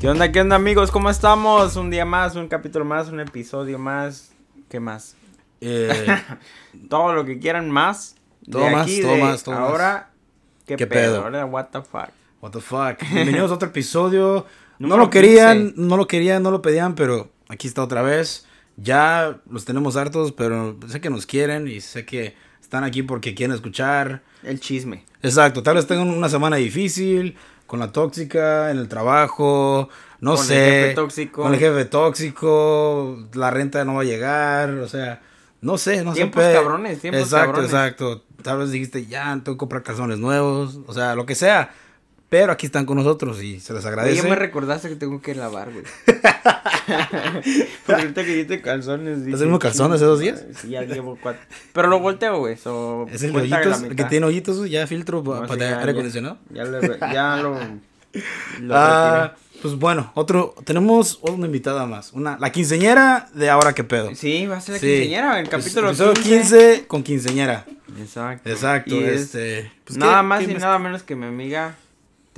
¿Qué onda, qué onda amigos? ¿Cómo estamos? Un día más, un capítulo más, un episodio más. ¿Qué más? Eh, Todo lo que quieran más. De Todo más, aquí, todo de más, todo más. ahora, ¿qué, ¿Qué pedo? Ahora, what the fuck. what the fuck. Bienvenidos a otro episodio. No lo querían, 15. no lo querían, no lo pedían, pero aquí está otra vez. Ya los tenemos hartos, pero sé que nos quieren y sé que están aquí porque quieren escuchar. El chisme. Exacto, tal vez tengan una semana difícil con la tóxica en el trabajo, no Con el sé, jefe tóxico. con el jefe tóxico, la renta no va a llegar, o sea, no sé, no Tiempos sé. pe- cabrones, tiempos exacto, cabrones. exacto. Tal vez dijiste, ya, tengo que comprar calzones nuevos, o sea, lo que sea. Pero aquí están con nosotros y se les Oye, agradece. ya me recordaste que tengo que lavar, güey. Porque ahorita que dijiste calzones. ¿Has tenido calzones "Chinga, esos días?" Sí, ya llevo cuatro. Pero lo volteo, güey. So, es el hoyitos, el que tiene hoyitos, ya filtro No, para sí, ya- aire ya- acondicionado. Ya, le- ya lo. lo Ah, pues bueno, otro, tenemos una invitada más, una, la quinceñera de ahora que pedo. Sí, va a ser la Sí. quinceañera, el Pues, capítulo episodio 15. 15 con quinceñera. Exacto. Exacto, Y es este. pues, nada ¿qué- más qué y nada menos que mi amiga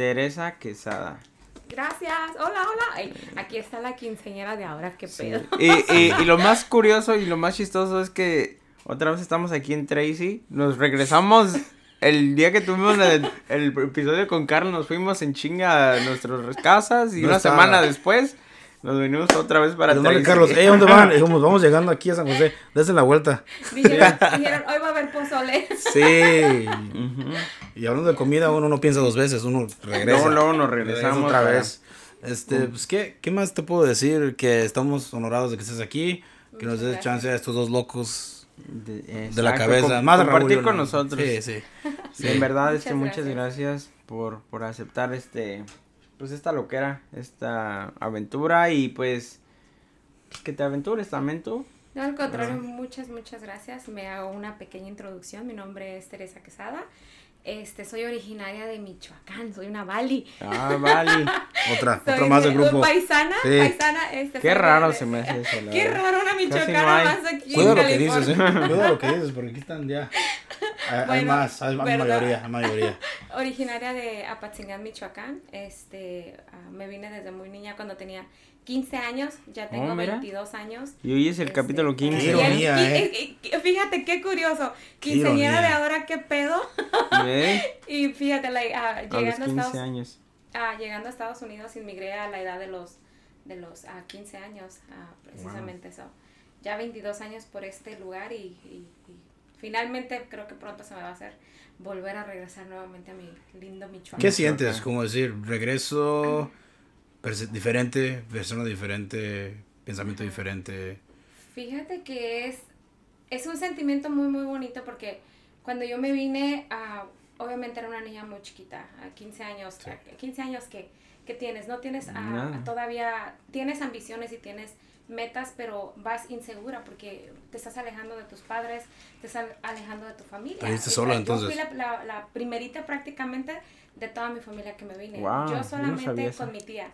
Teresa Quesada. Gracias, hola, hola. Ay, aquí está la quinceñera de ahora, qué pedo. Y, y, y lo más curioso y lo más chistoso es que otra vez estamos aquí en Tracy. Nos regresamos el día que tuvimos el, el episodio con Carlos. Nos fuimos en chinga a nuestras casas y No una estaba. semana después nos venimos otra vez para marca Tracy. Carlos, "Ey, ¿dónde van? Dijimos, vamos llegando aquí a San José, dense la vuelta. Dijeron, dijeron, hoy va a haber pozole. Sí. Y hablando de comida, uno no piensa dos veces, uno regresa. Luego, luego nos Regresa regresamos otra para- vez. Este, pues, ¿qué, ¿qué más te puedo decir? Que estamos honorados de que estés aquí, que nos Muchas des gracias. chance a estos dos locos De, de la cabeza. com- más a compartir Raúl, con ¿no? nosotros. Sí, sí. Sí, en verdad, Muchas este, muchas gracias. gracias por, por aceptar este, pues esta loquera, esta aventura y pues, pues, que te aventures también tú. No, al contrario, muchas, muchas gracias. Me hago una pequeña introducción. Mi nombre es Teresa Quesada. Este, soy originaria de Michoacán, soy una Bali. Ah, vale. Otra, Soy otra más del de- grupo. Paisana, Sí. paisana. Este, Qué raro de- se me hace eso, la Qué verdad. raro una no michoacana hay. más aquí Cuida en lo que dices. ¿eh? Cuida lo que dices, porque aquí están ya. Hay, hay Bueno, más, hay, hay ¿verdad? mayoría, hay mayoría. originaria de Apatzingán, Michoacán. Este, ah, me vine desde muy niña cuando tenía 15 años, ya tengo Oh, mira. 22 años. Y hoy es el Este, capítulo Qué 15. y el- ironía, ¿eh? fíjate qué curioso, Qué quinceañera de ahora, qué pedo. ¿eh? Y fíjate, like, ah, A los llegando, a 15 Estados, años. ah, llegando a Estados Unidos, inmigré a la edad de los, de los ah, 15 años, precisamente eso. Ya 22 años por este lugar y, y- y finalmente creo que pronto se me va a hacer volver a regresar nuevamente a mi lindo Michoacán. ¿Qué sientes? Como decir, regreso diferente, persona diferente, pensamiento diferente. Fíjate que es, es un sentimiento muy, muy bonito porque cuando yo me vine, ah, obviamente era una niña muy chiquita, a 15 años, Sí. a 15 años que, que tienes, no tienes Nada. todavía, tienes ambiciones y tienes metas, pero vas insegura porque te estás alejando de tus padres, te estás alejando de tu familia. Te viniste Y, sola, yo entonces. fui la, la- la primerita prácticamente de toda mi familia que me vine. Yo yo no solamente con mi tía.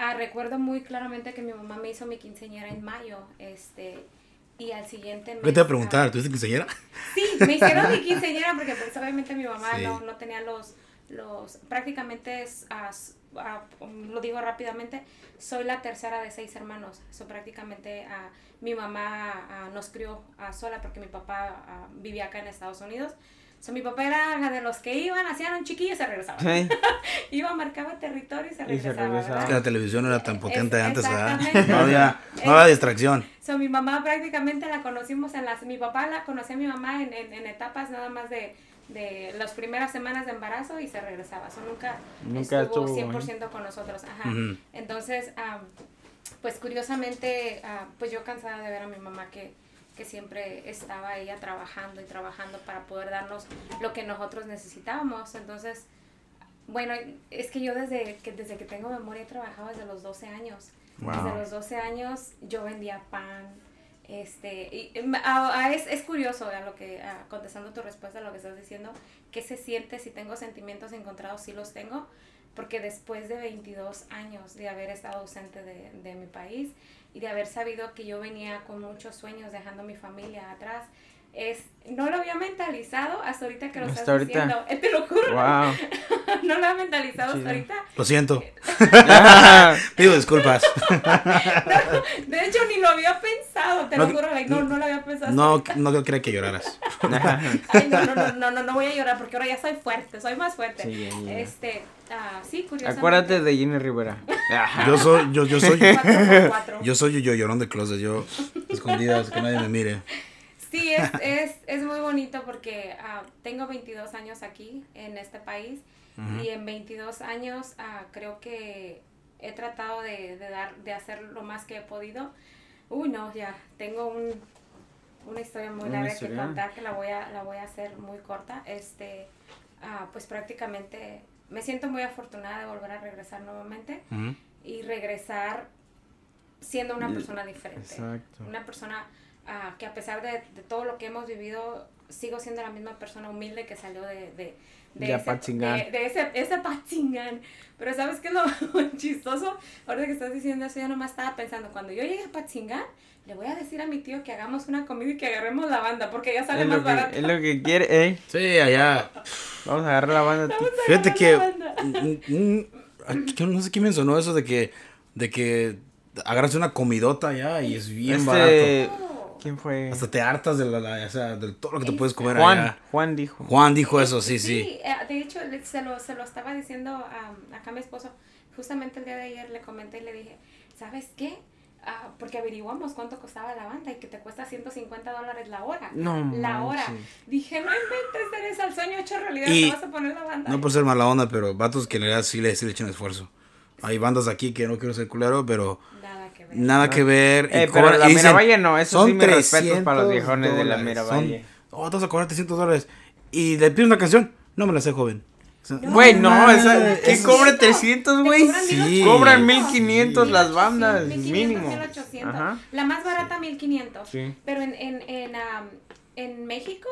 Ah, recuerdo muy claramente que mi mamá me hizo mi quinceañera en mayo, este, y al siguiente mes... ¿Qué te voy a ah, preguntar? ¿Tuviste quinceañera? Sí, me hicieron mi quinceañera porque pues obviamente mi mamá Sí. no, no tenía los, los, prácticamente, ah, ah, um, lo digo rápidamente, soy la tercera de seis hermanos, so prácticamente ah, mi mamá ah, nos crió ah, sola porque mi papá ah, vivía acá en Estados Unidos. So, mi papá era de los que iban, hacían un chiquillo y se regresaban. Sí. Iba, marcaba territorio y se Y se regresaba. Es que la televisión no era tan potente Es- antes, ¿verdad? No había, no había distracción. So, mi mamá prácticamente la conocimos en las... Mi papá la conocía a mi mamá en, en, en etapas nada más de, de las primeras semanas de embarazo y se regresaba. So, nunca, Nunca estuvo estuvo 100% con nosotros. Ajá. Entonces, am, pues curiosamente, ah, pues yo cansada de ver a mi mamá que, que siempre estaba ella trabajando y trabajando para poder darnos lo que nosotros necesitábamos. Entonces, bueno, es que yo desde que, desde que tengo memoria he trabajado desde los 12 años. Wow. Desde los 12 años yo vendía pan. Este, y, ah, ah, es, es curioso a lo que, ah, contestando tu respuesta a lo que estás diciendo, qué se siente si tengo sentimientos encontrados, sí los tengo, porque después de 22 años de haber estado ausente de, de mi país y de haber sabido que yo venía con muchos sueños dejando mi familia atrás, es, no lo había mentalizado hasta ahorita que lo Hasta estás ahorita. diciendo. Eh, te lo juro. Wow. no lo había mentalizado hasta ahorita. Lo siento. Pido disculpas. De hecho, ni lo había pensado, te No, lo juro, like, no, no lo había pensado. No, no quería que lloraras. Ay, no, no, no, no, no, no voy a llorar porque ahora ya soy fuerte, soy más fuerte. Sí, ya, ya. Este, ah, sí, curiosamente. Acuérdate de Jenny Rivera. Yo soy, yo, yo soy, yo soy yo llorón de closet. Yo escondidas, que nadie me mire. Sí, es, es, es muy bonito porque ah, tengo 22 años aquí en este país y en 22 años ah, creo que he tratado de, de dar, de hacer lo más que he podido. Uy, no, ya, tengo un, una historia muy larga historia. que contar que la voy a, la voy a hacer muy corta. Este, pues prácticamente me siento muy afortunada de volver a regresar nuevamente Ujú. y regresar siendo una persona diferente. Exacto. Una persona ah, que a pesar de, de todo lo que hemos vivido, sigo siendo la misma persona humilde que salió de, de, de De ese, de, de ese, ese Apatzingán. Pero ¿sabes qué es lo chistoso? Ahorita que estás diciendo eso, yo nomás estaba pensando, cuando yo llegue a Apatzingán, le voy a decir a mi tío que hagamos una comida y que agarremos la banda, porque ya sale Es más que, barato. es lo que quiere, eh. Sí, allá. Vamos a agarrar la banda. Fíjate que. Banda. no sé quién mencionó eso de que. De que agarras una comidota allá y es bien barato. Este, Oh. ¿Quién fue? Hasta te hartas de, la, la- o sea, de todo lo que te Es- puedes comer Juan. allá. Juan dijo. Juan dijo eso, sí, sí. eh, de hecho, se lo, se lo estaba diciendo a, acá a mi esposo. Justamente el día de ayer le comenté y le dije, ¿sabes qué? Ah, porque averiguamos cuánto costaba la banda y que te cuesta 150 dólares la hora. No La hora. Dije, no inventes, eres al sueño hecho realidad, Y- te vas a poner la banda. No por ser mala onda, pero vatos que en realidad sí le, sí le echan esfuerzo. Hay bandas aquí que no quiero ser culero, pero Nada que ver. nada que ver. y Eh, pero cobran- la y dicen, Miravalle no, eso sí, mis respetos para los 300 viejones de la dólares. Miravalle. Son, oh, te vas a cobrar 300 dólares. Y le pides una canción, no me la sé, joven. Güey, no, mames, esa, ¿quién eso- cobra 300, güey? cobran Sí. Cobran 1500. 1500 las bandas, 1500, mínimo. 1800. Ajá. La más barata, 1500. Sí. Pero en, en, en, am, en México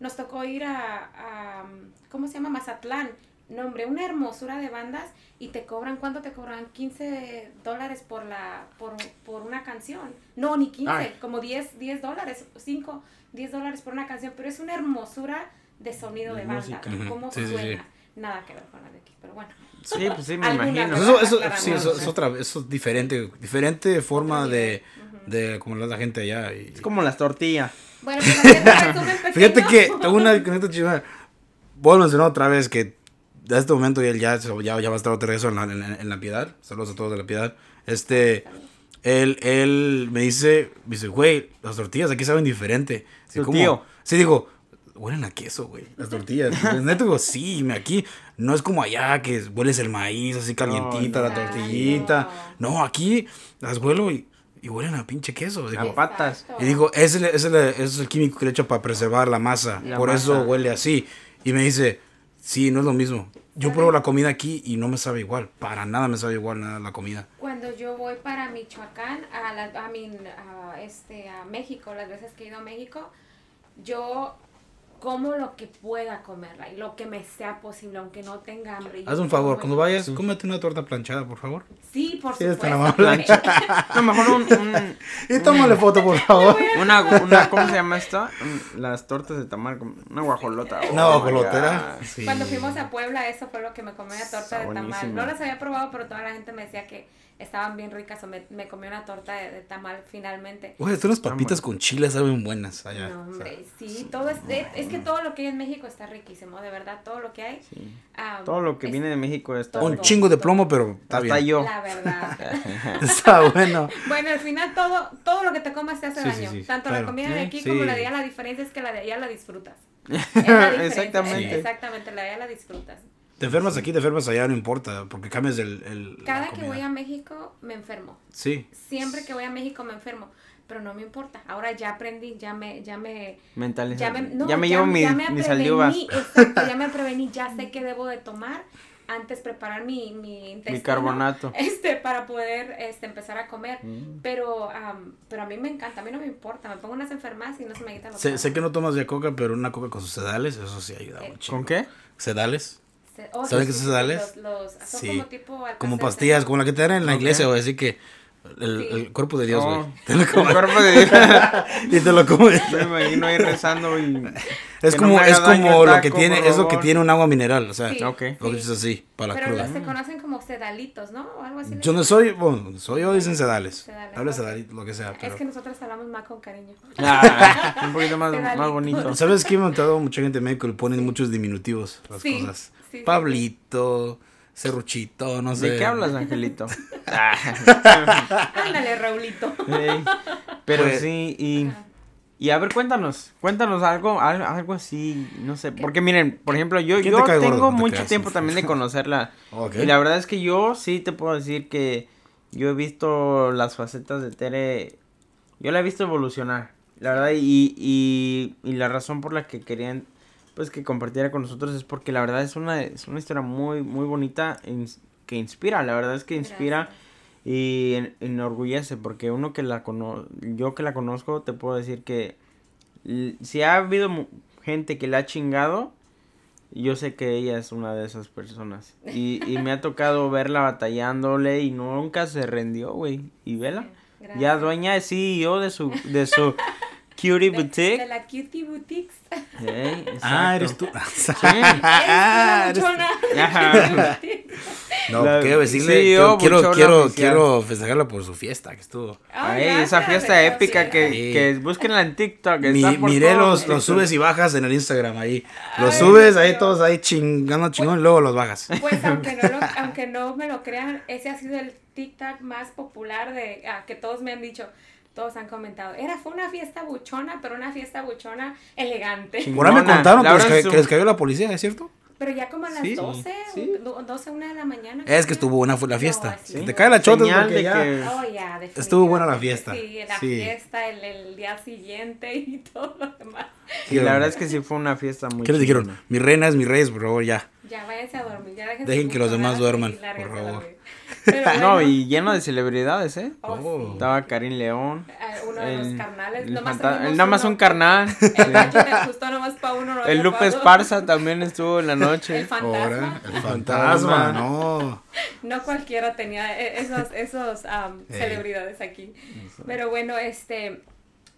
nos tocó ir a, a, ¿cómo se llama? Mazatlán. No, hombre, una hermosura de bandas y te cobran, ¿cuánto te cobran? 15 dólares por la por, por una canción. No, ni 15, Ay. como 10, 10 dólares, 5, 10 dólares por una canción, pero es una hermosura de sonido de, De banda. ¿Cómo Sí, sí, suena? sí. Nada que ver con la de aquí, pero bueno. Sí, pues sí, me imagino. Eso, eso, sí, eso es otra, eso es diferente, diferente forma de, nivel. de como la gente allá. y- Es como las tortillas. Bueno, pues. Fíjate que tengo una neta chingada. Voy a mencionar otra vez que de este momento ya, ya, ya, ya va a estar otra vez en la, en, la- en la piedad. Saludos a todos de la piedad. Este, él, él me dice, me dice, güey, las tortillas aquí saben diferente. Como- tío. Sí, digo, huelen a queso, güey, las tortillas. Pues, Neta digo, sí, me- aquí no es como allá que hueles el maíz así calientita, la no. tortillita. No, aquí las huelo y, y huelen a pinche queso. Digo, A patas. Y digo, ese, es el- ese, es el- ese es el químico que le echo para preservar la masa. La Por eso masa. huele así. Y me dice, sí, no es lo mismo. Yo pruebo la comida aquí y no me sabe igual. Para nada me sabe igual nada la comida. Cuando yo voy para Michoacán, a, la, a, mi- a, este, a México, las veces que he ido a México, yo como lo que pueda comerla y lo que me sea posible, aunque no tenga hambre. Haz un favor, cuando vayas, cómete una torta planchada, por favor. Sí, por Sí, está supuesto. la mala No, mejor un, un- Y tómale foto, por favor. una, una, ¿cómo se llama esto? Las tortas de tamal, como- una guajolota. Oh, Una my guajolotera. Sí. Cuando fuimos a Puebla, eso fue lo que me comí una torta Está de tamal. buenísimo. No las había probado, pero toda la gente me decía que estaban bien ricas o me, me comí una torta de, de tamal finalmente. Güey, estas unas papitas con chile saben buenas allá. No, O sea, hombre, sí, todo es, es, es que todo lo que hay en México está riquísimo, de verdad, todo lo que hay. Sí. ah, Todo lo que es- viene de México está un todo. chingo de plomo, pero está bien. yo. La verdad. Está bueno. bueno, al final todo, todo lo que te comas te hace Sí, daño. sí, Tanto claro. la comida de aquí sí. como la de allá, la diferencia es que la de allá la disfrutas. Es la diferencia, Exactamente. Exactamente, la de allá la disfrutas. Te enfermas aquí, te enfermas allá, no importa, porque cambias el... el Cada que voy a México me enfermo. Sí. Siempre que voy a México me enfermo. Pero no me importa. Ahora ya aprendí, ya me, ya me, ya me, no, ya me llevo mis, ya me mis. Exacto, ya me prevení, ya sé qué debo de tomar antes preparar mi, mi intestino. Bicarbonato. Este, para poder este, empezar a comer. Mm. Pero, am, pero a mí me encanta, a mí no me importa. Me pongo unas enfermas y no se me quita lo Sé, sé que no tomas ya coca, pero una coca con sus sedales, eso sí ayuda Eh, mucho. ¿Con qué? ¿Sedales? Se- oh, ¿Saben sí, qué sí, son sedales? Los, los- son Sí. como tipo Como pastillas, como la que te dan en la iglesia, o así que el, Sí. el cuerpo de Dios, güey. Te lo El cuerpo de Dios. y te lo comes. Me imagino ahí rezando y... Es que no como, es como lo que tiene, es lo que tiene un agua mineral, o sea, Sí. Ok. lo que es así, para la Pero cruda. los se conocen como sedalitos, ¿no? O algo así. Yo no soy, bueno, soy yo, dicen sedales. Sedales, Habla sedalito, lo que sea, pero... Es que nosotros hablamos más con cariño. Ah, un poquito más, bonito. ¿Sabes qué? Me han notado mucha gente en México le ponen muchos diminutivos las Sí, cosas. sí, sí. Pablito, Serruchito, no sé. ¿De qué hablas, Angelito? Ándale, Raulito. Pero Pues- sí, y, y a ver, cuéntanos, cuéntanos algo, al- algo así, no sé, porque miren, por ejemplo, yo, ¿Quién yo te cae gordo? tengo te mucho tiempo también de conocerla, y la verdad es que yo sí te puedo decir que yo he visto las facetas de Tere, yo la he visto evolucionar, la verdad, y, y, y la razón por la que querían, pues, que compartiera con nosotros es porque la verdad es una, es una historia muy, muy bonita, que inspira, la verdad es que inspira Gracias. y en- enorgullece porque uno que la cono yo que la conozco te puedo decir que si ha habido gente que la ha chingado yo sé que ella es una de esas personas y, y me ha tocado verla batallándole y nunca se rendió güey y vela Gracias. ya dueña es CEO de su de su cutie boutique de la Cutie Boutiques. Ey, Ah, eres tú. Ah, Eres-. No, La- quiero decirle, sí, quiero, yo, quiero, buchona quiero, oficial. quiero festejarla por su fiesta que estuvo. Ay, Ay, esa gracias, fiesta eso épica sí. que, Sí. que búsquenla en TikTok. Mi, está por miré todos los, los subes y bajas en el Instagram ahí. Los Ay, subes ahí Dios. todos ahí chingando chingón y luego los bajas. Pues aunque no, lo- aunque no me lo crean, ese ha sido el TikTok más popular de ah, que todos me han dicho, todos han comentado. Era fue una fiesta buchona, pero una fiesta buchona elegante. Ahí me contaron que les, ca- es que les cayó la policía, ¿es cierto? Pero ya como a las Sí, 12, sí. u- 12, una de la Es mañana. que creo. estuvo buena fue la No, fiesta. fue. te cae la chota es porque de ya... que- Oh, ya, Estuvo buena la fiesta. Sí, la Sí. fiesta, el, el día siguiente y todo lo demás. Y la verdad es que sí fue una fiesta muy ¿Qué les dijeron? Mi reina es mi rey, por favor, ya. Ya váyanse a dormir, ya dejen, Dejen que los demás duerman, por a favor. No, y lleno de celebridades, ¿eh? oh, Oh. sí. Estaba Karim León. Ah, uno de los carnales. el nomás el nada más uno. un carnal. El Nacho le ajustó nomás para uno. no El había Lupe Esparza también estuvo en la noche. El fantasma. Ahora, el Fantasma. no. No cualquiera tenía e- esos, esos Eh. celebridades aquí. Pero bueno, este,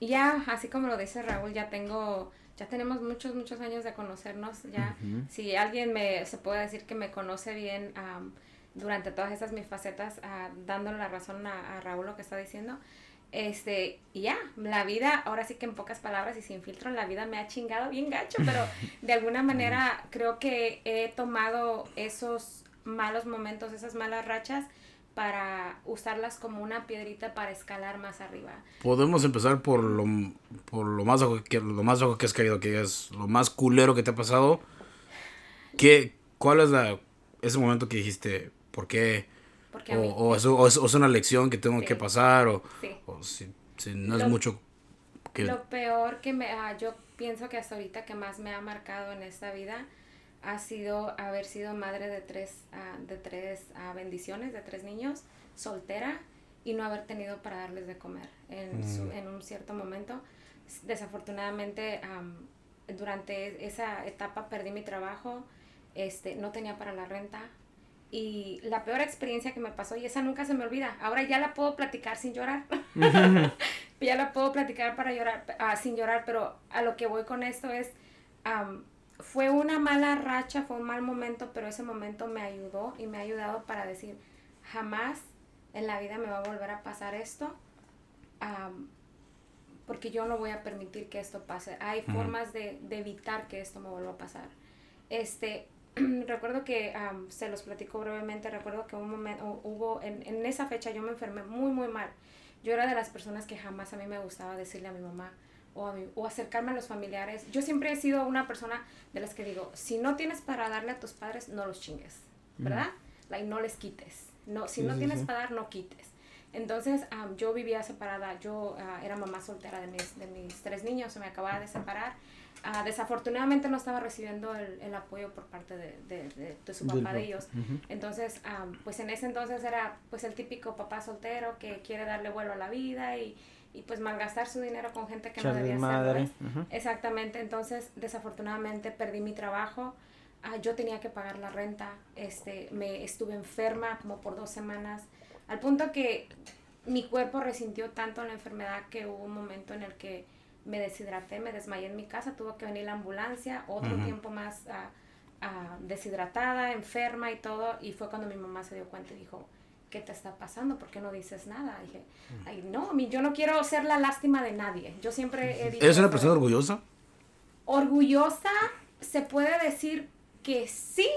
ya, así como lo dice Raúl, ya tengo, ya tenemos muchos, muchos años de conocernos. Ya, si alguien me, se puede decir que me conoce bien durante todas estas mis facetas, ah, dándole la razón a, a Raúl lo que está diciendo. Este, y ya, la vida, ahora sí que en pocas palabras y sin filtro, la vida me ha chingado bien gacho, pero de alguna manera creo que he tomado esos malos momentos, esas malas rachas, para usarlas como una piedrita para escalar más arriba. Podemos empezar por lo, por lo más bajo que lo más bajo que has caído, que es lo más culero que te ha pasado. ¿Qué, ¿Cuál es la, ese momento que dijiste, por qué? Porque O, o es, o es- o es una lección que tengo Sí. que pasar, o, sí. o si, si no es Lo- mucho que... Lo peor que me, ah, yo pienso que hasta ahorita que más me ha marcado en esta vida ha sido haber sido madre de tres, ah, de tres ah, bendiciones, de tres niños, soltera y no haber tenido para darles de comer en, su- en un cierto momento. Desafortunadamente, am, durante esa etapa perdí mi trabajo, este, no tenía para la renta, y la peor experiencia que me pasó, y esa nunca se me olvida, ahora ya la puedo platicar sin llorar. ya la puedo platicar para llorar, ah, sin llorar, pero a lo que voy con esto es, fue una mala racha, fue un mal momento, pero ese momento me ayudó y me ha ayudado para decir, jamás en la vida me va a volver a pasar esto, porque yo no voy a permitir que esto pase. Hay formas de, de evitar que esto me vuelva a pasar. Este, recuerdo que, se los platico brevemente, recuerdo que un momento, hubo, en, en esa fecha yo me enfermé muy, muy mal. Yo era de las personas que jamás a mí me gustaba decirle a mi mamá o, a mi- o acercarme a los familiares. Yo siempre he sido una persona de las que digo, si no tienes para darle a tus padres, no los chingues, ¿verdad? Like, no les quites. No, si Sí, no sí, tienes sí. para dar, no quites. Entonces, yo vivía separada, yo ah, era mamá soltera de mis, de mis tres niños, se me acababa de separar. Ah, desafortunadamente no estaba recibiendo el, el apoyo por parte de, de- de- de su papá de ellos. Entonces, am, pues en ese entonces era pues el típico papá soltero que quiere darle vuelo a la vida y, y pues malgastar su dinero con gente que no debía madre. hacerlo. Ujú. Exactamente, entonces desafortunadamente perdí mi trabajo, Ah, yo tenía que pagar la renta, este, me estuve enferma como por dos semanas, al punto que mi cuerpo resintió tanto la enfermedad que hubo un momento en el que me deshidraté, me desmayé en mi casa, tuvo que venir la ambulancia, otro tiempo más ah, ah, deshidratada, enferma y todo, y fue cuando mi mamá se dio cuenta y dijo, ¿qué te está pasando? ¿Por qué no dices nada? dije, ay, no, yo no quiero ser la lástima de nadie. Yo siempre he dicho... ¿Eres una persona orgullosa? Orgullosa, se puede decir que sí,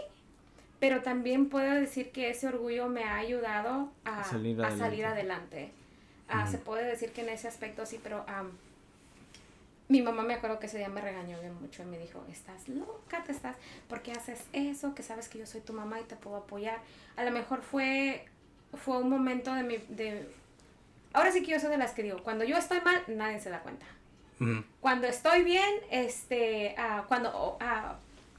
pero también puedo decir que ese orgullo me ha ayudado a, salir adelante. Ah, se puede decir que en ese aspecto sí, pero mi mamá me acuerdo que ese día me regañó bien mucho y me dijo, estás loca, te estás, ¿por qué haces eso? Que sabes que yo soy tu mamá y te puedo apoyar. A lo mejor fue, fue un momento de mi, de... Ahora sí que yo soy de las que digo, cuando yo estoy mal, nadie se da cuenta. Cuando estoy bien, este, uh, cuando uh,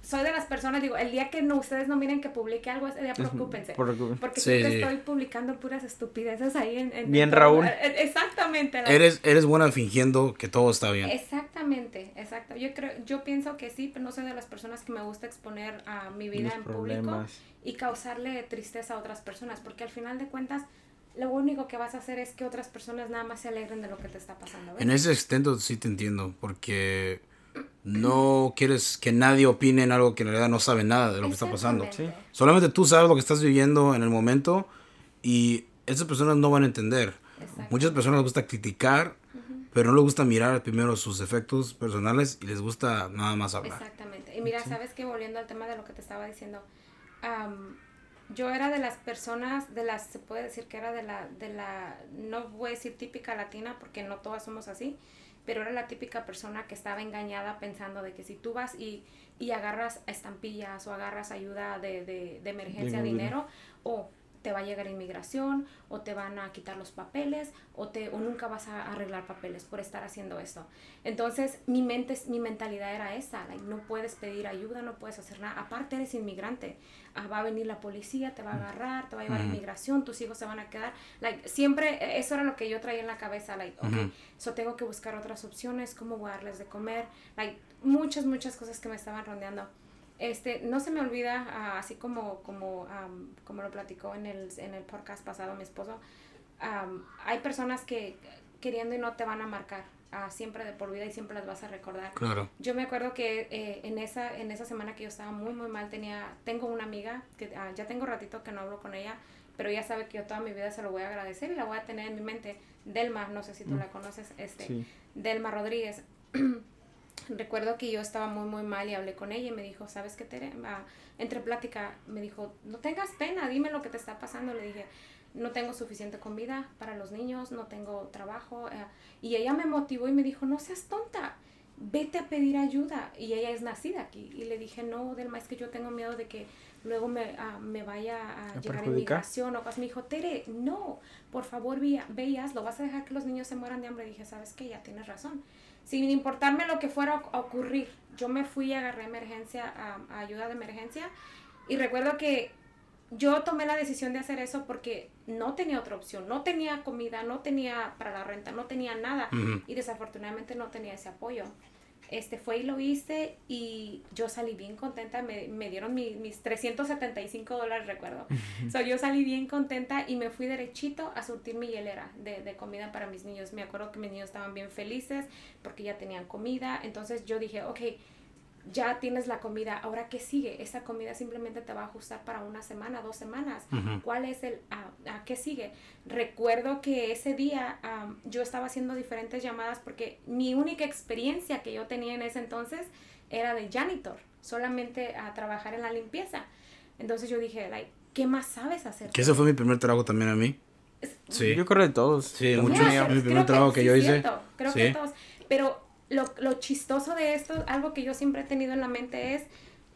soy de las personas, digo, el día que no, ustedes no miren que publique algo, ese día preocúpense. Porque sí, estoy publicando puras estupideces ahí en... bien, Raúl. Eh, eh, exactamente. Eres, eres buena fingiendo que todo está bien. Exactamente, exacto. Yo creo, yo pienso que sí, pero no soy de las personas que me gusta exponer a mi vida en público y causarle tristeza a otras personas, porque al final de cuentas lo único que vas a hacer es que otras personas nada más se alegren de lo que te está pasando. En ese extento sí te entiendo, porque no quieres que nadie opine en algo que en realidad no sabe nada de lo que está pasando. Solamente tú sabes lo que estás viviendo en el momento y esas personas no van a entender. Muchas personas les gusta criticar, pero no les gusta mirar primero sus efectos personales y les gusta nada más hablar. Exactamente. Y mira, sabes que volviendo al tema de lo que te estaba diciendo, yo era de las personas, de las, se puede decir que era de la, de la, no voy a decir típica latina porque no todas somos así, pero era la típica persona que estaba engañada pensando de que si tú vas y, y agarras estampillas o agarras ayuda de, de, de emergencia, dinero, o te va a llegar inmigración o te van a quitar los papeles o te o nunca vas a arreglar papeles por estar haciendo esto. Entonces, mi mente mi mentalidad era esa, no puedes pedir ayuda, no puedes hacer nada. Aparte eres inmigrante. Ah, va a venir la policía, te va a agarrar, te va a llevar a inmigración, tus hijos se van a quedar. Like, siempre e, eso era lo que yo traía en la cabeza, like, okay, so tengo que buscar otras opciones, cómo voy a darles de comer, like muchas muchas cosas que me estaban rodeando este, no se me olvida, ah, así como, como, como lo platicó en el, en el podcast pasado mi esposo, hay personas que queriendo y no te van a marcar uh, siempre de por vida y siempre las vas a recordar. Claro. Yo me acuerdo que eh, en, esa, en esa semana que yo estaba muy, muy mal, tenía, tengo una amiga, que ah, ya tengo ratito que no hablo con ella, pero ella sabe que yo toda mi vida se lo voy a agradecer y la voy a tener en mi mente. Delma, no sé si tú mm. la conoces, este, Delma Rodríguez. recuerdo que yo estaba muy, muy mal y hablé con ella y me dijo, ¿sabes qué, Tere? Ah, entre plática, me dijo, no tengas pena, dime lo que te está pasando. Le dije, no tengo suficiente comida para los niños, no tengo trabajo. Eh, y ella me motivó y me dijo, no seas tonta, vete a pedir ayuda. Y ella es nacida aquí. Y le dije, no, Delma, es que yo tengo miedo de que luego me, ah, me vaya a, llegar inmigración o cosas. Me dijo, Tere, no, por favor, veas, lo vas a dejar que los niños se mueran de hambre. Y dije, ¿sabes qué? Ya tienes razón sin importarme lo que fuera a ocurrir. Yo me fui y agarré emergencia, a, ayuda de emergencia. Y recuerdo que yo tomé la decisión de hacer eso porque no tenía otra opción, no tenía comida, no tenía para la renta, no tenía nada y desafortunadamente no tenía ese apoyo este fue y lo hice y yo salí bien contenta, me, me dieron mis 375 dólares, recuerdo. so, yo salí bien contenta y me fui derechito a surtir mi hielera de, de, comida para mis niños. Me acuerdo que mis niños estaban bien felices porque ya tenían comida. Entonces yo dije, ok, ya tienes la comida, ahora qué sigue? Esa comida simplemente te va a ajustar para una semana, dos semanas. ¿Cuál es el, a, qué sigue? Recuerdo que ese día yo estaba haciendo diferentes llamadas porque mi única experiencia que yo tenía en ese entonces era de janitor, solamente a trabajar en la limpieza. Entonces yo dije, like, ¿qué más sabes hacer? Que ese fue mi primer trabajo también a mí. Sí. Yo creo de todos. Sí, mucho. Mi primer trabajo que, yo hice. creo que todos. Pero lo, lo, chistoso de esto, algo que yo siempre he tenido en la mente es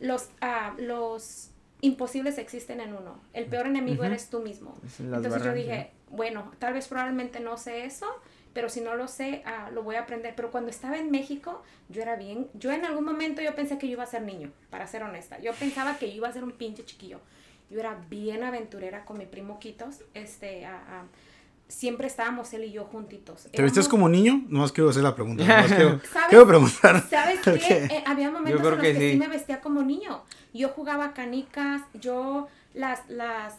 los, ah, los imposibles existen en uno. El peor enemigo eres tú mismo. Entonces yo dije, bueno, tal vez probablemente no sé eso, pero si no lo sé, ah, lo voy a aprender. Pero cuando estaba en México, yo era bien, yo en algún momento yo pensé que yo iba a ser niño, para ser honesta. Yo pensaba que yo iba a ser un pinche chiquillo. Yo era bien aventurera con mi primo Quitos, este, a siempre estábamos él y yo juntitos. ¿Te vestías como niño? Nomás quiero hacer la pregunta. quiero, quiero, preguntar. ¿Sabes qué? Eh, había momentos en los que, sí. me vestía como niño. Yo jugaba canicas, yo las, las,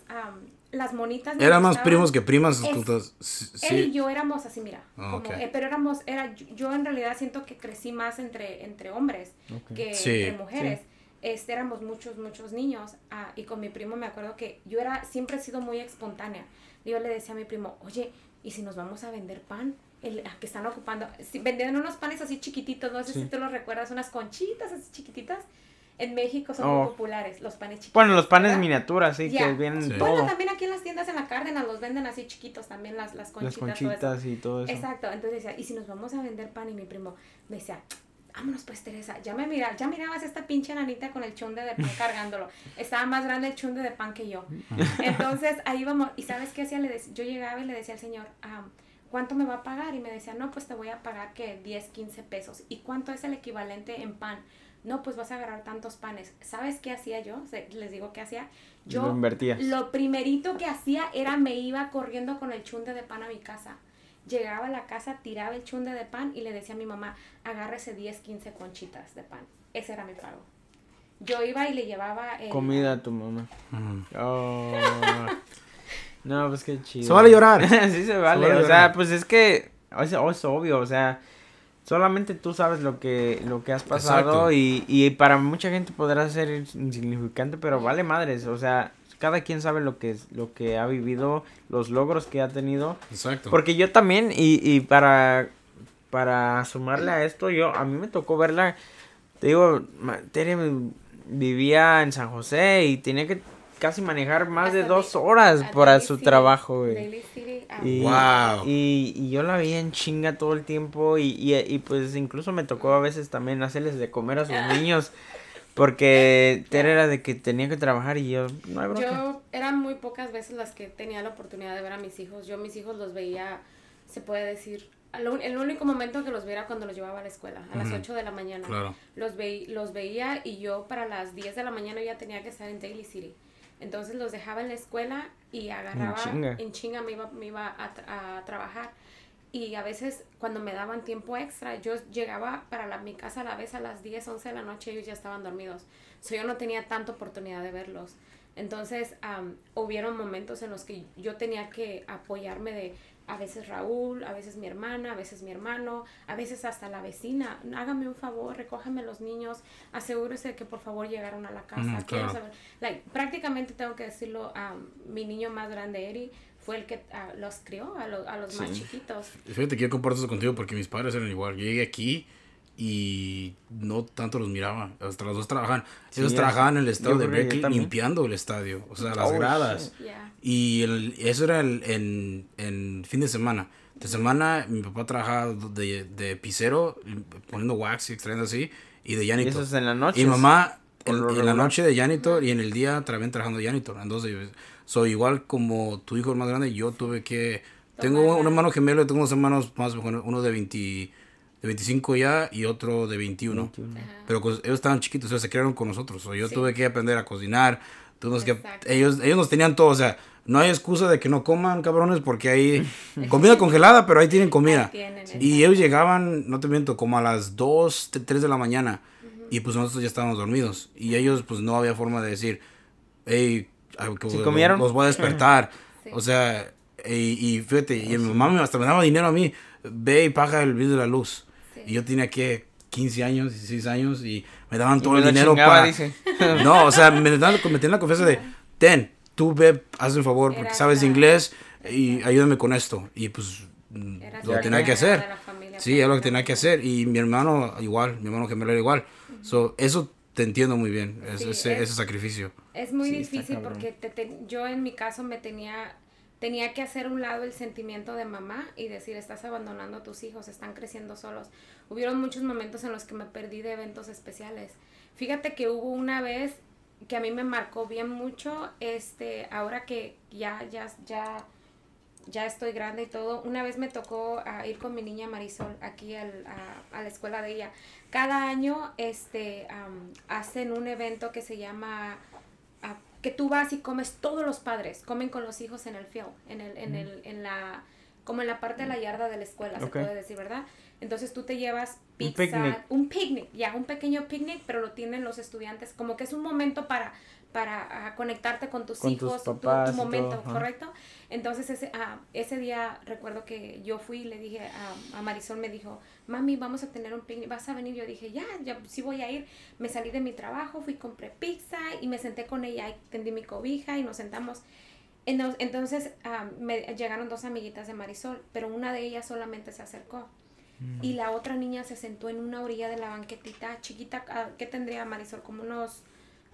las monitas. Eran más gustaban. primos que primas. Es- sí. Él y yo éramos así, mira. Ah, como, eh, pero éramos, era, yo- yo en realidad siento que crecí más entre, entre hombres que Sí. entre mujeres. Este, éramos muchos, muchos niños. ah, y con mi primo me acuerdo que yo era, siempre he sido muy espontánea. Yo le decía a mi primo, oye, ¿y si nos vamos a vender pan? El, que están ocupando, si, vendían unos panes así chiquititos, no sé Sí. si tú los recuerdas, unas conchitas así chiquititas. En México son Oh. muy populares los panes chiquitos. Bueno, los panes ¿verdad? miniaturas, sí, que vienen Sí. todo. Bueno, también aquí en las tiendas en la Cárdenas los venden así chiquitos también las, las las conchitas. todo eso. conchitas y todo eso. Exacto, entonces decía, y si nos vamos a vender pan y mi primo me decía, vámonos pues Teresa, ya me mira, ya mirabas esta pinche nanita con el chunde de pan cargándolo. Estaba más grande el chunde de pan que yo. Entonces ahí vamos, y sabes qué hacía, le yo llegaba y le decía al señor, ah, ¿cuánto me va a pagar? Y me decía, no, pues te voy a pagar que 10, 15 pesos. ¿Y cuánto es el equivalente en pan? No, pues vas a agarrar tantos panes. ¿Sabes qué hacía yo? Les digo qué hacía. Yo Lo lo primerito que hacía era me iba corriendo con el chunde de pan a mi casa. Llegaba a la casa, tiraba el chunde de pan y le decía a mi mamá, agárrese 10, 15 conchitas de pan. Ese era mi pago. Yo iba y le llevaba el- Comida a tu mamá. Ujú. Oh. No, pues qué chido. Se vale llorar. sí se vale, vale o sea, pues es que es, es obvio, o sea, solamente tú sabes lo que lo que has pasado y, y para mucha gente podrá ser insignificante, pero vale madres, o sea, cada quien sabe lo que es lo que ha vivido, los logros que ha tenido, Exacto. porque yo también y, y para para sumarle a esto, yo a mí me tocó verla te digo, ma- Tere vivía en San José y tenía que casi manejar más de dos horas para su City, trabajo, güey. Ah, Y, Wow. y, y yo la veía en chinga todo el tiempo y, y, y, pues incluso me tocó a veces también hacerles de comer a sus niños porque Tere era de que tenía que trabajar y yo, no hay. Yo eran muy pocas veces las que tenía la oportunidad de ver a mis hijos. Yo mis hijos los veía, se puede decir, el único momento que los viera cuando los llevaba a la escuela, a las Ujú. 8 de la mañana. Claro. Los, ve, los veía y yo para las 10 de la mañana ya tenía que estar en Daly City. Entonces los dejaba en la escuela y agarraba, chinga. en chinga me iba, me iba a, tra- a trabajar. Y a veces cuando me daban tiempo extra, yo llegaba para la, mi casa a la vez a las 10, 11 de la noche, ellos ya estaban dormidos. So, yo no tenía tanta oportunidad de verlos. Entonces, am, hubieron momentos en los que yo tenía que apoyarme de a veces Raúl, a veces mi hermana, a veces mi hermano, a veces hasta la vecina. Hágame un favor, recójame los niños, asegúrese que por favor llegaron a la casa. Quiero claro. saber. Like, prácticamente tengo que decirlo, am, mi niño más grande, Eri, fue el que ah, los crió a, lo- a los más chiquitos. Fíjate que yo comparto eso contigo porque mis padres eran igual. Yo llegué aquí y no tanto los miraba. Hasta los dos trabajaban. Sí, Ellos trabajaban en el estadio yo de Berkeley limpiando el estadio. O sea, las Oh, gradas. Yeah. Y el- eso era el- en, en fin de semana. De semana mi papá trabajaba de, de pisero, poniendo wax y extrayendo así, y de Y janitor. eso es en la noche. Y mamá en, en la noche de janitor y en el día también trabajando janitor. Entonces, soy igual como tu hijo el más grande, yo tuve que... Tengo un hermano gemelo, tengo unos hermanos más, uno de, 20, de 25 ya y otro de 21. 21. Ajá. Pero pues, ellos estaban chiquitos, o sea, se criaron con nosotros. O yo Sí. tuve que aprender a cocinar. Tuvimos que, ellos, ellos nos tenían todo, o sea, no hay excusa de que no coman, cabrones, porque hay comida congelada, pero ahí tienen comida. Ahí tienen, Y ellos llegaban, no te miento, como a las 2, 3 de la mañana. Y pues nosotros ya estábamos dormidos. Y ellos, pues no había forma de decir, hey, ah, que ¿Sí los- comieron? los voy a despertar. Sí. O sea, y, y fíjate, y mi mamá me- hasta me daba dinero a mí, ve y paga el bill de la luz. Sí. Y yo tenía que 15 años, 16 años y me daban Y todo me el dinero chingaba, para... dice. No, o sea, me, daban, me tenían la confianza de, ten, tú ve, haz un favor porque Era sabes inglés y ayúdame con esto. Y pues Era lo tenía que hacer. Sí, es lo que tenía que hacer. Y mi hermano igual, mi hermano gemelo era igual. So, eso te entiendo muy bien, es- Sí, ese, es- ese sacrificio. Es muy Sí, difícil porque te- te- yo en mi caso me tenía tenía que hacer un lado el sentimiento de mamá y decir estás abandonando a tus hijos, están creciendo solos. Hubieron muchos momentos en los que me perdí de eventos especiales. Fíjate que hubo una vez que a mí me marcó bien mucho, este, ahora que ya ya ya ya estoy grande y todo, una vez me tocó ah, ir con mi niña Marisol aquí al- a, a la escuela de ella. Cada año este, am, hacen un evento que se llama, ah, que tú vas y comes, todos los padres comen con los hijos en el field, en, el, en, el, en la, como en la parte de la yarda de la escuela, Ok. se puede decir, ¿verdad? Entonces tú te llevas pizza, un picnic, ya, un pequeño picnic, pero lo tienen los estudiantes, como que es un momento para, para conectarte con tus Con tus hijos, tu- papás tu, momento, todo, ajá. ¿correcto? Entonces ese, ah, ese día recuerdo que yo fui y le dije a, a Marisol, me dijo, mami, vamos a tener un picnic, ¿vas a venir? Yo dije, ya, ya, sí voy a ir. Me salí de mi trabajo, fui, compré pizza y me senté con ella y tendí mi cobija y nos sentamos. Entonces ah, me llegaron dos amiguitas de Marisol, pero una de ellas solamente se acercó. Y la otra niña se sentó en una orilla de la banquetita chiquita, ah, ¿qué tendría Marisol? Como unos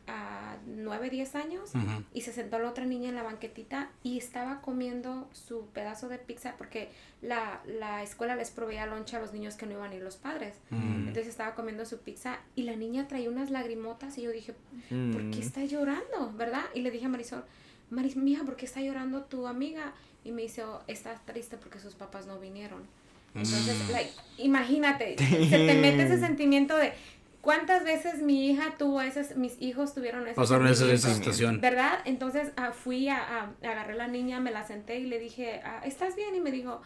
ah, 9, 10 años. Y se sentó la otra niña en la banquetita y estaba comiendo su pedazo de pizza porque la, la escuela les proveía loncha a los niños que no iban a ir los padres. Mm. Entonces estaba comiendo su pizza y la niña traía unas lagrimotas y yo dije, ¿por Mm. qué está llorando? ¿Verdad? Y le dije a Marisol, Maris, mija, ¿por qué está llorando tu amiga? Y me dice, "Oh, está triste porque sus papás no vinieron. Entonces, Mm. like, imagínate, se te mete ese sentimiento de cuántas veces mi hija tuvo ese, mis hijos tuvieron ese Pasaron esa, situación. ¿Verdad? Entonces ah, fui a, a- agarré a la niña, me la senté y le dije, ah, ¿estás bien? Y me dijo,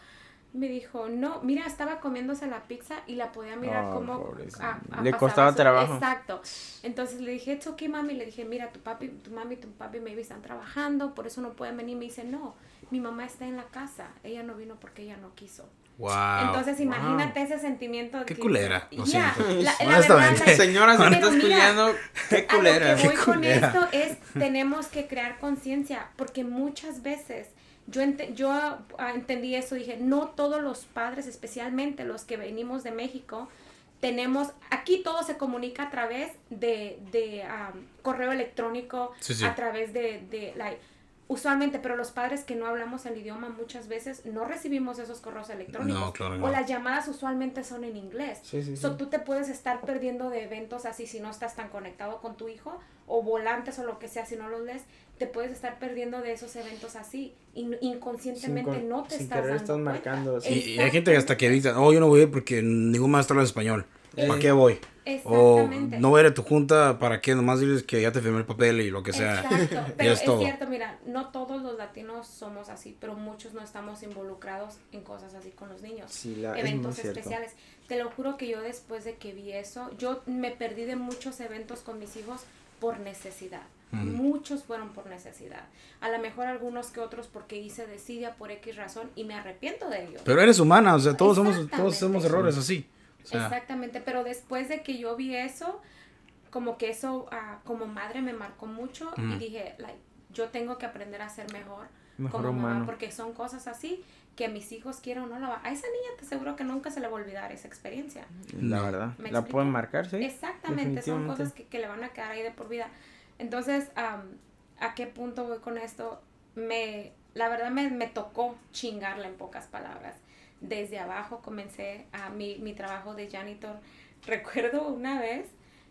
me dijo, no, mira, estaba comiéndose la pizza y la podía mirar Oh, como ah, ah, Le costaba su- trabajo. Exacto. Entonces le dije, it's okay, mami. Le dije, mira, tu papi, tu mami y tu papi maybe están trabajando, por eso no pueden venir. Me dice, no, mi mamá está en la casa. Ella no vino porque ella no quiso. Wow. Entonces imagínate ese sentimiento de Qué que- culera, lo Ya, siento. la- la Honestamente. verdad, like, Señora, si me estás escuchando, qué a lo culera. que voy Qué con culera. esto es, tenemos que crear conciencia, porque muchas veces yo, ente- yo ah, entendí eso, dije, no todos los padres, especialmente los que venimos de México, tenemos, aquí todo se comunica a través de, de ah, correo electrónico, Sí, sí. a través de, de like, usualmente, pero los padres que no hablamos el idioma muchas veces no recibimos esos correos electrónicos. No, claro O las llamadas usualmente son en inglés. Sí, sí, So, sí. tú te puedes estar perdiendo de eventos así si no estás tan conectado con tu hijo o volantes o lo que sea si no los lees te puedes estar perdiendo de esos eventos así inconscientemente Sin con- no te sin estás dando estás marcando. Y, y hay gente que hasta que dice, oh, yo no voy a ir porque ningún maestro habla español. ¿Para qué voy? O no voy a ir a tu junta, ¿para qué? Nomás diles que ya te firmé el papel y lo que sea. Exacto, Y pero es es, todo. cierto, mira, no todos los latinos somos así, pero muchos no estamos involucrados en cosas así con los niños. Sí, la- eventos especiales. Te lo juro que yo después de que vi eso, yo me perdí de muchos eventos con mis hijos por necesidad. Muchos fueron por necesidad. A lo mejor algunos que otros porque hice desidia por X razón y me arrepiento de ello. Pero eres humana, o sea, todos somos, todos hacemos errores así. O sea, Exactamente, pero después de que yo vi eso, como que eso ah, como madre me marcó mucho y dije, like, yo tengo que aprender a ser mejor, Mejor como mamá, humano. porque son cosas así que a mis hijos quieran o no la va- A esa niña te aseguro que nunca se le va a olvidar esa experiencia. La verdad. ¿Me La pueden marcar, sí. Exactamente, son cosas que, que le van a quedar ahí de por vida. Entonces, am, ¿a qué punto voy con esto? Me, la verdad me, me tocó chingarla en pocas palabras. Desde abajo comencé a mi, mi trabajo de janitor. Recuerdo una vez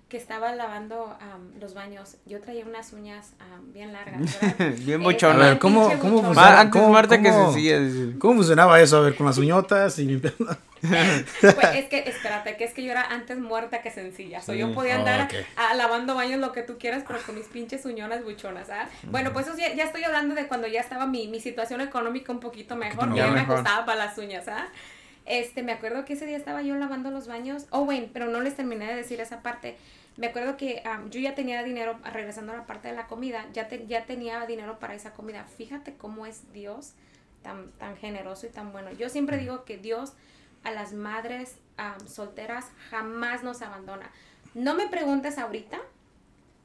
que estaba lavando am, los baños. Yo traía unas uñas am, bien largas, ¿verdad? Bien Eh. A ver, ¿cómo- cómo antes ¿Cómo- Marta que cómo- sencilla. decir. ¿Cómo funcionaba eso? A ver, con las uñotas y limpiando. Pues es que, espérate, que es que yo era antes muerta que sencilla. So, Sí. yo podía Oh, andar a- lavando baños lo que tú quieras, pero con mis pinches uñonas buchonas, ¿ah? Bueno, pues eso ya, ya estoy hablando de cuando ya estaba mi, mi situación económica un poquito mejor, que ya me mejor. costaba para las uñas, ¿ah? Este, me acuerdo que ese día estaba yo lavando los baños. Oh, bueno, pero no les terminé de decir esa parte. Me acuerdo que am, yo ya tenía dinero, regresando a la parte de la comida, ya, te- ya tenía dinero para esa comida. Fíjate cómo es Dios tan, tan generoso y tan bueno. Yo siempre digo que Dios a las madres solteras jamás nos abandona. No me preguntes ahorita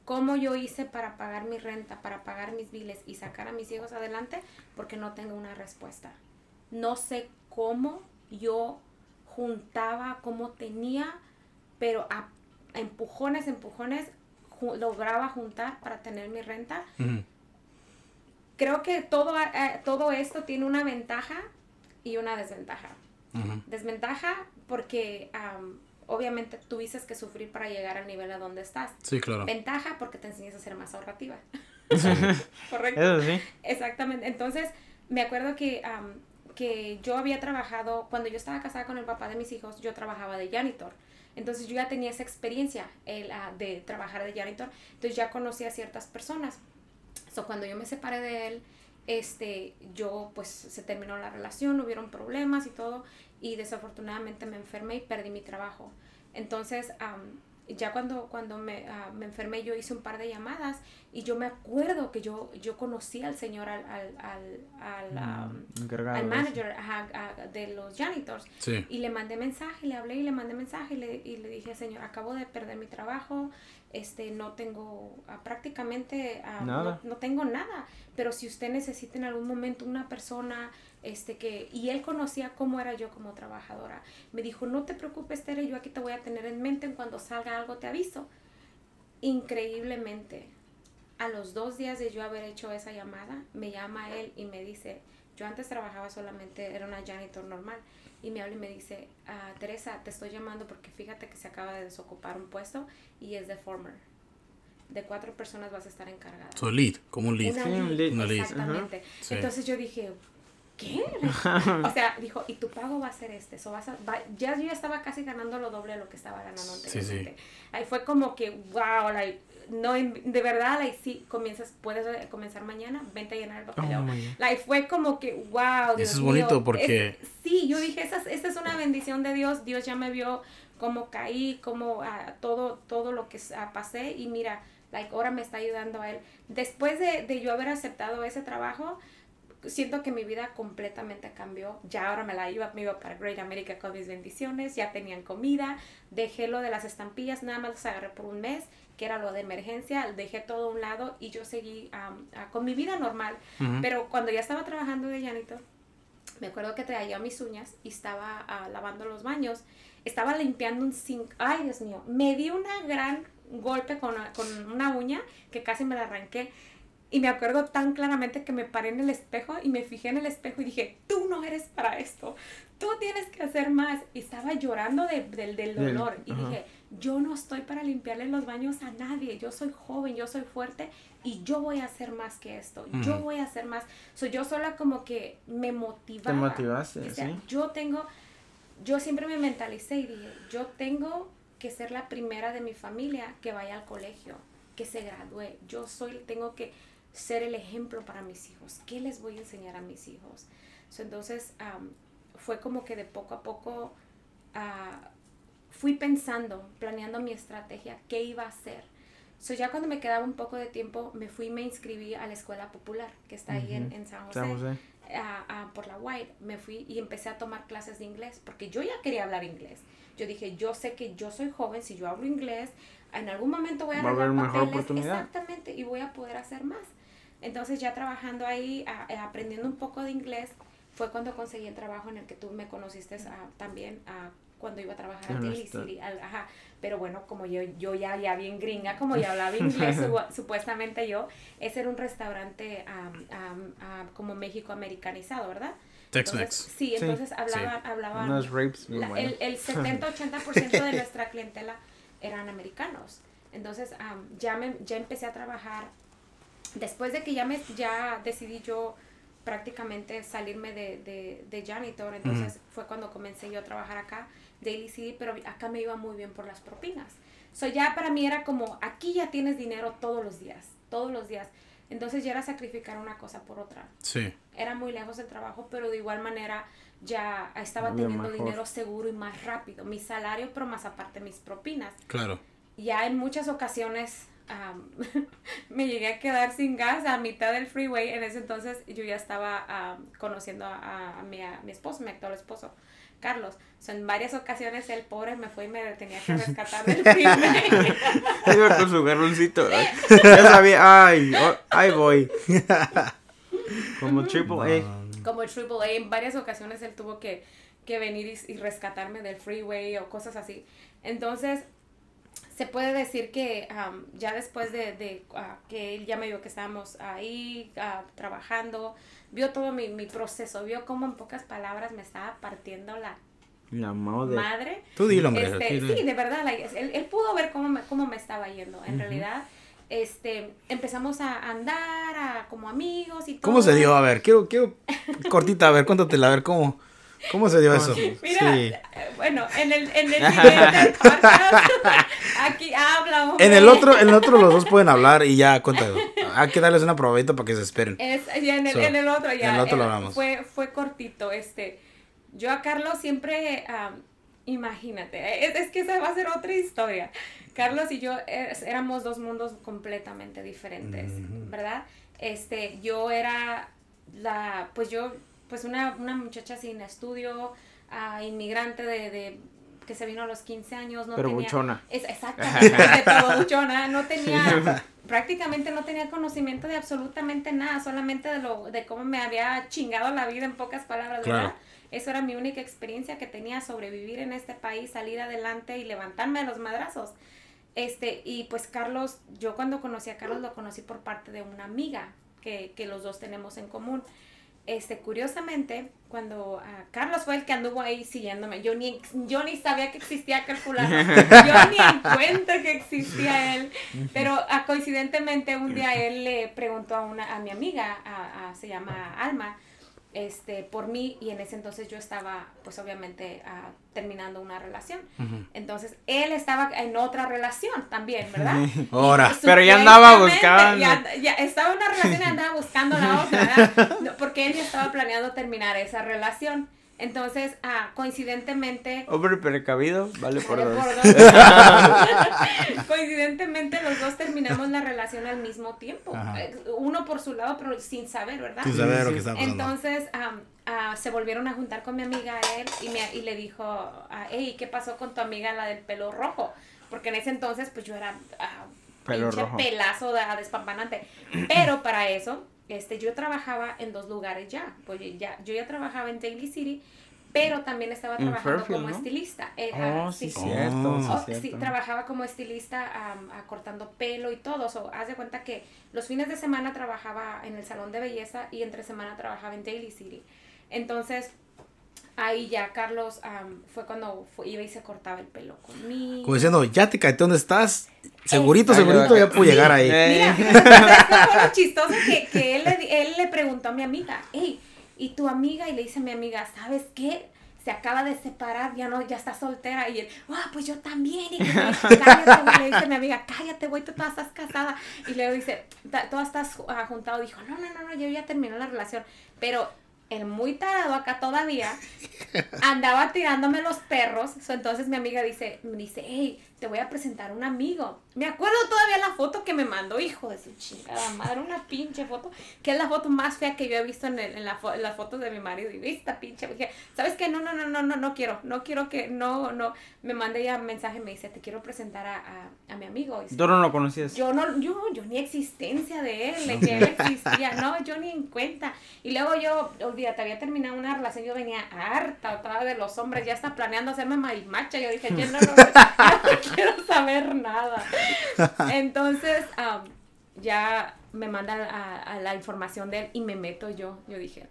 cómo yo hice para pagar mi renta, para pagar mis biles y sacar a mis hijos adelante, porque no tengo una respuesta. No sé cómo yo juntaba, cómo tenía, pero a empujones, empujones, ju- lograba juntar para tener mi renta. Creo que todo, eh, todo esto tiene una ventaja y una desventaja. Desventaja porque am, obviamente tuviste que sufrir para llegar al nivel a donde estás. Sí, claro. Ventaja porque te enseñas a ser más ahorrativa. Correcto. Eso sí. Exactamente. Entonces, me acuerdo que, que yo había trabajado, cuando yo estaba casada con el papá de mis hijos, yo trabajaba de janitor. Entonces, yo ya tenía esa experiencia el, ah, de trabajar de janitor. Entonces, ya conocía a ciertas personas. So, cuando yo me separé de él, este, yo pues se terminó la relación, hubieron problemas y todo, y desafortunadamente me enfermé y perdí mi trabajo. Entonces, ya cuando, cuando me, ah, me, enfermé yo hice un par de llamadas y yo me acuerdo que yo, yo conocí al señor, al, al, al, al, mm, manager de los janitors. Y le mandé mensaje, le hablé y le mandé mensaje y le, y le dije, señor, acabo de perder mi trabajo, este, no tengo ah, prácticamente, ah, no, no, tengo nada, pero si usted necesita en algún momento una persona este que y él conocía cómo era yo como trabajadora. Me dijo, "No te preocupes, Tere, yo aquí te voy a tener en mente, en cuando salga algo te aviso." Increíblemente, a los dos días de yo haber hecho esa llamada, me llama él y me dice, yo antes trabajaba solamente, era una janitor normal, y me habla y me dice, ah, Teresa, te estoy llamando porque fíjate que se acaba de desocupar un puesto y es de former. De cuatro personas vas a estar encargada. So lead, como un lead. Una lead. Exactamente. Entonces yo dije, ¿qué? o sea, dijo, y tu pago va a ser este. So vas a, ya yo ya estaba casi ganando lo doble de lo que estaba ganando anteriormente. Ahí fue como que, wow, like, no, de verdad, like, sí, comienzas, puedes comenzar mañana, vente a llenar el papel. Oh, like, fue como que, wow, Dios Eso es bonito porque... sí, yo dije, esa, esa, es una bendición de Dios. Dios ya me vio cómo caí, cómo uh, todo, todo lo que uh, pasé y mira, like, ahora me está ayudando a Él. Después de, de yo haber aceptado ese trabajo, siento que mi vida completamente cambió. Ya ahora me la iba, me iba para Great America con mis bendiciones, ya tenían comida, dejé lo de las estampillas, nada más las agarré por un mes, que era lo de emergencia, dejé todo a un lado y yo seguí con mi vida normal. Pero cuando ya estaba trabajando de llanito, me acuerdo que traía mis uñas y estaba ah, lavando los baños, estaba limpiando un zinc, ay Dios mío, me di una gran golpe con, con una uña que casi me la arranqué y me acuerdo tan claramente que me paré en el espejo y me fijé en el espejo y dije, tú no eres para esto, tú tienes que hacer más. Y estaba llorando de, del dolor y dije, yo no estoy para limpiarle los baños a nadie, yo soy joven, yo soy fuerte y yo voy a hacer más que esto, yo voy a hacer más. So, yo sola como que me motivaba. Te motivaste, ¿sí? Yo tengo, yo siempre me mentalicé y dije, yo tengo que ser la primera de mi familia que vaya al colegio, que se gradúe. Yo soy, tengo que ser el ejemplo para mis hijos. ¿Qué les voy a enseñar a mis hijos? entonces, fue como que de poco a poco ah, fui pensando, planeando mi estrategia, qué iba a hacer. So, ya cuando me quedaba un poco de tiempo, me fui y me inscribí a la escuela popular que está ahí en, San José, por la White. Me fui y empecé a tomar clases de inglés porque yo ya quería hablar inglés. Yo dije, yo sé que yo soy joven, si yo hablo inglés, en algún momento voy a arreglar papeles. Exactamente, y voy a poder hacer más. Entonces ya trabajando ahí, eh, aprendiendo un poco de inglés, fue cuando conseguí el trabajo en el que tú me conociste también cuando iba a trabajar a Daily City. ajá. Pero bueno, como yo, yo ya, ya bien gringa, como ya hablaba inglés, supuestamente yo, ese era un restaurante como México americanizado, ¿verdad? Tex-Mex. Sí, entonces hablaba, hablaba el, el 70-80% de nuestra clientela eran americanos. Entonces ya, me, ya empecé a trabajar después de que ya, me, ya decidí yo prácticamente salirme de, de, de janitor, entonces fue cuando comencé yo a trabajar acá, Daily City, pero acá me iba muy bien por las propinas. So ya para mí era como, aquí ya tienes dinero todos los días, todos los días. Entonces ya era sacrificar una cosa por otra. Sí. Era muy lejos del trabajo, pero de igual manera ya estaba teniendo dinero seguro y más rápido. Mi salario, pero más aparte mis propinas. Claro. Ya en muchas ocasiones me llegué a quedar sin gas a mitad del freeway. En ese entonces yo ya estaba conociendo a, mi, mi, esposo, mi actual esposo, Carlos. en varias ocasiones el pobre me fue y me tenía que rescatar del freeway. Iba con su garroncito. Ya sabía, ay, oh, ahí voy. Como Triple A. Como Triple A. En varias ocasiones él tuvo que, que venir y, y rescatarme del freeway o cosas así. Entonces, se puede decir que ya después de, ah, que él ya me vio que estábamos ahí ah, trabajando, vio todo mi, proceso, vio cómo en pocas palabras me estaba partiendo la, la madre. madre. Tú dilo, hombre. Este, sí, de verdad, él, pudo ver cómo me, cómo me estaba yendo. En realidad, este, empezamos a andar como amigos y todo. ¿Cómo se dio? A ver, quiero, quiero cortita, a ver, cuéntatela, a ver cómo. ¿Cómo se dio eso? Mira, eh, bueno, en el, en el siguiente podcast, aquí hablamos. En el otro, en el otro los dos pueden hablar y ya, cuéntalo. Hay que darles una probadita para que se esperen. Es, ya en, el, en el otro ya. En el otro lo hablamos. Fue, fue cortito, este. Yo a Carlos siempre, Imagínate, es, es que esa va a ser otra historia. Carlos y yo er- éramos dos mundos completamente diferentes, ¿verdad? Este, yo era la, pues yo, pues una, una muchacha sin estudio, ah, inmigrante de, de- que se vino a los 15 años, no Pero tenía... buchona. Es, exactamente, todo buchona, no tenía, prácticamente no tenía conocimiento de absolutamente nada, solamente de lo, de cómo me había chingado la vida en pocas palabras, ¿verdad? Claro. Eso era mi única experiencia que tenía, sobrevivir en este país, salir adelante y levantarme de los madrazos. Este, y pues Carlos, yo cuando conocí a Carlos lo conocí por parte de una amiga que, que los dos tenemos en común. Este, curiosamente, cuando ah, Carlos fue el que anduvo ahí siguiéndome, yo ni, yo ni sabía que existía fulano, yo ni en cuenta que existía él, pero ah, coincidentemente un día él le preguntó a, una, a mi amiga, a- a- se llama Alma, este, por mí y en ese entonces yo estaba pues obviamente ah, terminando una relación. Entonces él estaba en otra relación también, ¿verdad? Ahora. Pero ya andaba buscando. Ya, ya estaba en una relación y andaba buscando la otra, ¿verdad? No, porque él ya estaba planeando terminar esa relación. Entonces, ah, coincidentemente, Hombre precavido, vale por Vale dos. por dos. Coincidentemente, los dos terminamos la relación al mismo tiempo. Ajá. Eh, Uno por su lado, pero sin saber, ¿verdad? Sin saber lo que está pasando. Entonces ah, se volvieron a juntar con mi amiga él y, me, y le dijo, ah, hey, ¿qué pasó con tu amiga la del pelo rojo? Porque en ese entonces pues yo era ah, Pelo pinche rojo. pelazo de, despampanante. Pero para eso, este, yo trabajaba en dos lugares ya. Pues ya, yo ya trabajaba en Daly City, pero también estaba trabajando Fairfield, como ¿no? estilista. Eh, ah, Oh, sí, sí. cierto. Oh. sí, Oh, sí, trabajaba como estilista ah, cortando pelo y todo. So, haz de cuenta que los fines de semana trabajaba en el salón de belleza y entre semana trabajaba en Daly City. Entonces, ahí ya Carlos am, fue cuando fue- iba y se cortaba el pelo conmigo. Como diciendo, ya te caí dónde estás. Segurito, Exacto. segurito ya puedo llegar ahí. Eh. Mira, fíjate, ¿sabes qué fue lo chistoso que, que él, le, di- él le preguntó a mi amiga, hey, ¿y tu amiga? Y le dice a mi amiga, ¿sabes qué? Se acaba de separar, ya no, ya está soltera. Y él, ah, pues yo también. Y cállate, güey. Le dice a mi amiga, cállate, güey, tú toda estás casada. Y luego dice, "Ta- todas estás ah, juntado. Dijo, no, no, no, no, yo ya terminé la relación. Pero el muy tarado acá todavía andaba tirándome los perros. So, entonces mi amiga dice, me dice, hey, te voy a presentar un amigo. Me acuerdo todavía la foto que me mandó, hijo de su chingada madre, una pinche foto, que es la foto más fea que yo he visto en, el- en, la en las fotos de mi marido. Y esta pinche, dije, ¿sabes qué? No, no, no, no, no, no quiero, no quiero que, no, no. Me mandé ya un mensaje, me dice, te quiero presentar a, a, a mi amigo. Y Tú no lo conocías. yo no, yo, yo ni existencia de él, de que él existía, no, yo ni en cuenta. Y luego yo, olvídate, había terminado una relación, yo venía harta otra vez de los hombres, ya está planeando hacerme marimacha, yo dije, yo no, no, no, no quiero saber nada. Entonces, am, ya me mandan a, a la información de él y me meto yo, yo dije,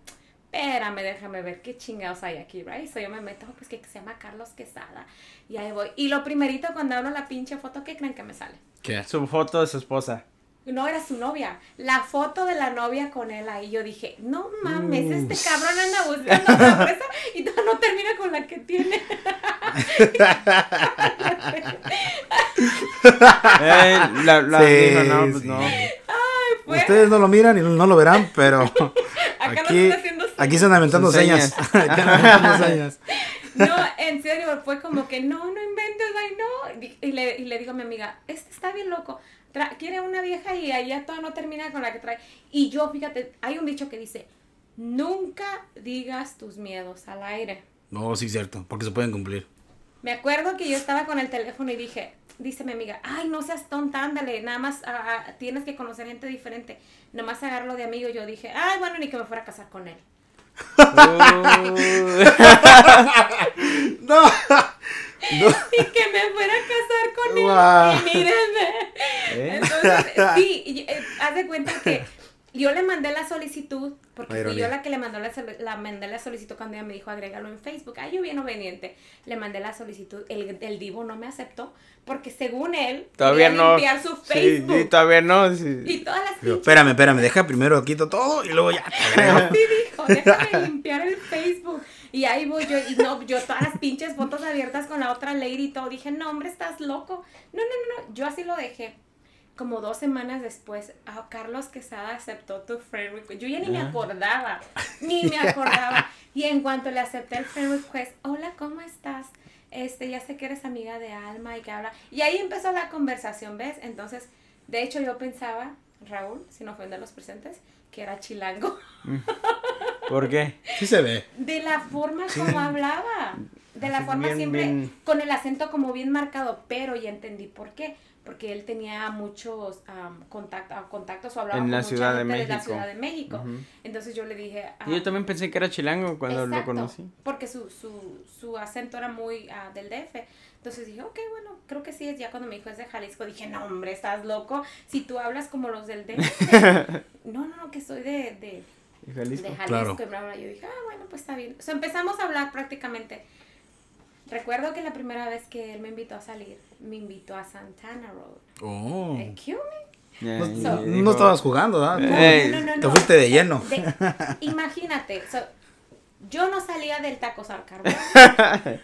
espérame, déjame ver qué chingados hay aquí, right? So yo me meto, pues que se llama Carlos Quesada, y ahí voy. Y lo primerito cuando abro la pinche foto, ¿qué creen que me sale? ¿Qué? Su foto de su esposa. No era su novia. La foto de la novia con él ahí. Yo dije, no mames, este cabrón anda buscando otra presa y todavía no termina con la que tiene. Eh, la, la Sí, dijo, no, pues sí. no. Fue- Ustedes no lo miran y no lo verán, pero Acá aquí, haciendo aquí inventando Son señas. señas. No, en serio, fue como que no, no inventes, ay, no. Y le, y le digo a mi amiga, este está bien loco. Tra- quiere una vieja y allá todo no termina con la que trae. Y yo, fíjate, hay un dicho que dice, nunca digas tus miedos al aire. No, sí, cierto, porque se pueden cumplir. Me acuerdo que yo estaba con el teléfono y dije, dice mi amiga, ay, no seas tonta, ándale, nada más ah, ah, tienes que conocer gente diferente. Nomás agarrarlo de amigo. Yo dije, ay, bueno, ni que me fuera a casar con él. No, Y que me fuera a casar con él. Y mírenme. ¿Eh? Entonces, sí, eh, haz de cuenta que yo le mandé la solicitud, porque fui yo la que le mandó la, la mandé la solicitud cuando ella me dijo agrégalo en Facebook. Ay, yo bien obediente. Le mandé la solicitud, el, el divo no me aceptó, porque según él, Todavía no. limpiar su Sí, Facebook. sí, todavía no. sí. Y todas las Pero, espérame, espérame, deja primero quito todo y luego ya. Sí dijo, déjame limpiar el Facebook. Y ahí voy yo, y no, yo todas las pinches fotos abiertas con la otra lady y todo. Dije, no, hombre, estás loco. No, no, no, no. Yo así lo dejé. Como dos semanas después, ah, Carlos Quesada aceptó tu friend request. Yo ya ni me Ah. acordaba, ni me acordaba. Y en cuanto le acepté el friend request, hola, ¿cómo estás? este, ya sé que eres amiga de Alma y que habla. Y ahí empezó la conversación, ¿ves? Entonces, de hecho yo pensaba, Raúl, sin ofender a los presentes, que era chilango. ¿Por qué? Sí se ve. De la forma como hablaba. De la Así forma bien, siempre, bien- con el acento como bien marcado, pero ya entendí por qué. Porque él tenía muchos ah, contactos o hablaba En con la mucha Ciudad de gente la México. Ciudad de México. Entonces yo le dije... ah, Y Yo también pensé que era chilango cuando lo conocí. Porque su, su, su acento era muy ah, del DF. Entonces dije, ok, bueno, creo que sí es. Ya cuando me dijo es de Jalisco, dije, no, hombre, estás loco. Si tú hablas como los del DF. no, no, no, que soy de, de, ¿Y Jalisco? de Jalisco. Claro. Y bla, bla. Yo dije, ah, bueno, pues está bien. O sea, empezamos a hablar prácticamente. Recuerdo que la primera vez que él me invitó a salir, me invitó a Santana Road. Oh. Excuse me. Ya, No, So- estabas jugando, ¿verdad? No, Ey, no, no, no, Te fuiste de lleno. De- imagínate, so, yo no salía del taco al carbón.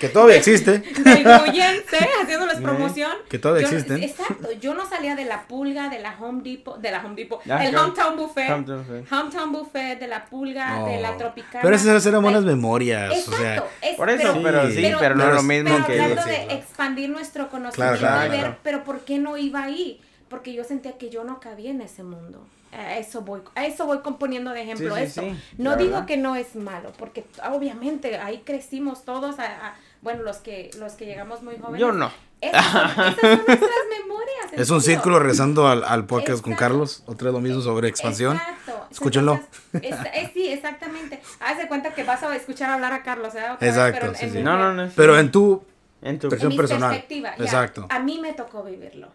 Que todavía existe. del Goyense, haciéndoles promoción. Que todavía Yo existen. Exacto, yo no salía de la pulga, de la Home Depot, de la Home Depot, Ah, el claro. Hometown Buffet, Hometown Buffet. Hometown Buffet, de la pulga, de la tropicana. Pero esas eran buenas memorias. O sea, Exacto, es- Por eso, pero, sí, pero, no es lo mismo pero que... hablando sí, de claro. expandir nuestro conocimiento Claro, y claro. ver, pero ¿por qué no iba ahí? Porque yo sentía que yo no cabía en ese mundo. A eso voy, a eso voy componiendo de ejemplo Sí, sí, esto. sí, no digo verdad. que no es malo, porque obviamente ahí crecimos todos, a- a- bueno, los que los que llegamos muy jóvenes. Yo no. Esas son, esas son nuestras memorias. es un círculo regresando al, al podcast con Exacto. Carlos. Otra vez lo mismo sobre expansión. Exacto. Escúchenlo. Es- es- sí, exactamente. Haz de cuenta que vas a escuchar hablar a Carlos, ¿eh? Otra vez, Exacto, pero en- sí, en sí. No, no, no. Pero en tu En tu... Versión en mi personal. perspectiva, ya. Exacto. A mí me tocó vivirlo.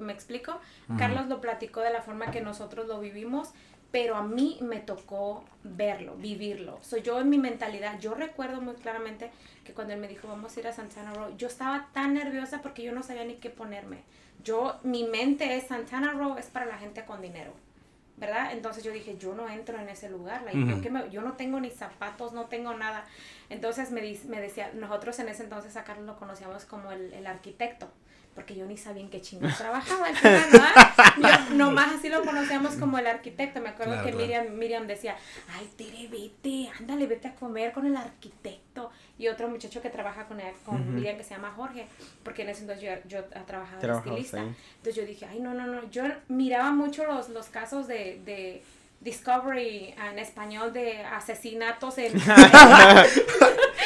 ¿Me explico? Carlos lo platicó de la forma que nosotros lo vivimos, pero a mí me tocó verlo, vivirlo. Soy yo en mi mentalidad. Yo recuerdo muy claramente que cuando él me dijo, vamos a ir a Santana Row, yo estaba tan nerviosa porque yo no sabía ni qué ponerme. Yo, mi mente es Santana Row es para la gente con dinero. ¿verdad? Entonces yo dije, yo no entro en ese lugar, like, yo, que me- yo no tengo ni zapatos, no tengo nada. Entonces me, me decía, nosotros en ese entonces a Carlos lo conocíamos como el, el arquitecto, porque yo ni sabía en qué chingados trabajaba al final, ¿verdad? Yo nomás así lo conocíamos como el arquitecto. Me acuerdo Claro, que. Miriam, Miriam decía, ay, Tere, vete, ándale, vete a comer con el arquitecto. Y otro muchacho que trabaja con, él, con. Miriam que se llama Jorge, porque en ese entonces yo, yo trabajaba de estilista. Entonces yo dije, ay, no, no, no. Yo miraba mucho los, los casos de, de Discovery en español de asesinatos en,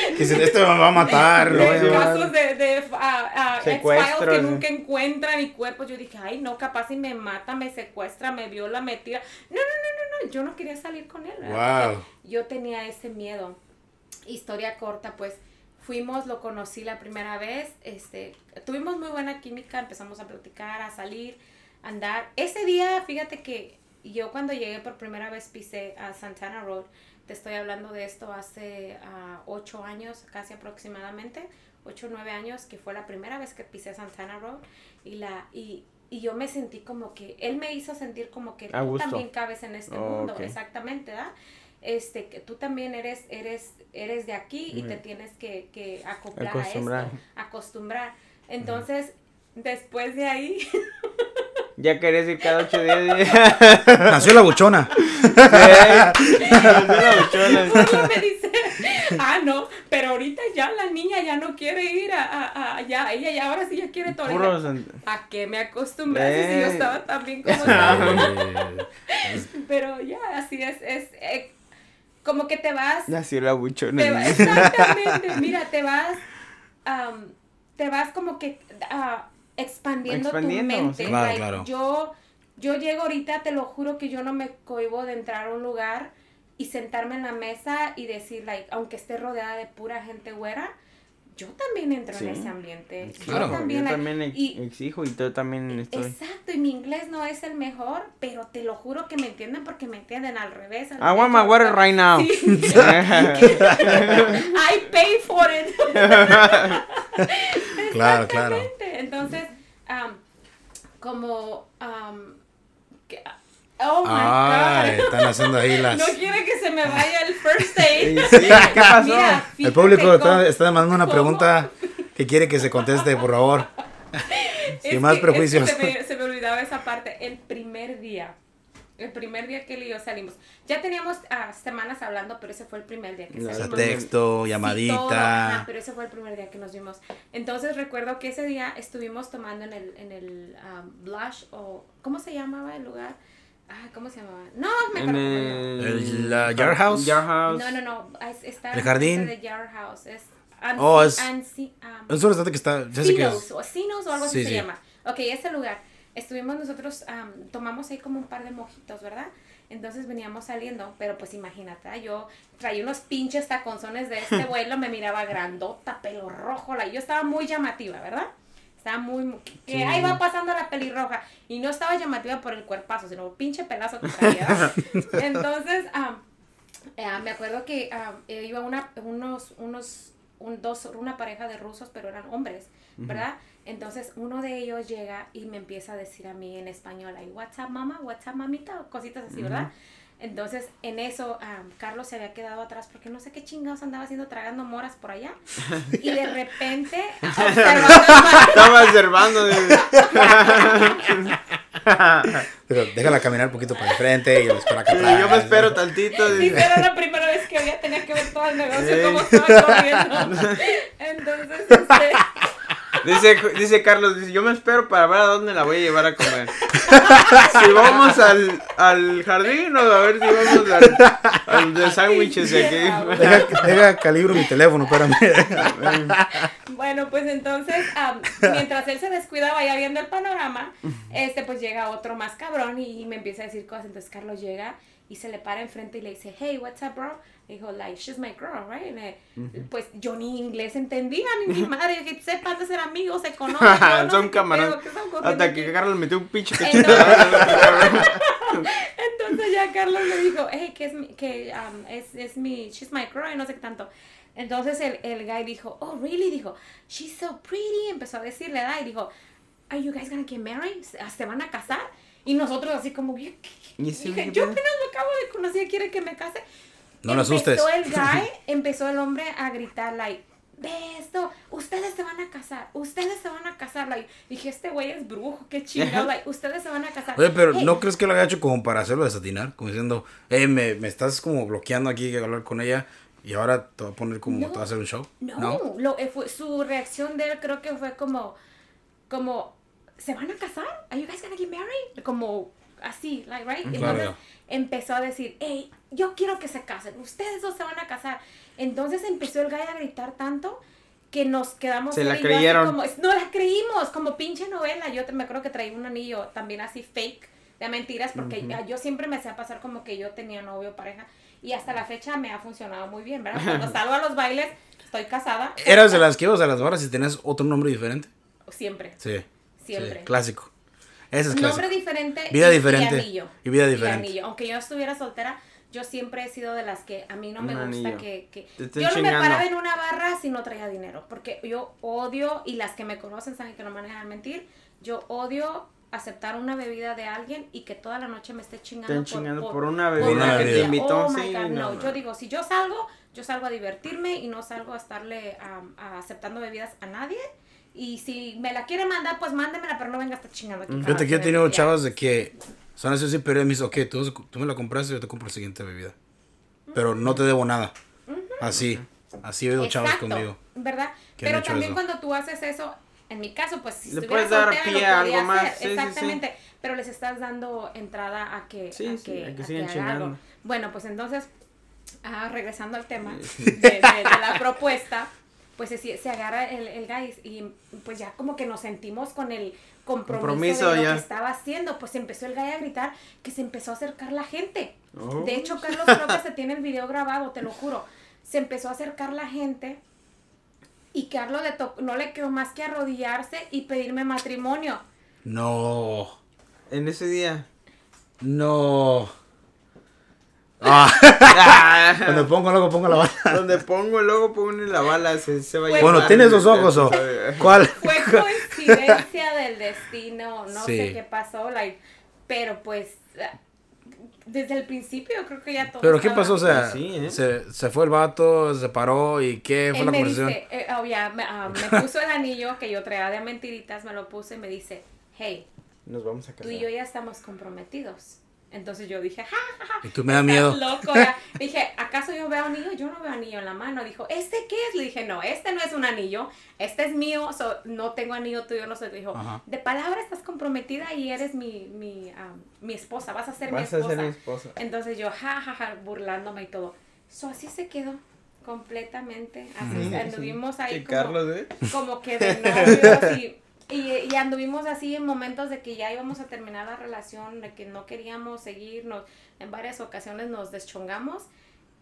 Que dicen, este me va a matar. de llevar". casos de, de Secuestros, que ¿no? nunca encuentran y cuerpos. Yo dije, ay, no, capaz si me mata, me secuestra, me viola, me tira. No, no, no, no, no. Yo no quería salir con él. Wow. Yo tenía ese miedo. Historia corta, pues fuimos, lo conocí la primera vez. Este, tuvimos muy buena química, empezamos a platicar, a salir, a andar. Ese día, fíjate que yo cuando llegué por primera vez pisé a Santana Road. Te estoy hablando de esto hace ah, ocho años, casi aproximadamente, ocho o nueve años, que fue la primera vez que pisé Santana Road. Y, la, y, y yo me sentí como que, él me hizo sentir como que tú también cabes en este Oh, mundo, exactamente, ¿verdad? Este, que tú también eres, eres, eres de aquí y te Ujú. tienes que, que acoplar Acostumbrar. a esto, acostumbrar. Entonces, después de ahí, Ya querías ir cada ocho días. Nació la buchona. Solo me dice, ah, no, pero ahorita ya la niña ya no quiere ir a, a, a- ya, ella ya ahora sí ya quiere todo. ¿A qué me acostumbraste si yo Eh. estaba tan bien como estaba? Pero ya, así es, es eh, como que te vas Nació la buchona. Te va- exactamente, mira, te vas, te vas como que ah, expandiendo, Expandiendo, tu mente. sí. Claro, like, claro. Yo, yo llego ahorita, te lo juro que yo no me cohibo de entrar a un lugar y sentarme en la mesa y decir, like, aunque esté rodeada de pura gente güera, yo también entro Sí. en ese ambiente. Claro. Yo también, Yo like, también ex- y- exijo y tú también estoy. Exacto, y mi inglés no es el mejor, pero te lo juro que me entienden porque me entienden al revés. al I want my water right now. Sí. I pay for it. Claro, claro. Exactamente. Entonces, am, como, am, que- oh my Ay, God. están haciendo ahí las. No quiere que se me vaya el first date. Sí, ¿qué pasó? Mira, El público está, está demandando una cómo- pregunta que quiere que se conteste, por favor. Es Sin más que- es que prejuicios. se, me, se me olvidaba esa parte. El primer día El primer día que él y yo salimos. Ya teníamos ah, semanas hablando, pero ese fue el primer día que No, O sea, salimos. texto, Sí, todo, ajá, llamadita. pero ese fue el primer día que nos vimos. Entonces recuerdo que ese día estuvimos tomando en el, en el um, Blush o ¿cómo se llamaba el lugar? Ah, ¿cómo se llamaba? No, me En acuerdo. el... El, la Yard House. Yard House. No, no, no, es- está ¿El jardín? de Yard House. Es Ansi- Oh, es- um, Es un restaurante que está. Ya sé que Cinos es. o Cinos o algo así Sí, se sí. llama. Ok, ese lugar. Estuvimos nosotros, am, tomamos ahí como un par de mojitos, ¿verdad? Entonces veníamos saliendo, pero pues imagínate, ¿ah? yo traía unos pinches taconzones de este vuelo, me miraba grandota, pelo rojo, la, yo estaba muy llamativa, ¿verdad? Estaba muy, muy- que ahí va pasando la pelirroja. Y no estaba llamativa por el cuerpazo, sino el pinche pelazo que traía. Entonces, eh, me acuerdo que eh, iba una, unos, unos, un, dos, una pareja de rusos, pero eran hombres, ¿verdad? Entonces uno de ellos llega y me empieza a decir a mí en español, like, what's up mamá, what's up mamita, o cositas así, ¿verdad? Entonces en eso am, Carlos se había quedado atrás porque no sé qué chingados andaba haciendo tragando moras por allá. Y de repente, observando Estaba observando. Pero déjala caminar un poquito para el frente y después para acá Sí, atrás. yo me espero tantito. Dice, era la primera vez que había tenía que ver todo el negocio Sí. como estaba corriendo. Entonces, este, Dice, dice Carlos, dice, yo me espero para ver a dónde la voy a llevar a comer. si vamos al, al jardín o a ver si vamos al, al de sándwiches de aquí. Deja, deja calibro mi teléfono, espérame. Bueno, pues entonces, am, mientras él se descuidaba ya viendo el panorama, este pues llega otro más cabrón y, me empieza a decir cosas. Entonces Carlos llega y se le para enfrente y le dice, hey, what's up, bro? Le dijo, like, she's my girl, right? Le- Pues yo ni inglés entendía, ni mi madre, que sepan de ser amigos, se conocen. no Son qué camaradas. pedo, ¿qué está ocurriendo Hasta que Carlos metió un pinche cachito. Entonces ya Carlos le dijo, hey, que es mi, que um, es, es mi, she's my girl y no sé qué tanto. Entonces el, el guy dijo, oh, really? Dijo, she's so pretty. Empezó a decirle, ¿verdad? Y dijo, are you guys gonna get married? ¿Se, van a casar? Y nosotros así como, ¿qué- qué- qué? ¿Y ese Dije, qué yo apenas lo acabo de conocer, ¿quiere que me case? No lo asustes. Empezó el guy, empezó el hombre a gritar, like, de esto, ustedes se van a casar, ustedes se van a casar, like, dije, este güey es brujo, qué chingado, like, ustedes se van a casar. Oye, pero Hey, ¿no crees que lo haya hecho como para hacerlo desatinar? Como diciendo, eh, me, me estás como bloqueando aquí que hablar con ella y ahora te voy a poner como, No. te voy a hacer un show. No, Lo, eh, fue, su reacción de él creo que fue como, como, ¿se van a casar? ¿Are you guys gonna get married? Como así, like, right? Claro. Entonces empezó a decir, hey, yo quiero que se casen, ustedes dos se van a casar. Entonces empezó el gallo a gritar tanto que nos quedamos Se la creyeron. como, no la creímos, como pinche novela. Yo te- me acuerdo que traía un anillo también así fake de mentiras porque yo siempre me hacía pasar como que yo tenía novio o pareja y hasta la fecha me ha funcionado muy bien, ¿verdad? Cuando salgo a los bailes, estoy casada. ¿Eras de las que ibas a las barras y tenías otro nombre diferente? Siempre, Sí. siempre. sí, clásico. Ese es Nombre diferente. Vida y- diferente. Y anillo. Y vida diferente. anillo. Aunque yo estuviera soltera, yo siempre he sido de las que a mí no me Un gusta anillo. que... que- Te Yo no me chingando. paraba en una barra si no traía dinero. Porque yo odio, y las que me conocen saben que no manejan mentir, yo odio aceptar una bebida de alguien y que toda la noche me esté chingando, Estén chingando por por una por bebida una que te bebida. invitó. Oh my sí, God, no. no, Yo digo, si yo salgo, yo salgo a divertirme y no salgo a estarle um, a aceptando bebidas a nadie. Y si me la quiere mandar, pues mándemela, pero no venga a estar chingando aquí. Fíjate que yo he Ya. tenido chavas de que son así, sí, pero me dice, ok, tú, tú me la compraste, yo te compro la siguiente bebida. Pero no te debo nada. Así, así he oído chavas conmigo. ¿Verdad? que Pero también eso. cuando tú haces eso, en mi caso, pues si Le estuviera puedes dar soltera, pie a algo más, sí, sí. exactamente. Pero les estás dando entrada a que, Sí, a sí, que, a que a sigan haga chingando. algo. Bueno, pues entonces, ah, regresando al tema de, de- de la propuesta, pues se, se agarra el, el guys y pues ya como que nos sentimos con el compromiso, Compromiso, de lo ya. que estaba haciendo. Pues empezó el guy a gritar que se empezó a acercar la gente. Oh. De hecho, Carlos creo que se tiene el video grabado, te lo juro. Se empezó a acercar la gente y Carlos le to- no le quedó más que arrodillarse y pedirme matrimonio. No, En ese día. no. Ah, cuando pongo loco, pongo la bala. Donde pongo el logo, pongo la bala, se, se va a Bueno, llevar. Bueno, ¿tienes dos ojos o cuál? Fue coincidencia del destino, no Sí. sé qué pasó, like, pero pues desde el principio creo que ya todo Pero ¿qué pasó? O sea, Sí, ¿eh? se, se fue el vato, se paró y ¿qué fue Él la me conversación? dice, eh, oh, ya, me, ah, me puso el anillo que yo traía de mentiritas, me lo puse y me dice, hey, Nos vamos a tú casar. y yo ya estamos comprometidos. Entonces yo dije, ja, ja, ja. Y tú me da estás miedo. loco. Dije, ¿acaso yo veo anillo? Yo no veo anillo en la mano. Dijo, ¿este qué es? Le dije, no, este no es un anillo. Este es mío. so, no tengo anillo tuyo, no sé. Dijo, Ajá. de palabra estás comprometida y eres mi, mi, am, mi esposa. Vas a ser mi Vas a esposa. ser mi esposa. Entonces yo, ja, ja, ja, burlándome y todo. So, así se quedó completamente. Así anduvimos ahí Que como, Carlos, ¿eh? como que de novios y, y, y anduvimos así en momentos de que ya íbamos a terminar la relación, de que no queríamos seguirnos. En varias ocasiones nos deschongamos.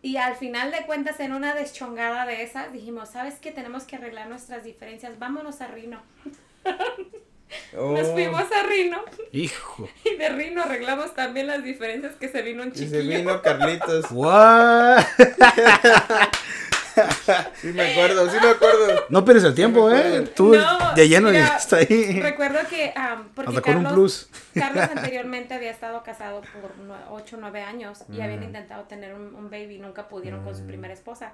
Y al final de cuentas, en una deschongada de esas, dijimos, ¿sabes qué? Tenemos que arreglar nuestras diferencias. Vámonos a Rino. Nos Oh, fuimos a Rino. Hijo. Y de Rino arreglamos también las diferencias que se vino un Y se chiquillo. vino Carlitos. Sí me acuerdo, sí me acuerdo. No pierdes el tiempo, Sí eh. Tú No, de lleno mira, llegaste ahí. Recuerdo que, porque Hasta con un Carlos, plus. Carlos anteriormente había estado casado por 8 o 9 años y habían Mm. intentado tener un, un baby y nunca pudieron con su primera esposa.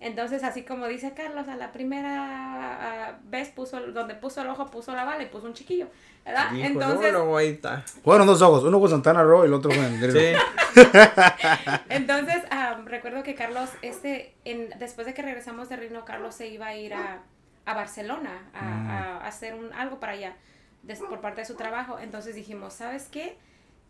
Entonces, así como dice Carlos, a la primera vez puso, donde puso el ojo, puso la bala y puso un chiquillo, ¿verdad? Dijo, Entonces, no, ahí está. Fueron dos ojos. Uno con Santana Row y el otro con el Sí. entonces am, recuerdo que Carlos, este, en, después de que regresamos de Rino, Carlos se iba a ir a, a Barcelona a, a hacer un, algo para allá des- por parte de su trabajo. Entonces dijimos, ¿sabes qué?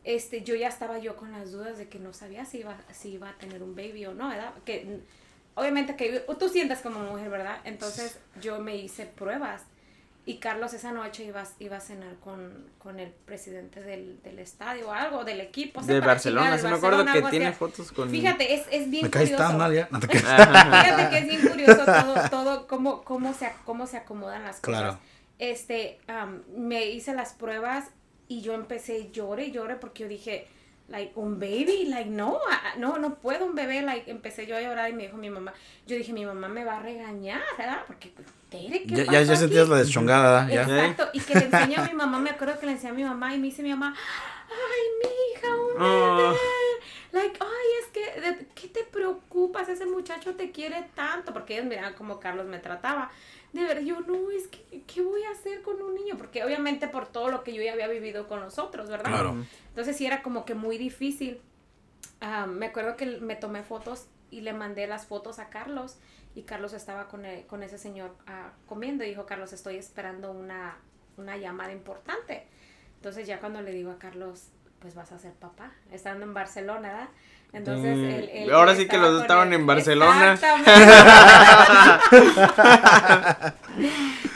Este, yo ya estaba yo con las dudas de que no sabía si iba, si iba a tener un baby o no, ¿verdad? Que mm, obviamente que tú sientes como mujer, ¿verdad? Entonces yo me hice pruebas y Carlos esa noche iba, iba a cenar con, con el presidente del, del estadio o algo, del equipo. o sea, De Barcelona, de me acuerdo que tiene así. fotos con... Fíjate, es, es bien Me curioso. tan mal ya. No te. Fíjate que es bien curioso todo, todo cómo, cómo, se, cómo se acomodan las cosas. Claro. Este, am, me hice las pruebas y yo empecé llore y llore porque yo dije, like, un baby, like, no, no, no puedo un bebé, like, empecé yo a llorar y me dijo mi mamá, yo dije, mi mamá me va a regañar, ¿verdad? Porque, Tere, ¿qué Ya, ya, ya aquí?" sentías la deschongada, ya. Exacto, y que le enseñé a mi mamá, me acuerdo que le enseñé a mi mamá y me dice mi mamá, ay, mi hija, un Oh. bebé. Like, ay, es que, de- ¿qué te preocupas? Ese muchacho te quiere tanto, porque ellos miraban cómo Carlos me trataba. De verdad, yo no, es que, ¿qué voy a hacer con un niño? Porque obviamente por todo lo que yo ya había vivido con nosotros, ¿verdad? Claro. Entonces sí era como que muy difícil. Ah, me acuerdo que me tomé fotos y le mandé las fotos a Carlos y Carlos estaba con, e- con ese señor ah, comiendo y dijo, Carlos, estoy esperando una, una llamada importante. Entonces ya cuando le digo a Carlos, pues vas a ser papá, estando en Barcelona, ¿verdad? Entonces Sí. él, él Ahora sí que los dos estaban él. en Barcelona.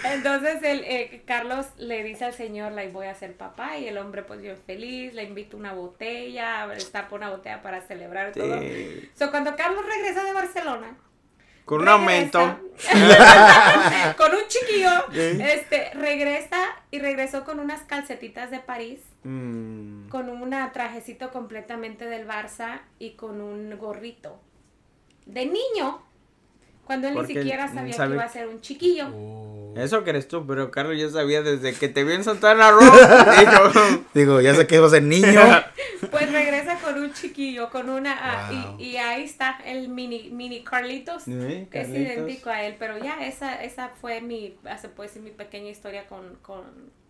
Entonces el, eh, Carlos le dice al señor, like, voy a ser papá y el hombre pues bien feliz, le invita una botella, está por una botella para celebrar todo. So, cuando Carlos regresa de Barcelona, Con un regresa- aumento. con un chiquillo, Sí. este, regresa y regresó con unas calcetitas de París, Mm. con un trajecito completamente del Barça y con un gorrito de niño, cuando él Porque ni siquiera sabía sabe- que iba a ser un chiquillo. Oh. Eso crees tú, pero Carlos ya sabía desde que te vio en Santana Row. Digo, ya sé que vas a ser niño. Pues regresa con un chiquillo, con una... ah, Wow. y, y ahí está el mini, mini Carlitos. Sí, Es idéntico a él, pero ya esa, esa fue mi, se puede decir, mi pequeña historia con, con,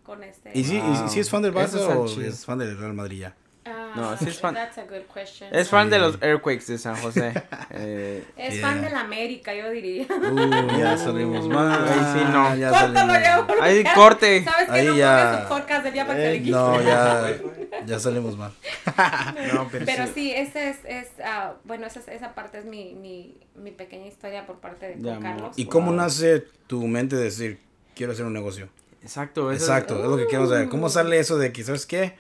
con este. ¿Y sí, y sí- sí es fan del Barça o es fan del Real Madrid ya? Ah, No, sí es fan. That's a good question. Es fan de los Earthquakes de San José. Eh, Es Yeah. fan de la América, yo diría. Uh, ya salimos mal. Ahí sí, no. Ya Córtalo salimos ya. Ahí corte. ¿Sabes que Ahí no ya- su podcast del día para que Eh? No, ya, ya salimos mal. no, pero, Pero sí. sí, ese es, es ah, bueno, esa, es- esa parte es mi, mi, mi pequeña historia por parte de. Carlos. ¿Y cómo Wow. nace tu mente de decir, quiero hacer un negocio? Exacto, eso Exacto, es lo que quiero saber. ¿Cómo sale eso de que, ¿sabes qué?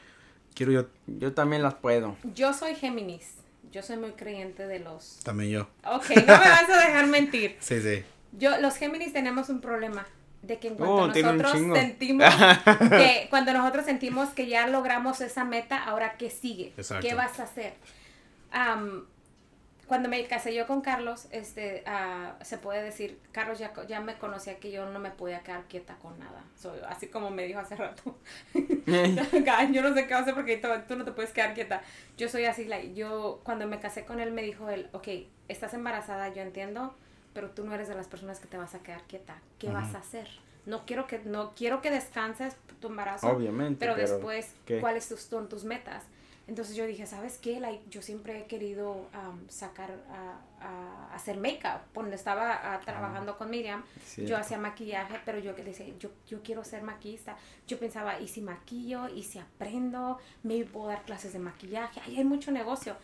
Quiero yo, Yo también las puedo. Yo soy Géminis. Yo soy muy creyente de los... también yo. Ok, no me vas a dejar mentir. Sí, sí. Yo, los Géminis tenemos un problema de que en cuanto Oh, nosotros sentimos que cuando nosotros sentimos que ya logramos esa meta, ahora qué sigue, Exacto. qué vas a hacer. Am, cuando me casé yo con Carlos, este, ah, se puede decir, Carlos ya, ya me conocía que yo no me podía quedar quieta con nada. Soy, así como me dijo hace rato. yo no sé qué hacer porque tú, tú no te puedes quedar quieta. Yo soy así, like, yo cuando me casé con él me dijo él, ok, estás embarazada, yo entiendo, pero tú no eres de las personas que te vas a quedar quieta. ¿Qué vas a hacer? No quiero que no quiero que descanses tu embarazo, Obviamente. pero, después, ¿qué? ¿cuáles son tus metas? Entonces yo dije, ¿sabes qué? Like, yo siempre he querido um, sacar, a, a hacer make-up. Cuando estaba ah, trabajando con Miriam, Cierto. yo hacía maquillaje, pero yo decía, yo, yo quiero ser maquillista. Yo pensaba, ¿y si maquillo? ¿Y si aprendo? ¿Me puedo dar clases de maquillaje? Ahí hay mucho negocio.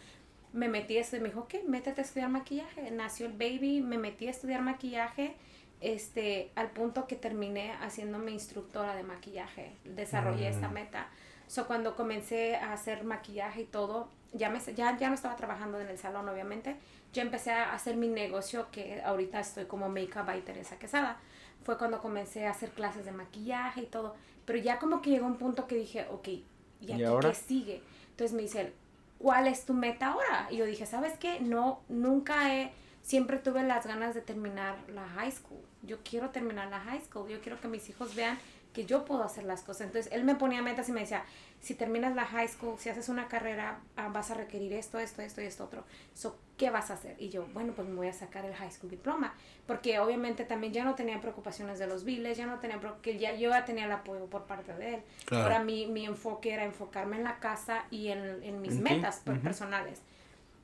Me metí a estudiar, me dijo, ¿qué? Métete a estudiar maquillaje. Nació el baby, me metí a estudiar maquillaje este, al punto que terminé haciéndome instructora de maquillaje. Desarrollé esta meta. So, cuando comencé a hacer maquillaje y todo, ya, me, ya, ya no estaba trabajando en el salón, obviamente. Yo empecé a hacer mi negocio, que ahorita estoy como Makeup by Teresa Quesada. Fue cuando comencé a hacer clases de maquillaje y todo. Pero ya como que llegó un punto que dije, ok, ¿y ¿Y aquí ahora? qué sigue? Entonces me dice, él, ¿cuál es tu meta ahora? Y yo dije, ¿sabes qué? No, nunca he, siempre tuve las ganas de terminar la high school. Yo quiero terminar la high school. Yo quiero que mis hijos vean que yo puedo hacer las cosas. Entonces él me ponía metas y me decía, si terminas la high school, si haces una carrera, ah, vas a requerir esto, esto, esto y esto otro. So, ¿Qué vas a hacer? Y yo, bueno, pues me voy a sacar el high school diploma. Porque obviamente también ya no tenía preocupaciones de los biles, ya no tenía, porque ya yo ya tenía el apoyo por parte de él. Claro. Ahora mi, mi enfoque era enfocarme en la casa y en, en mis metas personales.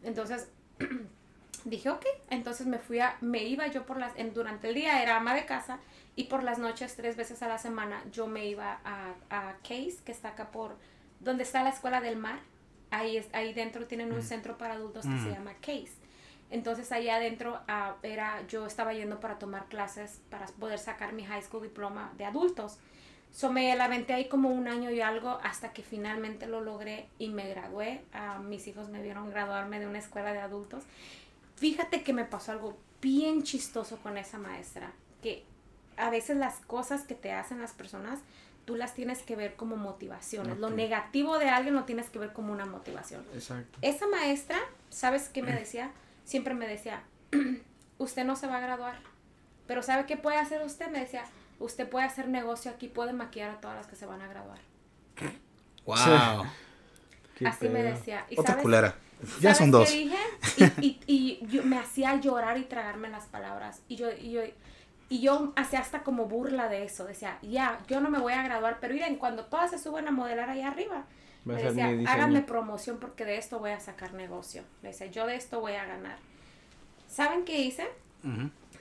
Entonces, dije, ok, entonces me fui a, me iba yo por las, en, durante el día era ama de casa y por las noches, tres veces a la semana, yo me iba a, a Case, que está acá por, donde está la Escuela del Mar. Ahí, es, ahí dentro tienen un centro para adultos que se Mm. llama Case. Entonces ahí adentro ah, era, yo estaba yendo para tomar clases para poder sacar mi high school diploma de adultos. So me la aventé ahí como un año y algo hasta que finalmente lo logré y me gradué. Ah, mis hijos me vieron graduarme de una escuela de adultos. Fíjate que me pasó algo bien chistoso con esa maestra, que a veces las cosas que te hacen las personas, tú las tienes que ver como motivaciones. Lo negativo de alguien lo tienes que ver como una motivación. Exacto. Esa maestra, ¿sabes qué me decía? Siempre me decía, usted no se va a graduar, pero ¿sabe qué puede hacer usted? Me decía, usted puede hacer negocio aquí, puede maquillar a todas las que se van a graduar. Wow. Así me decía. ¿Y Otra sabes- culera. Ya ¿sabes son qué dos. dije? Y, y, y yo, me hacía llorar y tragarme las palabras. Y yo, y yo, y yo hacía hasta como burla de eso. Decía, ya, yo no me voy a graduar, pero miren, cuando todas se suben a modelar allá arriba, ser decía, háganme promoción porque de esto voy a sacar negocio. Le decía, yo de esto voy a ganar. ¿Saben qué hice?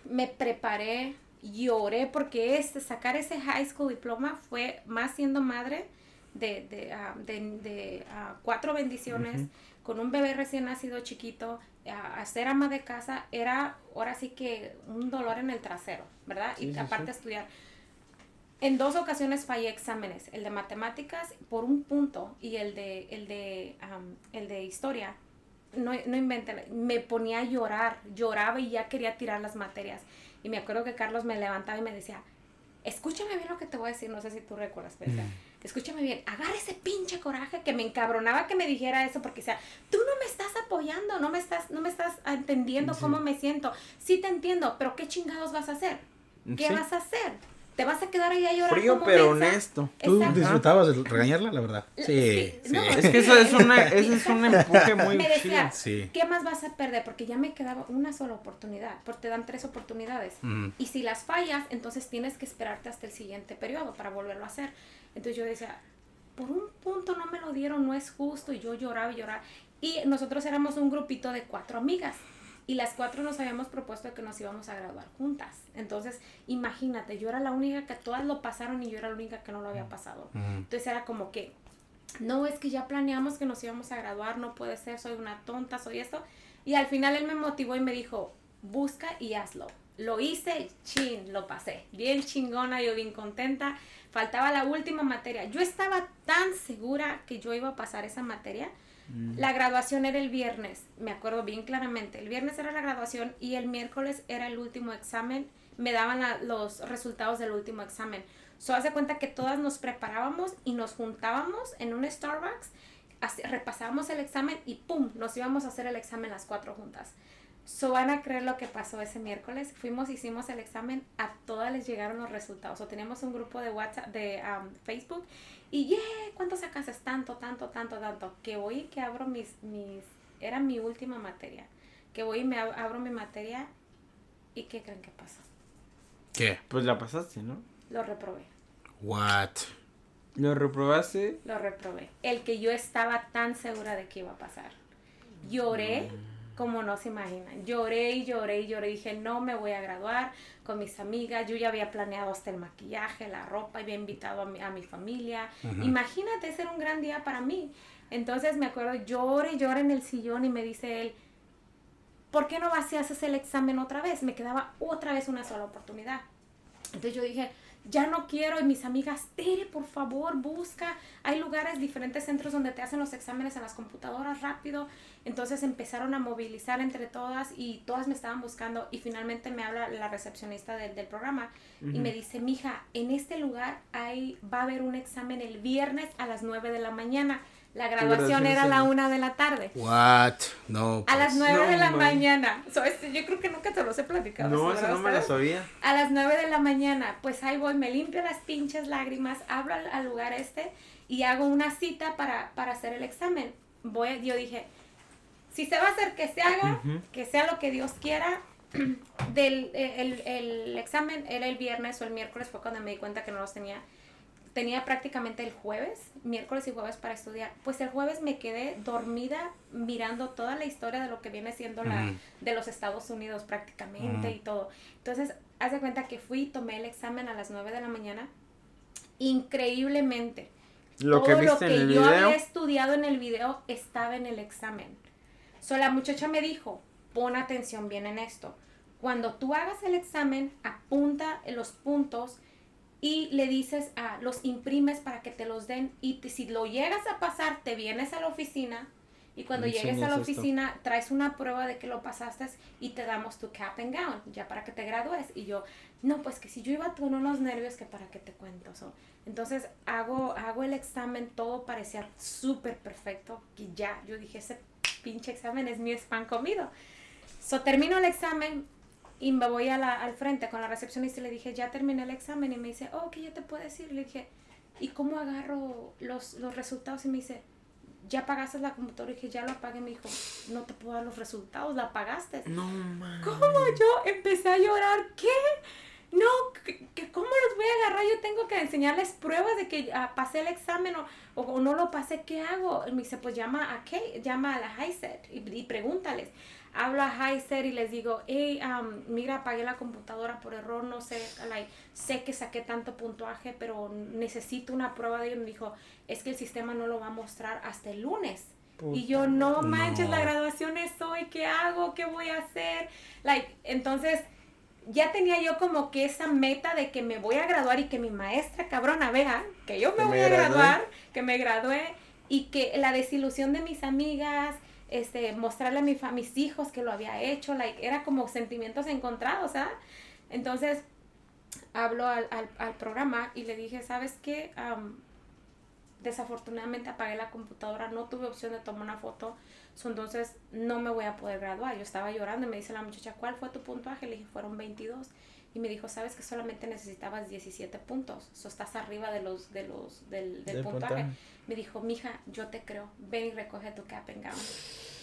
Me preparé, lloré porque este, sacar ese high school diploma fue más siendo madre de, de, ah, de- de, ah, cuatro bendiciones, con un bebé recién nacido chiquito, a, a ser ama de casa, era ahora sí que un dolor en el trasero, ¿verdad? Sí, y sí, aparte sí. estudiar. En dos ocasiones fallé exámenes, el de matemáticas por un punto y el de, el de, el de historia. No, no inventen, me ponía a llorar, lloraba y ya quería tirar las materias. Y me acuerdo que Carlos me levantaba y me decía, escúchame bien lo que te voy a decir, no sé si tú recuerdas, pero decía, escúchame bien, agarra ese pinche coraje que me encabronaba que me dijera eso porque decía, tú no me estás apoyando, no me estás, no me estás entendiendo Sí. cómo me siento. Sí te entiendo, pero ¿qué chingados vas a hacer? ¿Qué Sí. vas a hacer? ¿Te vas a quedar ahí a llorar Frío como pero mensa? honesto. ¿Tú Exacto. disfrutabas de regañarla, la verdad? Sí, Sí, sí. no. Es que eso es una, ese es un empuje muy me decía. ¿qué más vas a perder? Porque ya me quedaba una sola oportunidad, porque te dan tres oportunidades. Mm. Y si las fallas, entonces tienes que esperarte hasta el siguiente periodo para volverlo a hacer. Entonces yo decía, por un punto no me lo dieron, no es justo. Y yo lloraba y lloraba. Y nosotros éramos un grupito de cuatro amigas. Y las cuatro nos habíamos propuesto que nos íbamos a graduar juntas. Entonces, imagínate, yo era la única que todas lo pasaron y yo era la única que no lo había pasado. Entonces era como que, no, es que ya planeamos que nos íbamos a graduar, no puede ser, soy una tonta, soy esto. Y al final él me motivó y me dijo, busca y hazlo. Lo hice, chin, lo pasé. Bien chingona, yo bien contenta. Faltaba la última materia. Yo estaba tan segura que yo iba a pasar esa materia. La graduación era el viernes, me acuerdo bien claramente. El viernes era la graduación y el miércoles era el último examen. Me daban la- los resultados del último examen. So, haz de cuenta que todas nos preparábamos y nos juntábamos en un Starbucks, repasábamos el examen y ¡pum! Nos íbamos a hacer el examen las cuatro juntas. So, van a creer lo que pasó ese miércoles. Fuimos, hicimos el examen, a todas les llegaron los resultados. O teníamos un grupo de WhatsApp, de um, Facebook, y ¡yeah! ¿Cuánto sacaste? Tanto, tanto, tanto, tanto. Que voy y que abro mis, mis, era mi última materia. Que voy y me ab- abro mi materia, ¿y qué creen que pasó? ¿Qué? Pues la pasaste, ¿no? Lo reprobé. What? ¿Lo reprobaste? Lo reprobé. El que yo estaba tan segura de que iba a pasar. Lloré como no se imaginan. Lloré y lloré y lloré. Dije, no me voy a graduar con mis amigas. Yo ya había planeado hasta el maquillaje, la ropa, había invitado a mi, a mi familia. Imagínate, ese era un gran día para mí. Entonces me acuerdo, lloré y lloré en el sillón y me dice él, ¿por qué no vas y haces el examen otra vez? Me quedaba otra vez una sola oportunidad. Entonces yo dije, ya no quiero. Y mis amigas, Tere, por favor, busca. Hay lugares, diferentes centros donde te hacen los exámenes en las computadoras rápido. Entonces empezaron a movilizar entre todas y todas me estaban buscando. Y finalmente me habla la recepcionista del, del programa y me dice, mija, en este lugar hay, va a haber un examen el viernes a las 9 de la mañana. La graduación era a la una de la tarde. What? No. A las pues. 9 No, de la man. mañana. So, este, yo creo que nunca te los he platicado. No, ¿verdad, esa no me ustedes? sabía. A las 9 de la mañana, pues ahí voy, me limpio las pinches lágrimas, abro al, al lugar este y hago una cita para, para hacer el examen. Voy, yo dije, si se va a hacer, que se haga, que sea lo que Dios quiera. Del, eh, el, el examen era el viernes o el miércoles, fue cuando me di cuenta que no los tenía. Tenía prácticamente el jueves, miércoles y jueves para estudiar. Pues el jueves me quedé dormida mirando toda la historia de lo que viene siendo la, de los Estados Unidos prácticamente y todo. Entonces, haz de cuenta que fui tomé el examen a las 9 de la mañana. Increíblemente. Lo que todo viste lo que en el yo video. había estudiado en el video estaba en el examen. So, la muchacha me dijo, pon atención bien en esto. Cuando tú hagas el examen, apunta los puntos y le dices a los imprimes para que te los den y te- si lo llegas a pasar, te vienes a la oficina y cuando llegues a la esto. oficina traes una prueba de que lo pasaste y te damos tu cap and gown, ya para que te gradúes. Y yo, no, pues que si yo iba con unos nervios que para qué te cuento. So, entonces hago, hago el examen, todo parecía súper perfecto y ya, yo dije, ese pinche examen es mi pan comido. So, termino el examen y me voy a la- al frente con la recepcionista y le dije, ya terminé el examen. Y me dice, oh, que ya te puedes ir. Le dije, ¿y cómo agarro los, los resultados? Y me dice, ¿ya pagaste la computadora? Y dije, ya lo apagué. Me dijo, no te puedo dar los resultados, la pagaste. No, man. ¿Cómo yo empecé a llorar? ¿Qué? No, ¿qué- qué- ¿cómo los voy a agarrar? Yo tengo que enseñarles pruebas de que pasé el examen o, o- o no lo pasé. ¿Qué hago? Y me dice, pues llama a qué? Llama a la HiSet y, y pregúntales. Hablo a HiSet y les digo, hey, um, mira, apagué la computadora por error, no sé, like, sé que saqué tanto puntuaje, pero necesito una prueba de ello. Y me dijo, es que el sistema no lo va a mostrar hasta el lunes. Y yo, no manches, la graduación es hoy, ¿qué hago? ¿Qué voy a hacer? Like, entonces, ya tenía yo como que esa meta de que me voy a graduar y que mi maestra cabrona vea que yo me Que voy me a gradué. graduar, que me gradué y que la desilusión de mis amigas, este, mostrarle a mi fa- mis hijos que lo había hecho, like, era como sentimientos encontrados, ¿ah? Entonces, hablo al, al, programa y le dije, ¿sabes qué? Am, desafortunadamente apagué la computadora, no tuve opción de tomar una foto, entonces no me voy a poder graduar. Yo estaba llorando y me dice la muchacha, ¿cuál fue tu puntaje? Le dije, fueron 22. Y me dijo, ¿sabes que solamente necesitabas 17 puntos? So, estás arriba de los, de los, del, del Del puntaje. puntaje. Me dijo, mija, yo te creo, ven y recoge tu cap and gown.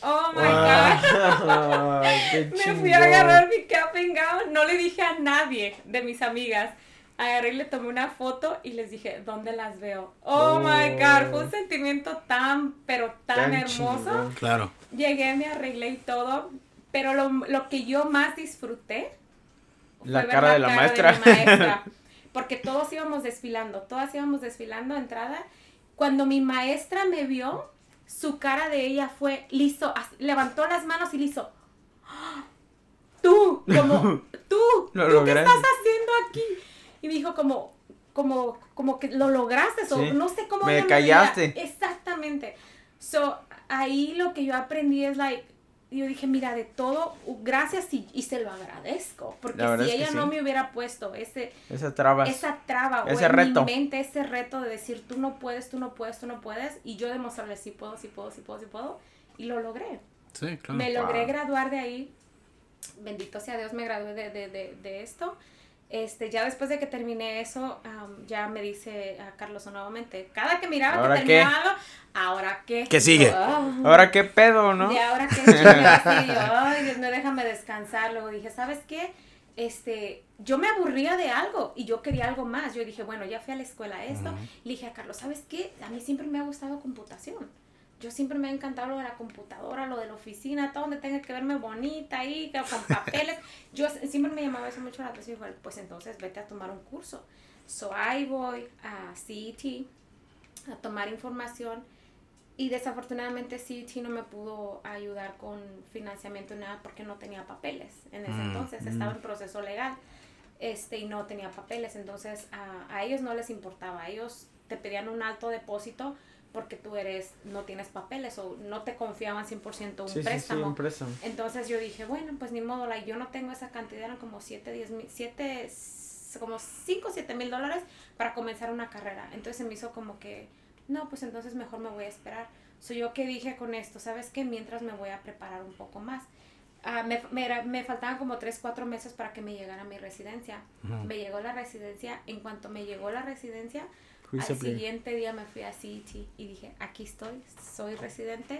Oh my God. Ay, qué Me fui a agarrar mi cap and gown. No le dije a nadie de mis amigas. Agarré y le tomé una foto y les dije, ¿dónde las veo? Oh, Oh. my God, fue un sentimiento tan, pero tan, Tan hermoso. chingón. Claro. Llegué, me arreglé y todo. Pero lo, lo que yo más disfruté La cara de la maestra. mi maestra. Porque todos íbamos desfilando, todas íbamos desfilando a entrada. Cuando mi maestra me vio, su cara de ella fue listo, as- levantó las manos y le hizo. "¡Ah! Tú, como, tú, Lo ¿tú qué estás haciendo aquí? Y me dijo como, como, como que lo lograste, o Sí. no sé cómo Me callaste. Exactamente. So, ahí lo que yo aprendí es like, yo dije, mira, de todo, gracias y, y se lo agradezco. Porque si es que ella sí. no me hubiera puesto ese, Esa traba Ese o en reto. mi mente ese reto de decir, tú no puedes, tú no puedes, tú no puedes, y yo demostrarle, sí puedo, sí puedo, sí puedo, sí puedo, y lo logré. Sí, claro. Me logré Wow. graduar de ahí. Bendito sea Dios, me gradué de, de, de, de esto. Este, ya después de que terminé eso, am, ya me dice a Carlos nuevamente, cada que miraba ¿Ahora que terminaba algo, ¿ahora qué? ¿Qué sigue? Yo, "Ah". Ahora qué pedo, ¿no? Y ahora qué yo, ay, Dios mío, déjame descansar. Luego dije, ¿sabes qué? este, yo me aburría de algo y yo quería algo más. Yo dije, bueno, ya fui a la escuela esto. Le dije a Carlos, ¿sabes qué? A mí siempre me ha gustado computación. Yo siempre me ha encantado lo de la computadora, lo de la oficina, todo donde tenga que verme bonita ahí, con papeles. yo siempre me llamaba eso mucho la atención. Pues entonces vete a tomar un curso. So ahí voy a CET a tomar información y desafortunadamente CET no me pudo ayudar con financiamiento nada porque no tenía papeles en ese mm, entonces, estaba mm. en proceso legal este, y no tenía papeles, entonces a, a, ellos no les importaba, ellos te pedían un alto depósito porque tú eres, no tienes papeles o no te confiaban 100% un, préstamo. un préstamo. Entonces yo dije, bueno, pues ni modo, yo no tengo esa cantidad, eran como 7, 10 mil, 7, como 5, 7 mil dólares para comenzar una carrera. Entonces se me hizo como que, no, pues entonces mejor me voy a esperar. Soy yo que dije con esto, ¿sabes qué? Mientras me voy a preparar un poco más. Ah, me, me, me, faltaban como 3, 4 meses para que me llegara mi residencia. Me llegó la residencia. En cuanto me llegó la residencia, al siguiente día me fui a CET y dije, aquí estoy, soy residente,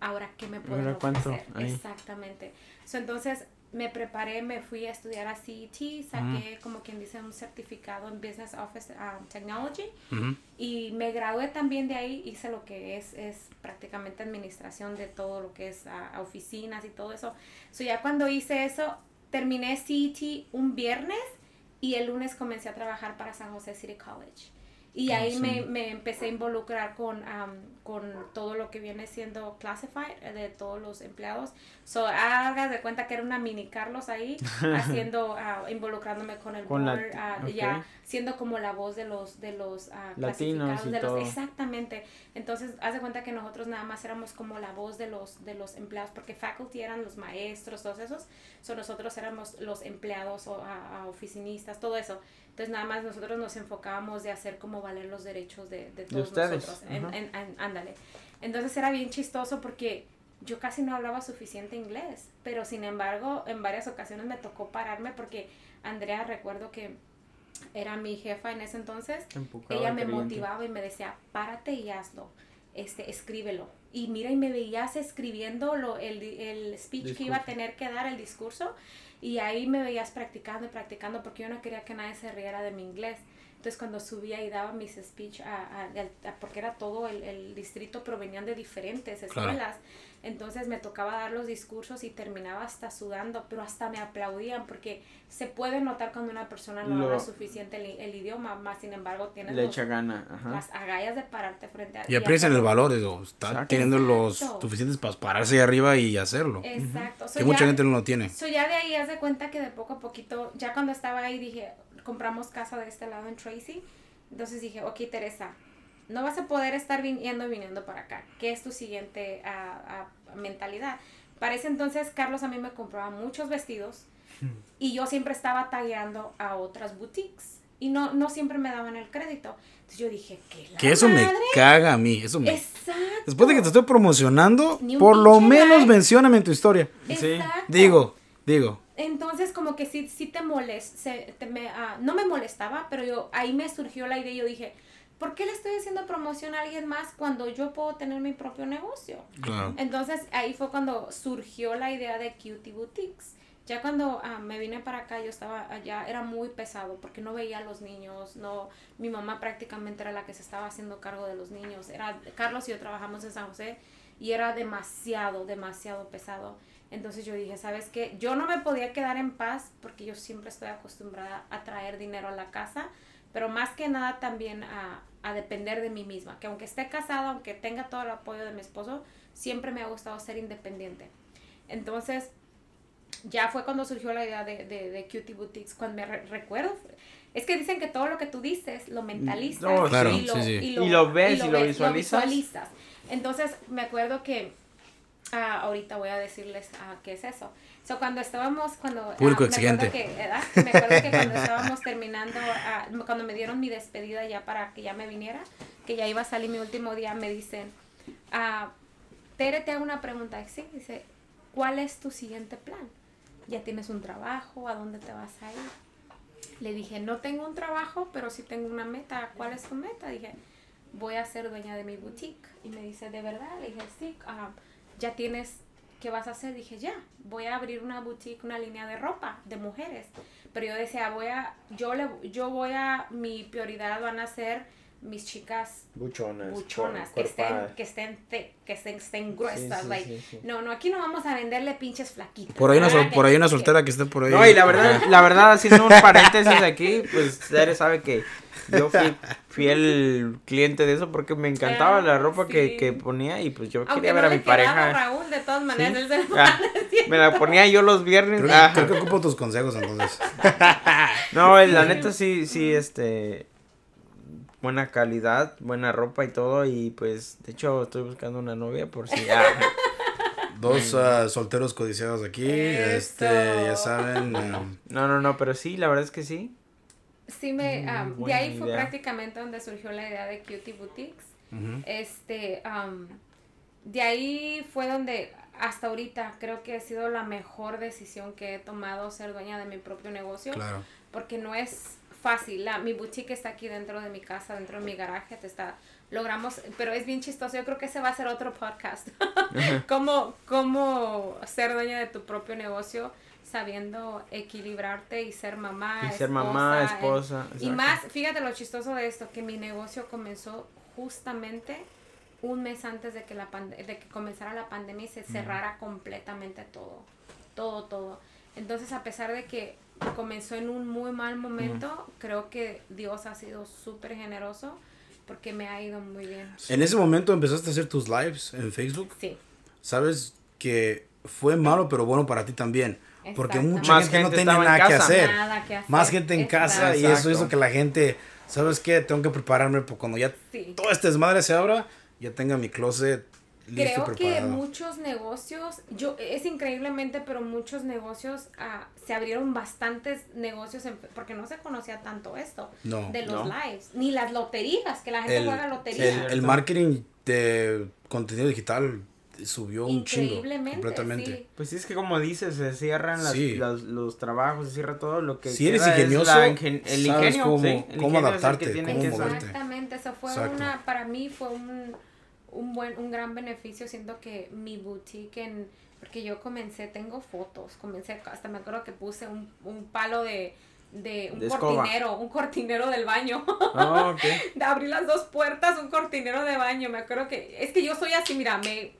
ahora qué me puedo ofrecer. Exactamente. entonces, me preparé, me fui a estudiar a CET, saqué como quien dice un certificado en Business Office um, Technology y me gradué también de ahí, hice lo que es, es prácticamente administración de todo lo que es oficinas y todo eso. So ya cuando hice eso, terminé CET un viernes y el lunes comencé a trabajar para San José City College. Y ahí me, me, empecé a involucrar con, con todo lo que viene siendo classified eh, de todos los empleados. So, hagas de cuenta que era una mini Carlos ahí, haciendo, uh, involucrándome con el board, ah, ya siendo como la voz de los, de los uh, Latinos de los, exactamente. Entonces, haz de cuenta que nosotros nada más éramos como la voz de los, de los empleados, porque faculty eran los maestros, todos esos. So, nosotros éramos los empleados o oficinistas, todo eso. Entonces nada más nosotros nos enfocábamos de hacer como valer los derechos de, de todos nosotros. En, ándale. Entonces era bien chistoso porque yo casi no hablaba suficiente inglés, pero sin embargo en varias ocasiones me tocó pararme porque Andrea recuerdo que era mi jefa en ese entonces, ella me motivaba y me decía, párate y hazlo, este, escríbelo. Y mira, y me veías escribiendo lo, el, el speech que iba a tener que dar, el discurso, y ahí me veías practicando y practicando porque yo no quería que nadie se riera de mi inglés. Entonces cuando subía y daba mis speech, a, porque era todo el, el, distrito, provenían de diferentes escuelas. Entonces me tocaba dar los discursos y terminaba hasta sudando, pero hasta me aplaudían porque se puede notar cuando una persona no habla suficiente el, idioma, más sin embargo tienes Le echa gana, las agallas de pararte frente a... Y aprecian el valor, de está teniendo los suficientes para pararse ahí arriba y hacerlo. Exacto. que mucha gente no lo tiene. So ya de ahí haz de cuenta que de poco a poquito, ya cuando estaba ahí dije, compramos casa de este lado en Tracy, entonces dije, ok Teresa, no vas a poder estar viniendo y viniendo para acá. ¿Qué es tu siguiente mentalidad? Para ese entonces, Carlos a mí me compraba muchos vestidos y yo siempre estaba tagueando a otras boutiques y no, no siempre me daban el crédito. Entonces yo dije, ¿qué la Que eso me caga a mí. Eso me... Exacto. Después de que te estoy promocionando, por lo menos mencióname en tu historia. Exacto. Digo, digo. Entonces como que sí, sí te molesta, ah, no me molestaba, pero yo ahí me surgió la idea y yo dije, ¿por qué le estoy haciendo promoción a alguien más cuando yo puedo tener mi propio negocio? Entonces ahí fue cuando surgió la idea de Cutie Boutiques. Ya cuando ah, me vine para acá, yo estaba allá, era muy pesado porque no veía a los niños, no, mi mamá prácticamente era la que se estaba haciendo cargo de los niños. Era, Carlos y yo trabajamos en San José y era demasiado, demasiado pesado. Entonces yo dije, ¿sabes qué? Yo no me podía quedar en paz porque yo siempre estoy acostumbrada a traer dinero a la casa, pero más que nada también a, a depender de mí misma, que aunque esté casada, aunque tenga todo el apoyo de mi esposo, siempre me ha gustado ser independiente. Entonces, ya fue cuando surgió la idea de, de, de Cutie Boutiques, cuando me recuerdo, es que dicen que todo lo que tú dices lo mentalizas y, lo, y, lo, ves y lo, visualizas. Entonces, me acuerdo que ah, ahorita voy a decirles ah, qué es eso. So, cuando estábamos, cuando... Ah, Público exigente. Que, me acuerdo que cuando estábamos terminando, ah, cuando me dieron mi despedida ya para que ya me viniera, que ya iba a salir mi último día, me dicen, ah, Tere, te hago una pregunta. Sí, dice, ¿cuál es tu siguiente plan? ¿Ya tienes un trabajo? ¿A dónde te vas a ir? Le dije, no tengo un trabajo, pero sí tengo una meta. ¿Cuál es tu meta? Dije, voy a ser dueña de mi boutique. Y me dice, ¿de verdad? Le dije, sí, ya tienes ¿qué vas a hacer? Dije, ya, voy a abrir una boutique, una línea de ropa de mujeres. Pero yo decía, voy a, yo le, yo voy a, mi prioridad van a ser mis chicas Buchonas. buchonas, que estén, que estén, thick, que estén, estén gruesas, sí, like, sí, sí. no, no, aquí no vamos a venderle pinches flaquitas. Por ahí una, sol- por ahí una Que- soltera que esté por ahí. No, y la verdad, la verdad, haciendo un paréntesis aquí, pues Cere sabe que yo fui fiel cliente de eso porque me encantaba Ah, la ropa que, sí. que ponía y pues yo Aunque quería no ver a mi pareja. Raúl, de todas maneras, Sí. él se Ah, me la ponía yo los viernes. Creo, ah. creo que ocupo tus consejos entonces. No, la neta sí, sí, este, buena calidad, buena ropa y todo y pues, de hecho, estoy buscando una novia por si ya. Dos ah, solteros codiciados aquí. Este, ya saben. um, No, no, no, pero sí, la verdad es que sí. Sí, me, um, de ahí fue idea. prácticamente donde surgió la idea de Cutie Boutiques. Este, um, de ahí fue donde hasta ahorita creo que ha sido la mejor decisión que he tomado ser dueña de mi propio negocio. Claro. Porque no es fácil. La, mi boutique está aquí dentro de mi casa, dentro de mi garaje. Te está, logramos, pero es bien chistoso. Yo creo que ese va a ser otro podcast. cómo, cómo ser dueña de tu propio negocio sabiendo equilibrarte y ser mamá. Y ser mamá, eh, esposa. y exacto. más, fíjate lo chistoso de esto, que mi negocio comenzó justamente un mes antes de que, la de que comenzara la pandemia y se cerrara completamente todo, todo, todo. Entonces, a pesar de que comenzó en un muy mal momento, creo que Dios ha sido súper generoso porque me ha ido muy bien. En ese momento empezaste a hacer tus lives en Facebook. Sí, Sabes que fue malo, pero bueno para ti también. Porque mucha Más gente, no gente tenía nada que casa. hacer. nada que hacer. Más gente en casa y Exacto. eso hizo que la gente, ¿sabes qué? Tengo que prepararme porque cuando ya Sí. todo este desmadre se abra, ya tenga mi closet Creo y que muchos negocios, yo es increíblemente, pero muchos negocios ah, se abrieron bastantes negocios en- porque no se conocía tanto esto No, de los no. lives, ni las loterías, que la gente el, juega lotería. el, el marketing de contenido digital subió un chingo Increíblemente, completamente. sí. Pues sí, es que como dices, se cierran las- Sí. las- los trabajos, se cierra todo lo que Si eres queda ingenioso, ingen- el sabes ingenio, cómo- sí, el cómo ingenio es el que adaptarte, cómo moverte. Exactamente, eso fue Exacto. una, para mí fue un, un buen, un gran beneficio, siento que mi boutique en, porque yo comencé, tengo fotos, comencé, hasta me acuerdo que puse un, un palo de, de un De cortinero, un cortinero del baño. Ah, de abrir las dos puertas, un cortinero de baño. Me acuerdo que es que yo soy así, mira, me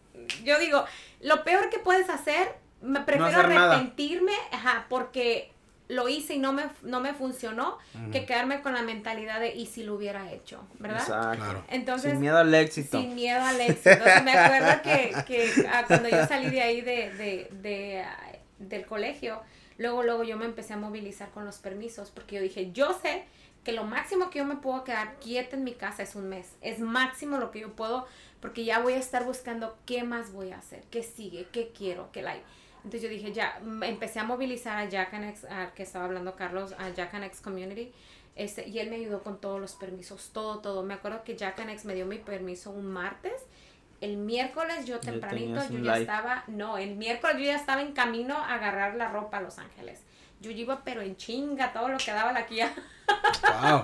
yo digo, lo peor que puedes hacer, me prefiero arrepentirme, ajá, porque lo hice y no me no me funcionó, que quedarme con la mentalidad de y si lo hubiera hecho, ¿verdad? Exacto. Claro. Entonces, Sin miedo al éxito. sin miedo al éxito. Entonces me acuerdo que, que ah, cuando yo salí de ahí de, de, de, ah, del colegio, luego, luego yo me empecé a movilizar con los permisos, porque yo dije, yo sé que lo máximo que yo me puedo quedar quieta en mi casa es un mes. Es máximo lo que yo puedo, porque ya voy a estar buscando qué más voy a hacer, qué sigue, qué quiero, qué like. Entonces yo dije, ya, empecé a movilizar a Jack and X, al que estaba hablando Carlos, a Jack and X Community, este, y él me ayudó con todos los permisos, todo, todo. Me acuerdo que Jack and X me dio mi permiso un martes. El miércoles yo tempranito, yo ya estaba, no, el miércoles yo ya estaba en camino a agarrar la ropa a Los Ángeles. Yo iba pero en chinga, todo lo que daba la Kia. Wow.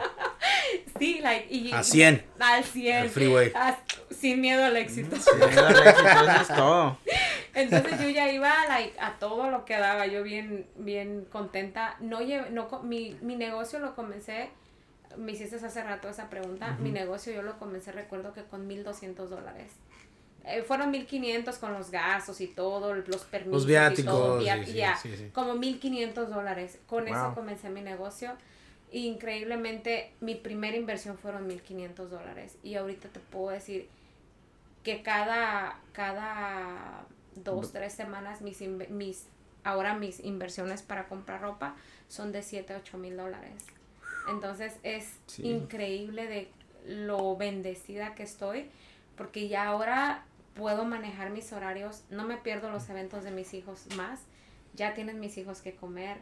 sí, like, y, A 100. Al 100. El freeway. Sin miedo al éxito. Sin miedo al éxito, eso es todo. Entonces yo ya iba like, a todo lo que daba, yo bien, bien contenta. No llevé, no, mi, mi negocio lo comencé, me hiciste hace rato esa pregunta, mi negocio yo lo comencé, recuerdo que con 1.200 dólares. Eh, fueron 1.500 con los gastos y todo, los permisos Los y todo, viáticos, via- sí, sí, ya, sí, como 1.500 dólares. Con eso comencé mi negocio. Increíblemente, mi primera inversión fueron 1.500 dólares. Y ahorita te puedo decir que cada, cada dos, tres semanas mis, mis, ahora mis inversiones para comprar ropa son de 7, 8 mil dólares. Entonces es Sí. increíble de lo bendecida que estoy porque ya ahora puedo manejar mis horarios, no me pierdo los eventos de mis hijos más, ya tienen mis hijos que comer,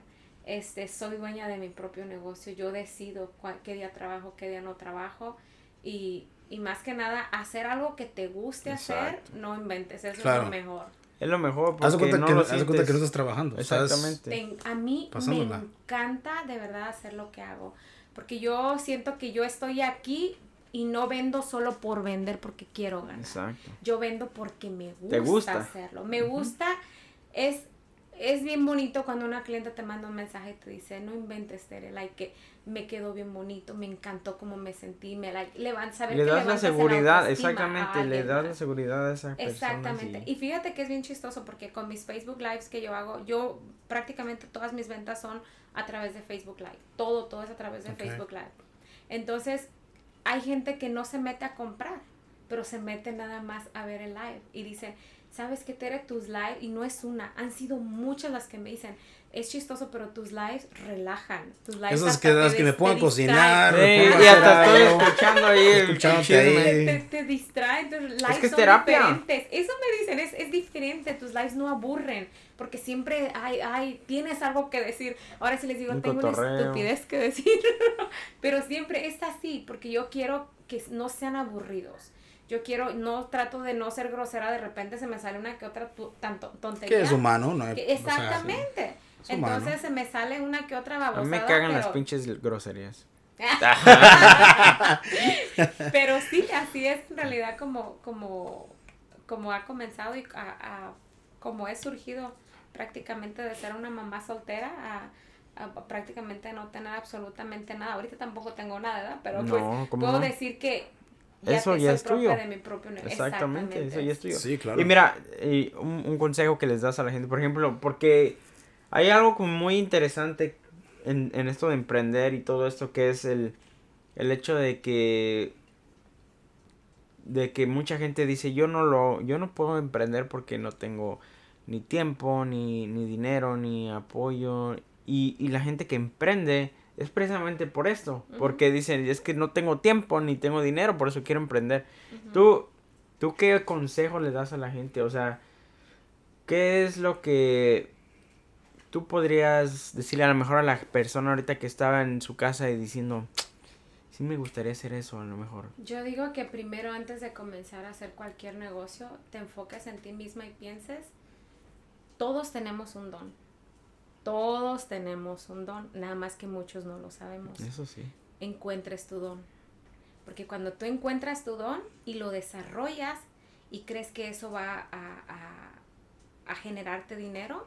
este, soy dueña de mi propio negocio, yo decido cuál- qué día trabajo, qué día no trabajo y, y más que nada hacer algo que te guste hacer, no inventes, eso es lo mejor. Es lo mejor Haz porque cuenta, no que, lo haz de cuenta que no estás trabajando. Exactamente. Ten- a mí Pasándola. me encanta de verdad hacer lo que hago. Porque yo siento que yo estoy aquí y no vendo solo por vender porque quiero ganar. Exacto. Yo vendo porque me gusta, ¿Te gusta? hacerlo. Me gusta, es, es bien bonito cuando una cliente te manda un mensaje y te dice, no inventes, Tere, like, que me quedó bien bonito, me encantó cómo me sentí, me like, levan- saber Le que das la seguridad, exactamente, le das la seguridad a esa persona. Exactamente. Y fíjate que es bien chistoso porque con mis Facebook Lives que yo hago, yo prácticamente todas mis ventas son a través de Facebook Live. Todo, todo es a través de Ok. Facebook Live. Entonces, hay gente que no se mete a comprar, pero se mete nada más a ver el live y dicen, ¿sabes qué, Tere? Tus live, y no es una, han sido muchas las que me dicen, es chistoso, pero tus lives relajan. Tus lives Esas que, las que me pongo a cocinar, Sí, me pongo y hasta estoy escuchando ahí Escuchándote ahí. te, te distraen, tus lives que es son terapia. diferentes. Eso me dicen, es, es diferente, tus lives no aburren, porque siempre hay, hay, tienes algo que decir. Ahora sí les digo, Un tengo una cotorreo. estupidez que decir, pero siempre es así, porque yo quiero que no sean aburridos. Yo quiero, no trato de no ser grosera, de repente se me sale una que otra tanto, tontería. Que es humano, ¿no? Que- O sea, sí. Exactamente. Es humano. Entonces se me sale una que otra A babosada. mí me cagan las pinches groserías. Pero sí, así es en realidad como, como, como ha comenzado y a- a- como he surgido prácticamente de ser una mamá soltera a, a prácticamente no tener absolutamente nada. Ahorita tampoco tengo nada, ¿verdad? Pero No, pues ¿cómo puedo no? decir que Eso ya soy es tuyo. de mi propio ne- Exactamente, eso ya es tuyo. Sí, claro. Y mira, y un, un consejo que les das a la gente, por ejemplo, porque hay algo como muy interesante en, en esto de emprender y todo esto, que es el, el hecho de que de que mucha gente dice yo no lo yo no puedo emprender porque no tengo ni tiempo ni, ni dinero ni apoyo y, y la gente que emprende es precisamente por esto porque dicen es que no tengo tiempo ni tengo dinero por eso quiero emprender tú tú qué consejo le das a la gente o sea qué es lo que tú podrías decirle a lo mejor a la persona ahorita que estaba en su casa y diciendo sí me gustaría hacer eso a lo mejor Yo digo que primero antes de comenzar a hacer cualquier negocio, te enfoques en ti misma y pienses, todos tenemos un don. Todos tenemos un don, nada más que muchos no lo sabemos. eso sí Encuentres tu don. Porque cuando tú encuentras tu don y lo desarrollas y crees que eso va a, a- a generarte dinero,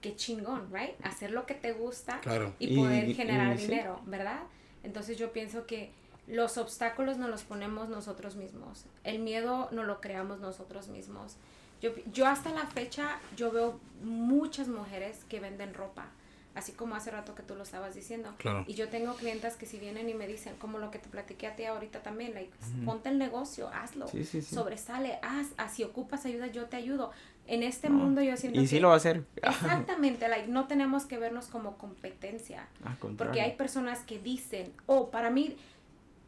qué chingón, ¿right? Hacer lo que te gusta Claro. y poder y- generar y sí. dinero, ¿verdad? Entonces yo pienso que los obstáculos nos los ponemos nosotros mismos. El miedo no lo creamos nosotros mismos. Yo, yo hasta la fecha, yo veo muchas mujeres que venden ropa, así como hace rato que tú lo estabas diciendo. Claro. Y yo tengo clientas que si vienen y me dicen, como lo que te platiqué a ti ahorita también, like, ponte el negocio, hazlo, Sí, sí, sí. sobresale, haz, ah, si ocupas ayuda, yo te ayudo. En este No. mundo yo siento y que... sí lo va a hacer Exactamente, like, no tenemos que vernos como competencia. Al. Porque hay personas que dicen, oh, para mí,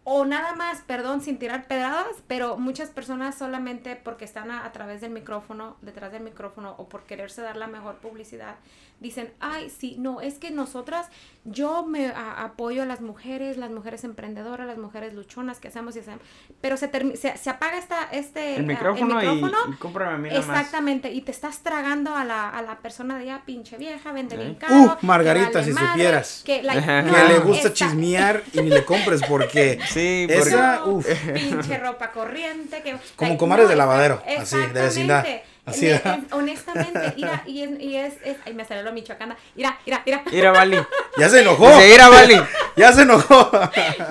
o nada más, perdón, sin tirar pedradas, pero muchas personas solamente porque están a, a través del micrófono, detrás del micrófono, o por quererse dar la mejor publicidad, dicen, ay, sí, no, es que nosotras, yo me a- apoyo a las mujeres, las mujeres emprendedoras, las mujeres luchonas que hacemos y hacemos, pero se, se, se apaga esta, este, el micrófono, y- micrófono, y, cómprame a mí Exactamente, y te estás tragando a la, a la persona de ya, pinche vieja, vende bien ¿Eh? caro. Uh, Margarita, vale si madre, supieras. Que, no, que le gusta esta- chismear y ni le compres porque sí porque esa, no, uf, pinche ropa corriente. Que, Como like, comadres de lavadero, así, de vecindad. Así, es- honestamente, mira, y es, y es, es- ay, me salió lo michoacana. Mira, mira, mira. ir a Bali ya se enojó, Dice, ir a Bali ya se enojó.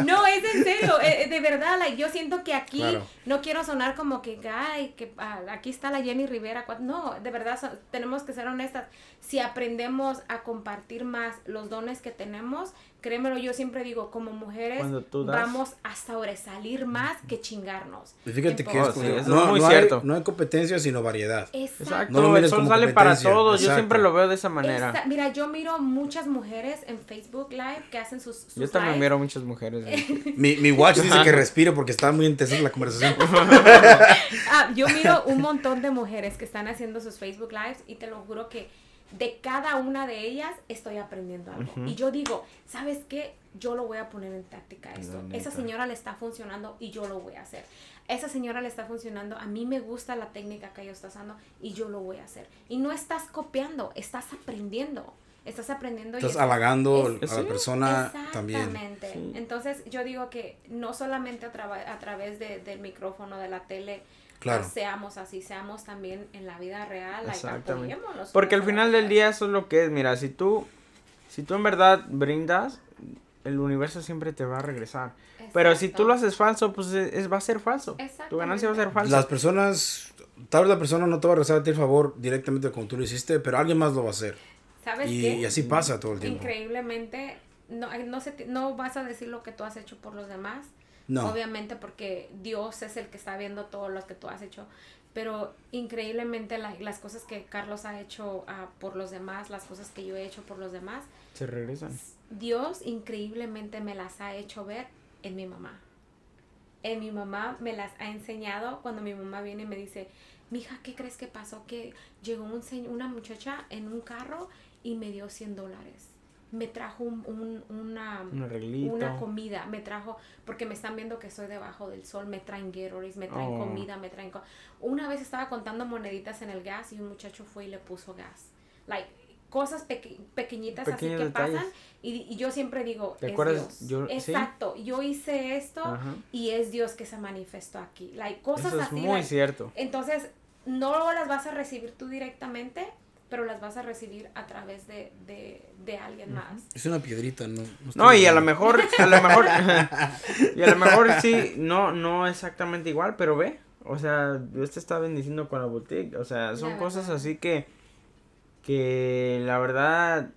No, es en serio, eh, de verdad, like, yo siento que aquí Claro. no quiero sonar como que, ay, que ah, aquí está la Jenny Rivera. No, de verdad, so- tenemos que ser honestas. Si aprendemos a compartir más los dones que tenemos, créemelo, yo siempre digo, como mujeres vamos a sobresalir más que chingarnos. Y Fíjate que es, pocas sí, como- eso es no, muy no hay, cierto. no hay competencia sino variedad. Exacto. exacto No lo el sol sale para todos yo siempre lo veo de esa manera mira, yo miro muchas mujeres en Facebook Live que hacen sus, sus yo también lives. miro muchas mujeres. Mi, mi watch dice que respire porque está muy intensa la conversación. Ah, yo miro un montón de mujeres que están haciendo sus Facebook Lives y te lo juro que de cada una de ellas estoy aprendiendo algo. Y yo digo, ¿sabes qué? Yo lo voy a poner en táctica esto. Esa señora le está funcionando y yo lo voy a hacer. Esa señora le está funcionando, a mí me gusta la técnica que ella está usando y yo lo voy a hacer. Y no estás copiando, estás aprendiendo. estás aprendiendo Estás estás- halagando es- a la Sí. persona también. Exactamente. Sí. Entonces yo digo que no solamente a, a través de- del micrófono, de la tele, Claro. ah, seamos así, seamos también en la vida real. Exactamente. apoyémonos Porque al final del día eso es lo que es. Mira, si tú, si tú en verdad brindas, el universo siempre te va a regresar. Pero si tú lo haces falso, pues es, es- va a ser falso. Tu ganancia va a ser falsa. Las personas, tal vez la persona no te va a regresar a ti el favor directamente como tú lo hiciste, pero alguien más lo va a hacer. ¿Sabes Y, qué? y así pasa todo el tiempo. Increíblemente, no, no, se, no vas a decir lo que tú has hecho por los demás. No. Obviamente porque Dios es el que está viendo todo lo que tú has hecho. Pero increíblemente la- las cosas que Carlos ha hecho ah, por los demás, las cosas que yo he hecho por los demás, Se regresan. Dios increíblemente me las ha hecho ver en mi mamá. En mi mamá me las ha enseñado cuando mi mamá viene y me dice, mija, ¿qué crees que pasó? Que llegó un se- una muchacha en un carro y me dio 100 dólares. Me trajo un- un- una, Un una comida, me trajo, porque me están viendo que soy debajo del sol, me traen Gatorades, me traen Oh. comida, me traen... co- Una vez estaba contando moneditas en el gas y un muchacho fue y le puso gas. Like, cosas peque- pequeñitas Pequeños así que detalles. pasan y, y yo siempre digo, ¿Te es acuerdas? Dios. Yo- sí. Exacto, yo hice esto Ajá. y es Dios que se manifestó aquí. Like, cosas Eso es así. muy like, cierto. entonces, no las vas a recibir tú directamente, pero las vas a recibir a través de, de, de alguien más. Es una piedrita, ¿no? No, y a lo lo mejor, a lo mejor, y a lo mejor sí, no, no exactamente igual, pero ve, o sea, Dios te está bendiciendo con la boutique, o sea, son La cosas verdad. así que, que la verdad,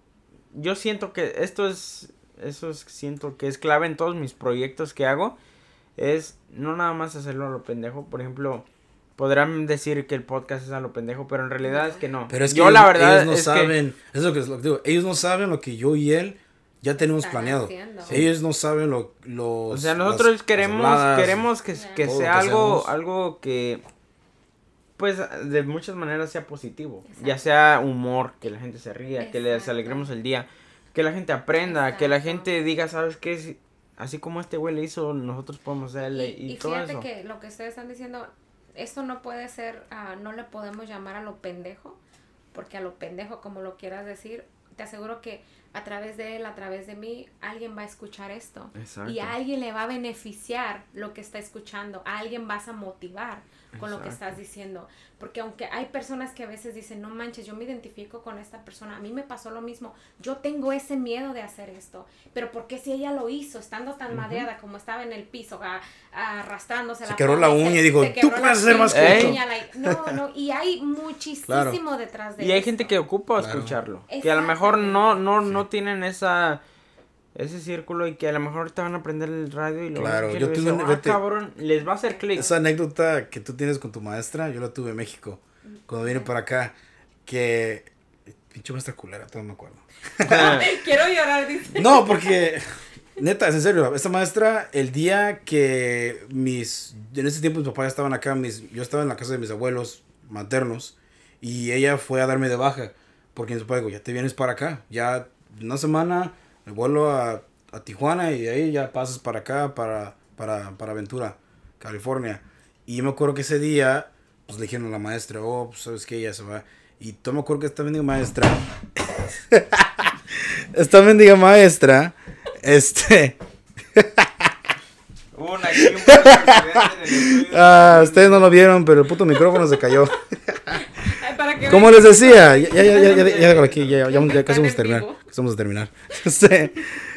yo siento que esto es, eso es, siento que es clave en todos mis proyectos que hago, es no nada más hacerlo a lo pendejo, por ejemplo, podrán decir que el podcast es a lo pendejo, pero en realidad es que no. Pero es que yo ellos, la verdad ellos no es que- saben, es lo que, es lo que digo, ellos no saben lo que yo y él ya tenemos Están planeado. haciendo. Ellos no saben lo, los... O sea, nosotros las queremos habladas, queremos que, que sea que algo algo que pues de muchas maneras sea positivo, Exacto. ya sea humor, que la gente se ría, que les alegremos el día, que la gente aprenda, que la gente diga, ¿sabes qué? Si- Así como este güey le hizo, nosotros podemos hacerle y, Y, y todo fíjate eso. que lo que ustedes están diciendo, esto no puede ser, ah, no le podemos llamar a lo pendejo, porque a lo pendejo, como lo quieras decir, te aseguro que a través de él, a través de mí, alguien va a escuchar esto. Exacto. Y a alguien le va a beneficiar lo que está escuchando, a alguien vas a motivar con lo que estás diciendo. Porque aunque hay personas que a veces dicen, no manches, yo me identifico con esta persona, a mí me pasó lo mismo, yo tengo ese miedo de hacer esto, pero ¿por qué si ella lo hizo, estando tan madeada como estaba en el piso, a- arrastrándose Se la quebró la uña y dijo, "Tú puedes hacer más pinche que yo". uña, like, no, no, y hay muchísimo detrás de Y hay esto. gente que ocupa Claro. escucharlo, que a lo mejor no no no tienen esa ese círculo y que a lo mejor te van a prender el radio y lo Claro, van a yo tuve dicen, un- "Ah, cabrón, les va a hacer clic. Esa anécdota que tú tienes con tu maestra, yo la tuve en México. Cuando vine para acá, que... Pinche maestra culera, todavía me acuerdo. Quiero llorar, dice. No, porque... Neta, es en serio, esta maestra, el día que mis... En ese tiempo mis papás ya estaban acá, mis, yo estaba en la casa de mis abuelos maternos, y ella fue a darme de baja, porque mis papás digo, ya te vienes para acá, ya una semana me vuelo a, a Tijuana y de ahí ya pasas para acá, para, para, para Ventura, California. Y me acuerdo que ese día, pues le dijeron a la maestra, oh, pues sabes que ella se va. Y yo me acuerdo que esta bendiga maestra, esta bendiga maestra, este, una- aquí un el ah, ustedes no lo vieron, pero el puto micrófono se cayó. Como les decía, ya, ya, ya, ya, ya, ya, déjalo aquí, ya, ya, ya, ya casi vamos a terminar. Casi vamos a terminar. Este,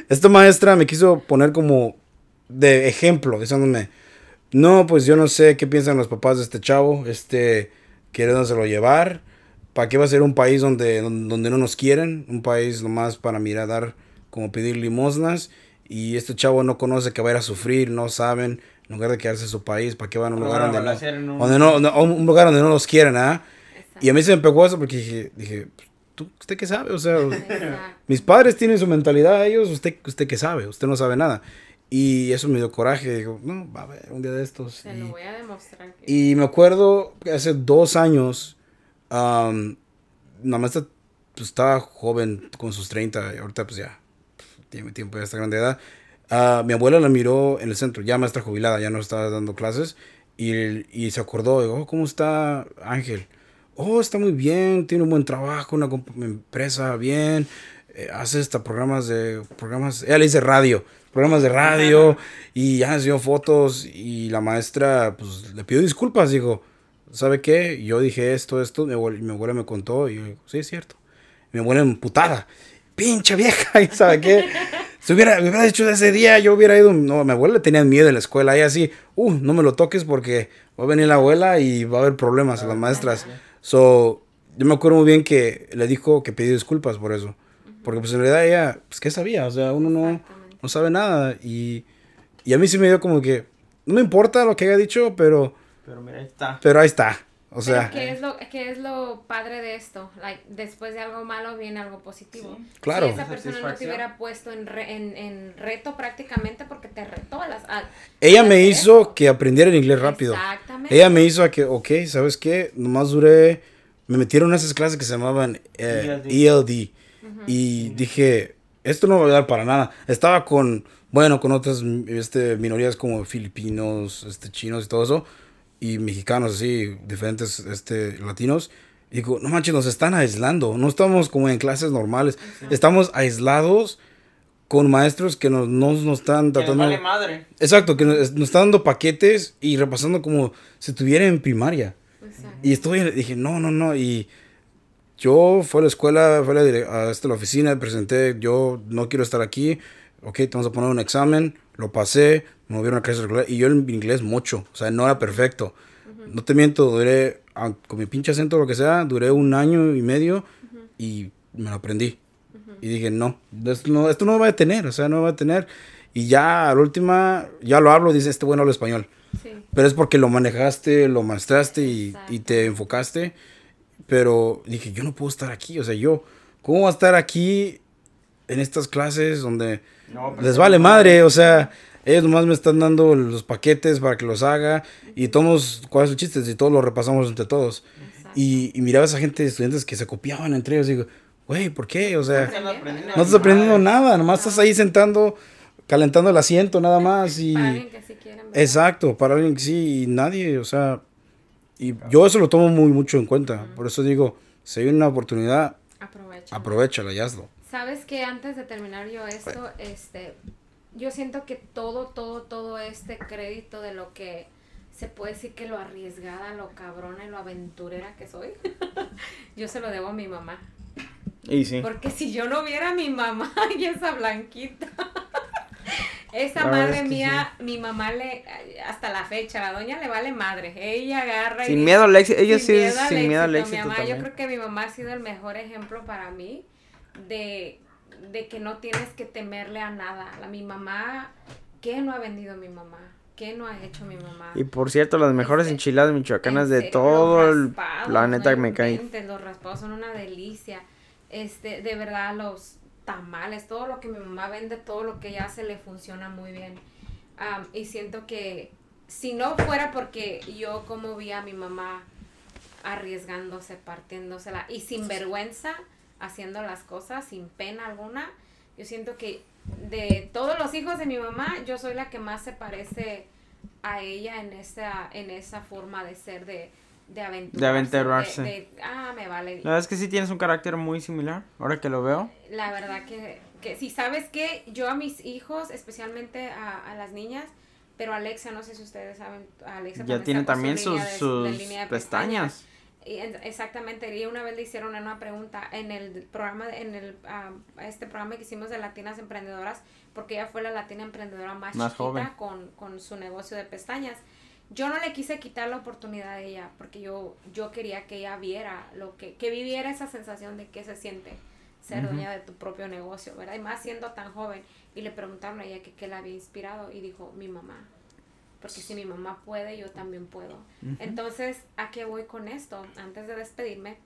esta maestra me quiso poner como de ejemplo, diciéndome, no, pues yo no sé qué piensan los papás de este chavo, este, queriéndoselo llevar, ¿para qué va a ser un país donde, donde no nos quieren? Un país nomás para mirar, dar, como pedir limosnas, y este chavo no conoce que va a ir a sufrir, no saben, en lugar de quedarse en su país, ¿para qué van a un lugar donde no, donde no, un lugar donde no los quieren, ah? Exacto. Y a mí se me pegó eso porque dije, dije ¿tú, ¿usted qué sabe? O sea, Exacto. mis padres tienen su mentalidad, ellos, ¿usted, usted qué sabe? Usted no sabe nada. Y eso me dio coraje. Digo, no, va a ver, un día de estos. Se Y, lo voy a demostrar. que- y me acuerdo que hace dos años, am, la maestra pues, estaba joven, con sus 30, y ahorita pues ya, tiene tiempo, ya está grande de edad. Ah, mi abuela la miró en el centro, ya maestra jubilada, ya no estaba dando clases, y, y se acordó, digo, oh, ¿cómo está Ángel? Oh, está muy bien, tiene un buen trabajo, una empresa bien, eh, hace hasta programas de, programas, ella le dice radio, programas de radio, y ya enseñó fotos, y la maestra, pues, le pidió disculpas, dijo, ¿sabe qué? Yo dije esto, esto, mi abuela, mi abuela me contó, y yo digo, sí, es cierto. Mi abuela emputada, pinche vieja, ¿y sabe qué? Si hubiera, me hubiera dicho ese día, yo hubiera ido. No, mi abuela le tenía miedo en la escuela. Ella así, uh, no me lo toques porque va a venir la abuela y va a haber problemas a las maestras. So, yo me acuerdo muy bien que le dijo que pidió disculpas por eso. Porque pues en realidad ella, pues qué sabía, o sea, uno no, no sabe nada. Y, y a mí sí me dio como que, no me importa lo que haya dicho, pero, Pero mira, ahí está. pero ahí está. O sea, ¿qué es, lo, ¿qué es lo padre de esto? Like, después de algo malo viene algo positivo. Claro. Si esa persona no te hubiera puesto en, re- en, en reto prácticamente porque te retó a las... a- ella a me hizo eso. que aprendiera el inglés rápido. Exactamente. Ella me hizo a que, ok, ¿sabes qué? Nomás duré, me metieron en esas clases que se llamaban eh, ELD. Y dije, esto no va a ayudar para nada. Estaba con, bueno, con otras este, minorías como filipinos, este, chinos y todo eso. Y mexicanos así, diferentes este, latinos. Y digo, no manches, nos están aislando. No estamos como en clases normales. Estamos aislados con maestros que nos, no nos están Que tratando... vale madre. Exacto, que nos, nos está dando paquetes y repasando como si estuviera en primaria. Exacto. Y estoy, dije, no, no, no. Y yo fui a la escuela, fui a la, dire- a esta, la oficina, presenté, yo no quiero estar aquí. Ok, te vamos a poner un examen. Lo pasé, me movieron a clases regulares. Y yo en inglés mucho, o sea, no era perfecto. No te miento, duré, ah, con mi pinche acento o lo que sea, duré un año y medio y me lo aprendí. Y dije, no, esto no, esto no me va a detener, o sea, no me va a detener. Y ya a la última, ya lo hablo, dice, este bueno habla español. Sí. Pero es porque lo manejaste, lo maestraste y, te enfocaste. Pero dije, yo no puedo estar aquí. O sea, yo, ¿cómo voy a estar aquí en estas clases donde No, pues, les vale madre? O sea, ellos nomás me están dando los paquetes para que los haga. Y todos, ¿cuál es el chiste? Y todos lo repasamos entre todos. Y, y miraba a esa gente, estudiantes que se copiaban entre ellos. Y digo, güey, ¿por qué? O sea, no estás aprendiendo nada. Nomás estás ahí sentando, calentando el asiento nada más. Y... Para alguien que sí. Exacto, para alguien que sí, y nadie, o sea, y yo eso lo tomo muy mucho en cuenta. Por eso digo, si hay una oportunidad, Aprovecha. aprovechala y hazlo. Sabes que antes de terminar yo esto, este, yo siento que todo, todo, todo este crédito de lo que se puede decir que lo arriesgada, lo cabrona y lo aventurera que soy, yo se lo debo a mi mamá. Y sí. Porque si yo no viera a mi mamá y esa blanquita, esa La madre es que mía, mi mamá le, hasta la fecha, la doña le vale madre. Ella agarra y Sin dice- miedo al éxito. Ella sí sin miedo al éxito, mi mamá, Yo también. creo que mi mamá ha sido el mejor ejemplo para mí de, de que no tienes que temerle a nada. La, mi mamá, ¿qué no ha vendido mi mamá? ¿Qué no ha hecho mi mamá? Y por cierto, las mejores Este, enchiladas michoacanas de serio, todo el planeta me cae. Los raspados son una delicia. Este, de verdad, los tamales, todo lo que mi mamá vende, todo lo que ella hace le funciona muy bien. Y siento que si no fuera porque yo como vi a mi mamá arriesgándose, partiéndosela y sin vergüenza haciendo las cosas, sin pena alguna, yo siento que de todos los hijos de mi mamá, yo soy la que más se parece a ella en esa, en esa forma de ser, de, de aventurarse. De aventurarse. de- de, ah, me vale. La verdad es que sí tienes un carácter muy similar. Ahora que lo veo. La verdad que, que si sabes que yo a mis hijos, especialmente a, a las niñas, pero Alexia, no sé si ustedes saben, Alexia Ya tiene sacó su también sus, de- sus de pestañas. En- exactamente, y una vez le hicieron una pregunta en el programa, de- en el, ah, este programa que hicimos de Latinas Emprendedoras, porque ella fue la latina emprendedora más, Más chiquita joven. Con, con su negocio de pestañas. Yo no le quise quitar la oportunidad a ella, porque yo, yo quería que ella viera lo que, que viviera esa sensación de qué se siente ser dueña de tu propio negocio, ¿verdad? Y más siendo tan joven. Y le preguntaron a ella que qué la había inspirado y dijo, mi mamá. Porque si mi mamá puede, yo también puedo. Entonces, ¿a qué voy con esto? Antes de despedirme,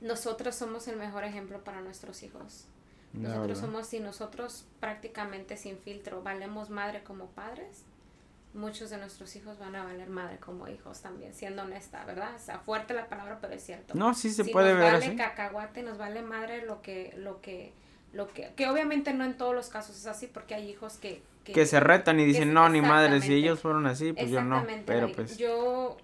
nosotros somos el mejor ejemplo para nuestros hijos. Nosotros somos, si nosotros prácticamente sin filtro valemos madre como padres, muchos de nuestros hijos van a valer madre como hijos también, siendo honesta, ¿verdad? O sea, fuerte la palabra, pero es cierto. No, sí se si puede nos ver vale así. cacahuate, nos vale madre lo que, lo que, lo que, que obviamente no en todos los casos es así, porque hay hijos que, Que se retan y dicen, no, ni madre, si ellos fueron así, pues yo no. Exactamente, Pero pues. Yo,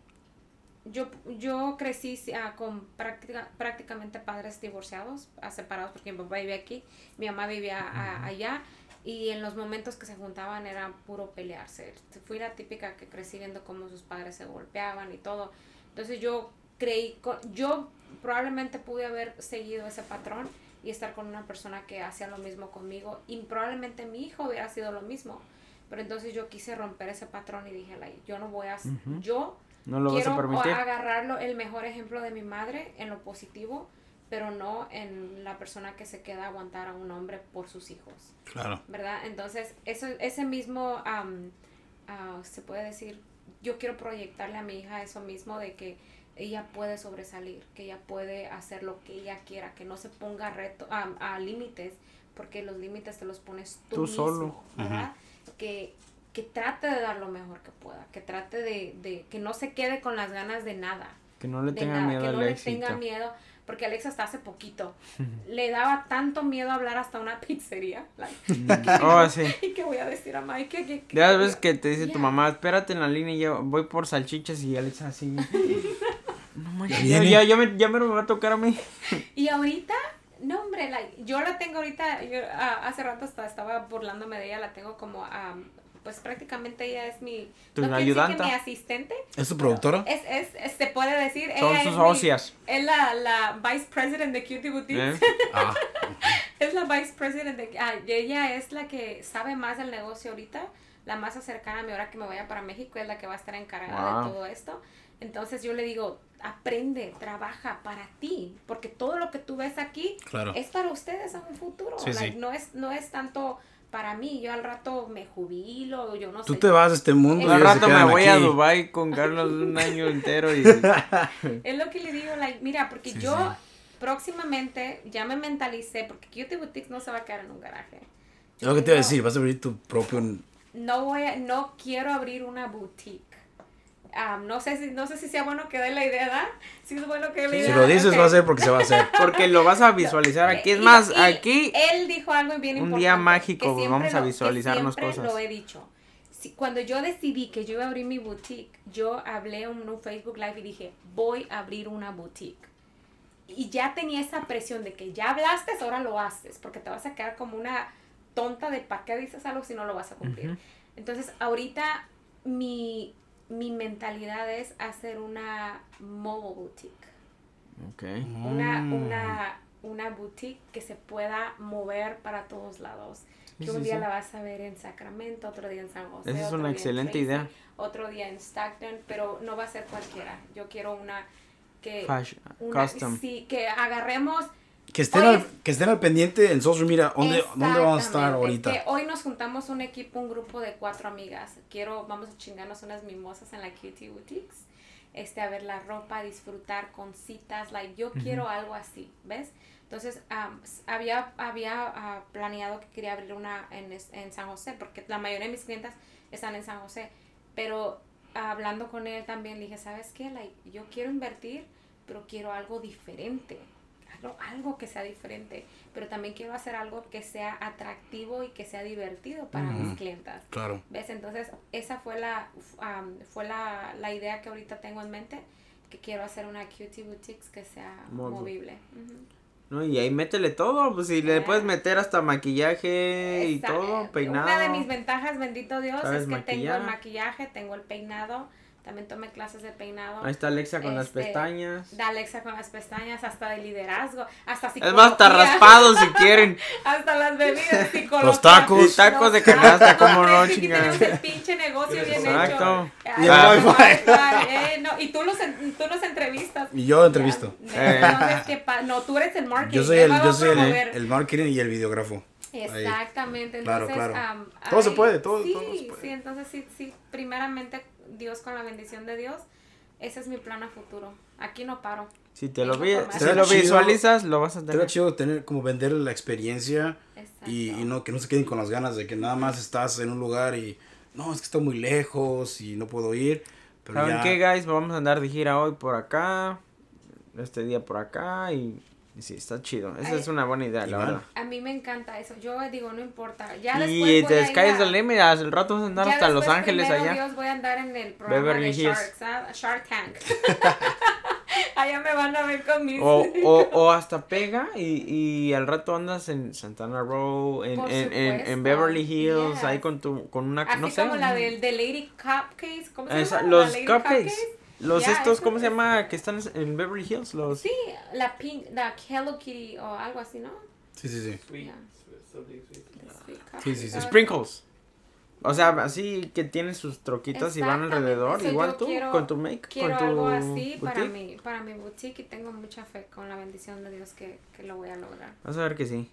yo, yo crecí ah, con práctica, prácticamente padres divorciados, ah, separados, porque mi papá vivía aquí, mi mamá vivía ah, allá, y en los momentos que se juntaban era puro pelearse. Fui la típica que crecí viendo cómo sus padres se golpeaban y todo. Entonces yo creí, yo probablemente pude haber seguido ese patrón y estar con una persona que hacía lo mismo conmigo y probablemente mi hijo hubiera sido lo mismo. Pero entonces yo quise romper ese patrón y dije, yo no voy a, yo no lo quiero vas a permitir. agarrarlo el mejor ejemplo de mi madre en lo positivo, pero no en la persona que se queda a aguantar a un hombre por sus hijos. Claro. ¿Verdad? Entonces, eso, ese mismo, ah, se puede decir, yo quiero proyectarle a mi hija eso mismo de que ella puede sobresalir, que ella puede hacer lo que ella quiera, que no se ponga reto, a límites, porque los límites te los pones tú, mismo, solo. ¿verdad? que, que trate de dar lo mejor que pueda, que trate de, de que no se quede con las ganas de nada. Que no le tenga miedo que no le tenga miedo, porque Alex hasta hace poquito le daba tanto miedo hablar hasta una pizzería. oh, sí. ¿Y qué voy a decir a Mike? ¿Qué, ya ves que te dice tu mamá, espérate en la línea y yo voy por salchichas y Alex así. Ya, ya, ya, me, ya me va a tocar a mí. y ahorita no, hombre, yo la tengo ahorita, yo, hace rato hasta estaba burlándome de ella, la tengo como, pues prácticamente ella es mi, ¿Tu no ayudante? mi asistente. ¿Es su productora? Es, es, se puede decir, Son ella sus es ocias. es la, la vice president de Cutie Boutiques. ¿Eh? Ah. es la vice president de, ah, ella es la que sabe más del negocio ahorita, la más cercana a mi hora que me vaya para México, es la que va a estar encargada de todo esto. Entonces yo le digo, aprende, trabaja para ti, porque todo lo que tú ves aquí es para ustedes en un futuro. No, es, no es tanto para mí, yo al rato me jubilo, yo no tú sé. Tú te vas a este mundo. al rato me voy a Dubai con Carlos un año entero. Y... es lo que le digo, mira, porque yo próximamente ya me mentalicé, porque Cutie Boutiques no se va a quedar en un garaje. Es lo que te iba a decir, vas a abrir tu propio... No voy a, no quiero abrir una boutique no sé si no sé si sea bueno que dé la idea, ¿da? Si es bueno que Si lo dices va a ser porque se va a hacer. Porque lo vas a visualizar aquí. Es más, aquí. Él dijo algo bien importante. Un día mágico, vamos a visualizarnos que cosas. lo he dicho. Si, cuando yo decidí que yo iba a abrir mi boutique, yo hablé en un Facebook Live y dije, voy a abrir una boutique. Y ya tenía esa presión de que ya hablaste, ahora lo haces, porque te vas a quedar como una tonta de para qué dices algo si no lo vas a cumplir. Entonces, ahorita mi, mi mentalidad es hacer una mobile boutique. Okay. Una, mm. una, una boutique que se pueda mover para todos lados. Que un día la vas a ver en Sacramento, otro día en San José. Esa es una excelente idea. Otro día en Stockton, pero no va a ser cualquiera. Yo quiero una que... una, custom. Sí, que agarremos que estén, al, que estén al pendiente en social media, ¿dónde, ¿dónde vamos a estar ahorita? Que hoy nos juntamos un equipo, un grupo de cuatro amigas. Quiero, vamos a chingarnos unas mimosas en la Cutie Boutiques. Este, a ver la ropa, disfrutar con citas, like, yo quiero algo así, ¿ves? Entonces, había, había ah, planeado que quería abrir una en, en San José, porque la mayoría de mis clientas están en San José, pero hablando con él también dije, ¿sabes qué? Like, yo quiero invertir, pero quiero algo diferente algo que sea diferente, pero también quiero hacer algo que sea atractivo y que sea divertido para mis clientas. Claro. ¿Ves? Entonces, esa fue la fue la, la, idea que ahorita tengo en mente, que quiero hacer una cutie boutiques que sea movible. No, y ahí métele todo, pues si le puedes meter hasta maquillaje y todo, peinado. Una de mis ventajas, bendito Dios, es que tengo el maquillaje, tengo el peinado, también tomé clases de peinado. Ahí está Alexa con las este, pestañas. Da Alexa con las pestañas, hasta de liderazgo, hasta Es más, hasta raspado si quieren. hasta las bebidas, psicología. Los tacos. tacos de canasta, como no, chingada. Tenemos el pinche negocio bien Exacto. hecho. Y, ah, eh, no, y tú los, tú los entrevistas. Y yo entrevisto. Eh. No, tú eres el marketing. Yo soy el, yo soy el, el marketing y el videógrafo. Exactamente. Entonces, claro, claro. todo se puede, todo, sí, todo se puede. Sí, entonces sí, sí, primeramente Dios con la bendición de Dios, ese es mi plan a futuro. Aquí no paro. Si te lo, vi, si lo visualizas, lo vas a tener. Será chido tener, como vender la experiencia y, y, no que no se queden con las ganas de que nada más estás en un lugar y no, es que está muy lejos y no puedo ir. Pero ¿Saben qué, guys? Vamos a andar de gira hoy por acá, este día por acá Y sí, está chido. Esa Ay. es una buena idea, la verdad. A mí me encanta eso. Yo digo, no importa. Ya después Y te a- the limit. Al rato vas a andar ya hasta Los Ángeles allá. Dios, voy a andar en el programa Beverly de Hills. Sharks, ¿ah? Shark Tank. allá me van a ver con mis... O, o, o hasta pega y, y al rato andas en Santana Row, en, en, en, Beverly Hills, yes. ahí con tu con una, Así no sé. como la del de Lady Cupcakes. ¿Cómo se llama? los La Lady cupcakes. Los Ya, estos, ¿cómo se es- llama? Que están en Beverly Hills, los... Sí, la pink, la Hello Kitty o algo así, ¿no? Sí, sí, sí. Yeah. Sí, sí, sí. Sprinkles. O sea, así que tienen sus troquitas y van alrededor, eso igual tú, quiero- con tu make, Quiero con tu algo así para boutique. mi, para mi boutique y tengo mucha fe con la bendición de Dios que, que lo voy a lograr. Vas a ver que sí.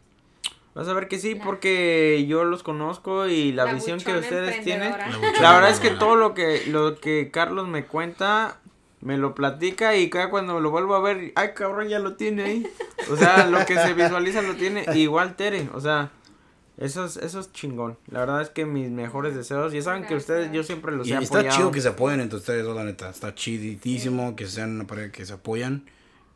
Vas a ver que sí, La- porque yo los conozco y la, La visión que ustedes tienen. La La verdad es que todo lo que lo que Carlos me cuenta me lo platica y cada cuando lo vuelvo a ver, ay cabrón, ya lo tiene ahí. O sea, lo que se visualiza lo tiene igual Tere, o sea, eso es, eso es chingón. La verdad es que mis mejores deseos, ya saben que ustedes yo siempre los Y he está apoyado. chido que se apoyen entre ustedes, dos, la neta. Está chidísimo que sean una pareja que se apoyan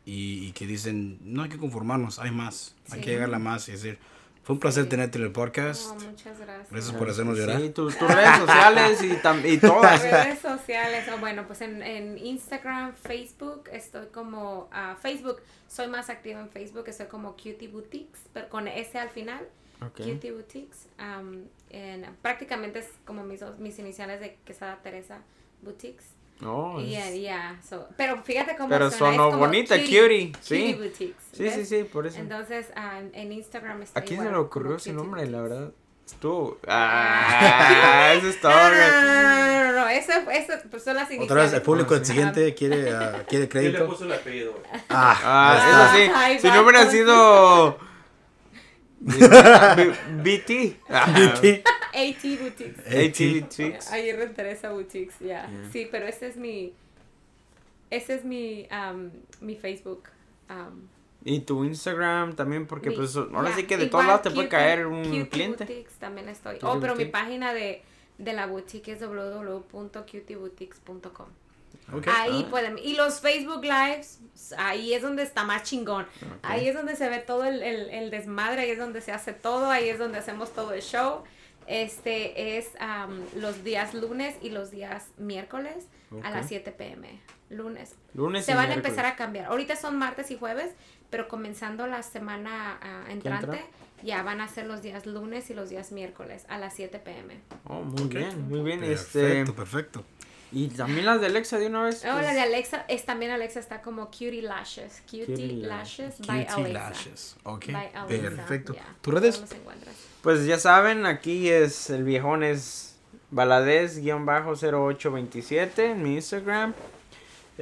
y, y que dicen, no hay que conformarnos, hay más, hay que llegarle a más. Y decir, fue un placer tenerte en el podcast. Oh, muchas gracias. Gracias por hacernos llorar. Sí, tus, tus redes sociales y, tam- y todas. redes sociales, o bueno, pues en, en Instagram, Facebook, estoy como, ah, Facebook, soy más activa en Facebook, estoy como Cutie Boutiques, pero con S al final, Ok. Cutie Boutiques, am, en, prácticamente es como mis, dos- mis iniciales de Quesada Teresa Boutiques. No, Y es- ya, ya, so- pero fíjate cómo Pero suena, es sonó como bonita, cutie, sí. Cutie Boutiques. Sí, sí, sí, por eso. Entonces, ah, en- Instagram está ¿A quién igual, se le ocurrió ese nombre, la verdad? Estuvo. Ah, eso es todo. No, no, no, no, no, no, eso, eso pues son las iniciales. Otra vez, el público Ah, sí. exigente quiere, ah, quiere ¿Quién le crédito. puso el apellido? güey? Ah, Ah, eso sí. Ay, si no hubiera vatos. sido. BT. Ah, AT Boutiques. AT Boutiques. Ahí en Teresa Boutiques, ya. Yeah. Sí, pero ese es mi. Ese es mi, um, mi Facebook. um, Y tu Instagram también, porque mi- pues ahora ya, sí que de igual, todos lados te puede caer un Cutie cliente. Boutiques también estoy. Cutie Oh, pero mi Boutique. página de, de la boutique es www.cutieboutiques.com. ok. Ahí Ah. pueden. Y los Facebook Lives, ahí es donde está más chingón. Ahí es donde se ve todo el, el- el desmadre, ahí es donde se hace todo, ahí es donde hacemos todo el show. Este es am, los días lunes y los días miércoles a las 7 pm. Lunes. Lunes se y van a empezar a cambiar. Ahorita son martes y jueves, pero comenzando la semana ah, entrante, entra? ya van a ser los días lunes y los días miércoles a las 7 pm. Oh, muy bien, muy bien. Perfecto, Este. perfecto. Y también las de Alexa de una vez. Oh, pues, la de Alexa, es también Alexa está como Cutie Lashes. Cutie, Cutie Lashes by Cutie Alexa. Lashes. Ok, By Alexa, perfecto. yeah. ¿Tus redes? Pues ya saben, aquí es el viejón es baladez-0827 en mi Instagram.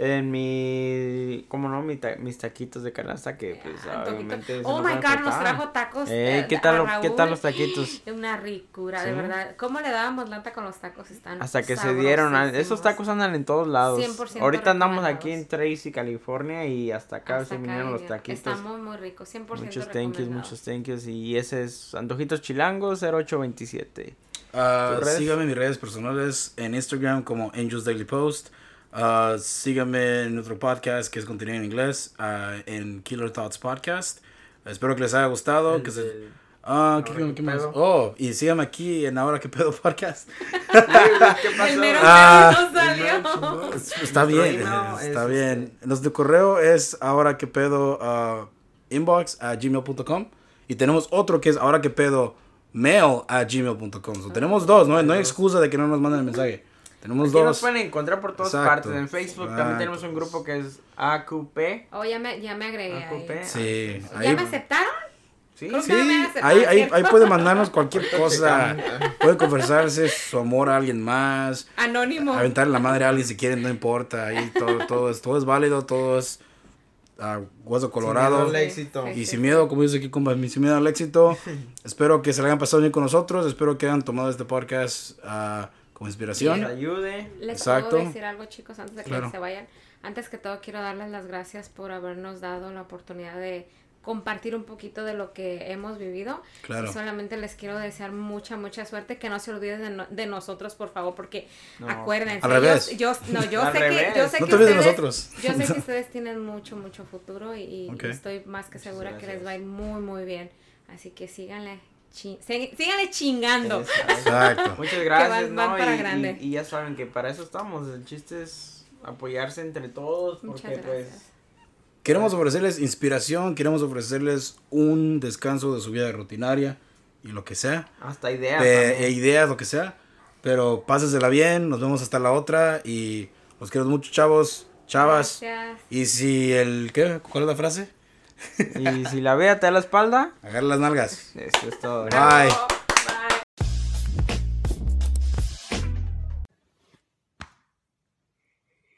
En mi, ¿cómo no? Mi ta- mis taquitos de canasta que pues Ah, obviamente... Oh my god, nos trajo tacos. Eh, eh, ¿qué a tal, lo- ¿Qué tal los taquitos? Una ricura, de Sí. verdad. ¿Cómo le dábamos lata con los tacos? Están Hasta que se dieron. ah, Esos tacos andan en todos lados. 100% Ahorita andamos aquí en. Tracy, California y hasta acá Hasta se acá vinieron los taquitos. Está muy, muy rico. 100% Muchos thank yous, muchos thank yous. Y ese es Antojitos Chilangos 0827. Ah, ¿Tus redes? síganme en mis redes personales en Instagram como Angels Daily Post. Ah, síganme en nuestro podcast que es contenido en inglés ah, en Killer Thoughts Podcast. Espero que les haya gustado. que se- Ah, ¿qué, qué que más? Oh, y síganme aquí en Ahora que pedo podcast. ¿Qué El mero Ah. mero no salió. Está bien, email está es, bien. Nuestro correo es ahora que pedo ah, inbox a gmail.com y tenemos otro que es ahora que pedo mail a gmail.com. So, tenemos dos, ¿no? no hay excusa de que no nos manden el mensaje. Tenemos Aquí nos dos. pueden encontrar por todas Exacto. partes. En Facebook Exacto. también tenemos un grupo que es AQP. Oh, ya me, ya me agregué ahí. AQP. Sí, ¿Ya ahí, me aceptaron? Sí, sí, me ahí, ahí, ahí puede mandarnos cualquier cosa. Puede confesarse su amor a alguien más. Anónimo. Aventarle la madre a alguien si quieren, no importa. Ahí todo, todo, es, todo es válido, todo es ah, hueso colorado. miedo al éxito. Y sin miedo, como dice aquí, compa, sin miedo al éxito. espero que se la hayan pasado bien con nosotros. Espero que hayan tomado este podcast ah, como Que inspiración. nos ayude. Les Exacto. puedo decir algo, chicos, antes de que Claro. se vayan. Antes que todo, quiero darles las gracias por habernos dado la oportunidad de, compartir un poquito de lo que hemos vivido. Claro. Y solamente les quiero desear mucha, mucha suerte, que no se olviden de, no- de nosotros, por favor, porque No, acuérdense. al revés. Yo, yo- no, yo Al sé que, revés. yo sé No que te olvides de ustedes, nosotros. yo sé que ustedes tienen mucho, mucho futuro y, y Ok. estoy más que segura que les va a ir muy, muy bien. Así que síganle, chi- sí- síganle chingando. Exacto. Muchas gracias, van- van ¿no? para y, grande. y- y ya saben que para eso estamos. El chiste es apoyarse entre todos. Muchas Porque, gracias. pues. Queremos ofrecerles inspiración, queremos ofrecerles un descanso de su vida rutinaria y lo que sea. Hasta ideas. de- e ideas, lo que sea. Pero pásesela bien, nos vemos hasta la otra y los quiero mucho, chavos, chavas. Gracias. Y si el, ¿qué? ¿Cuál es la frase? Y si la vea te da la espalda, Agarra las nalgas. eso es todo. Bye.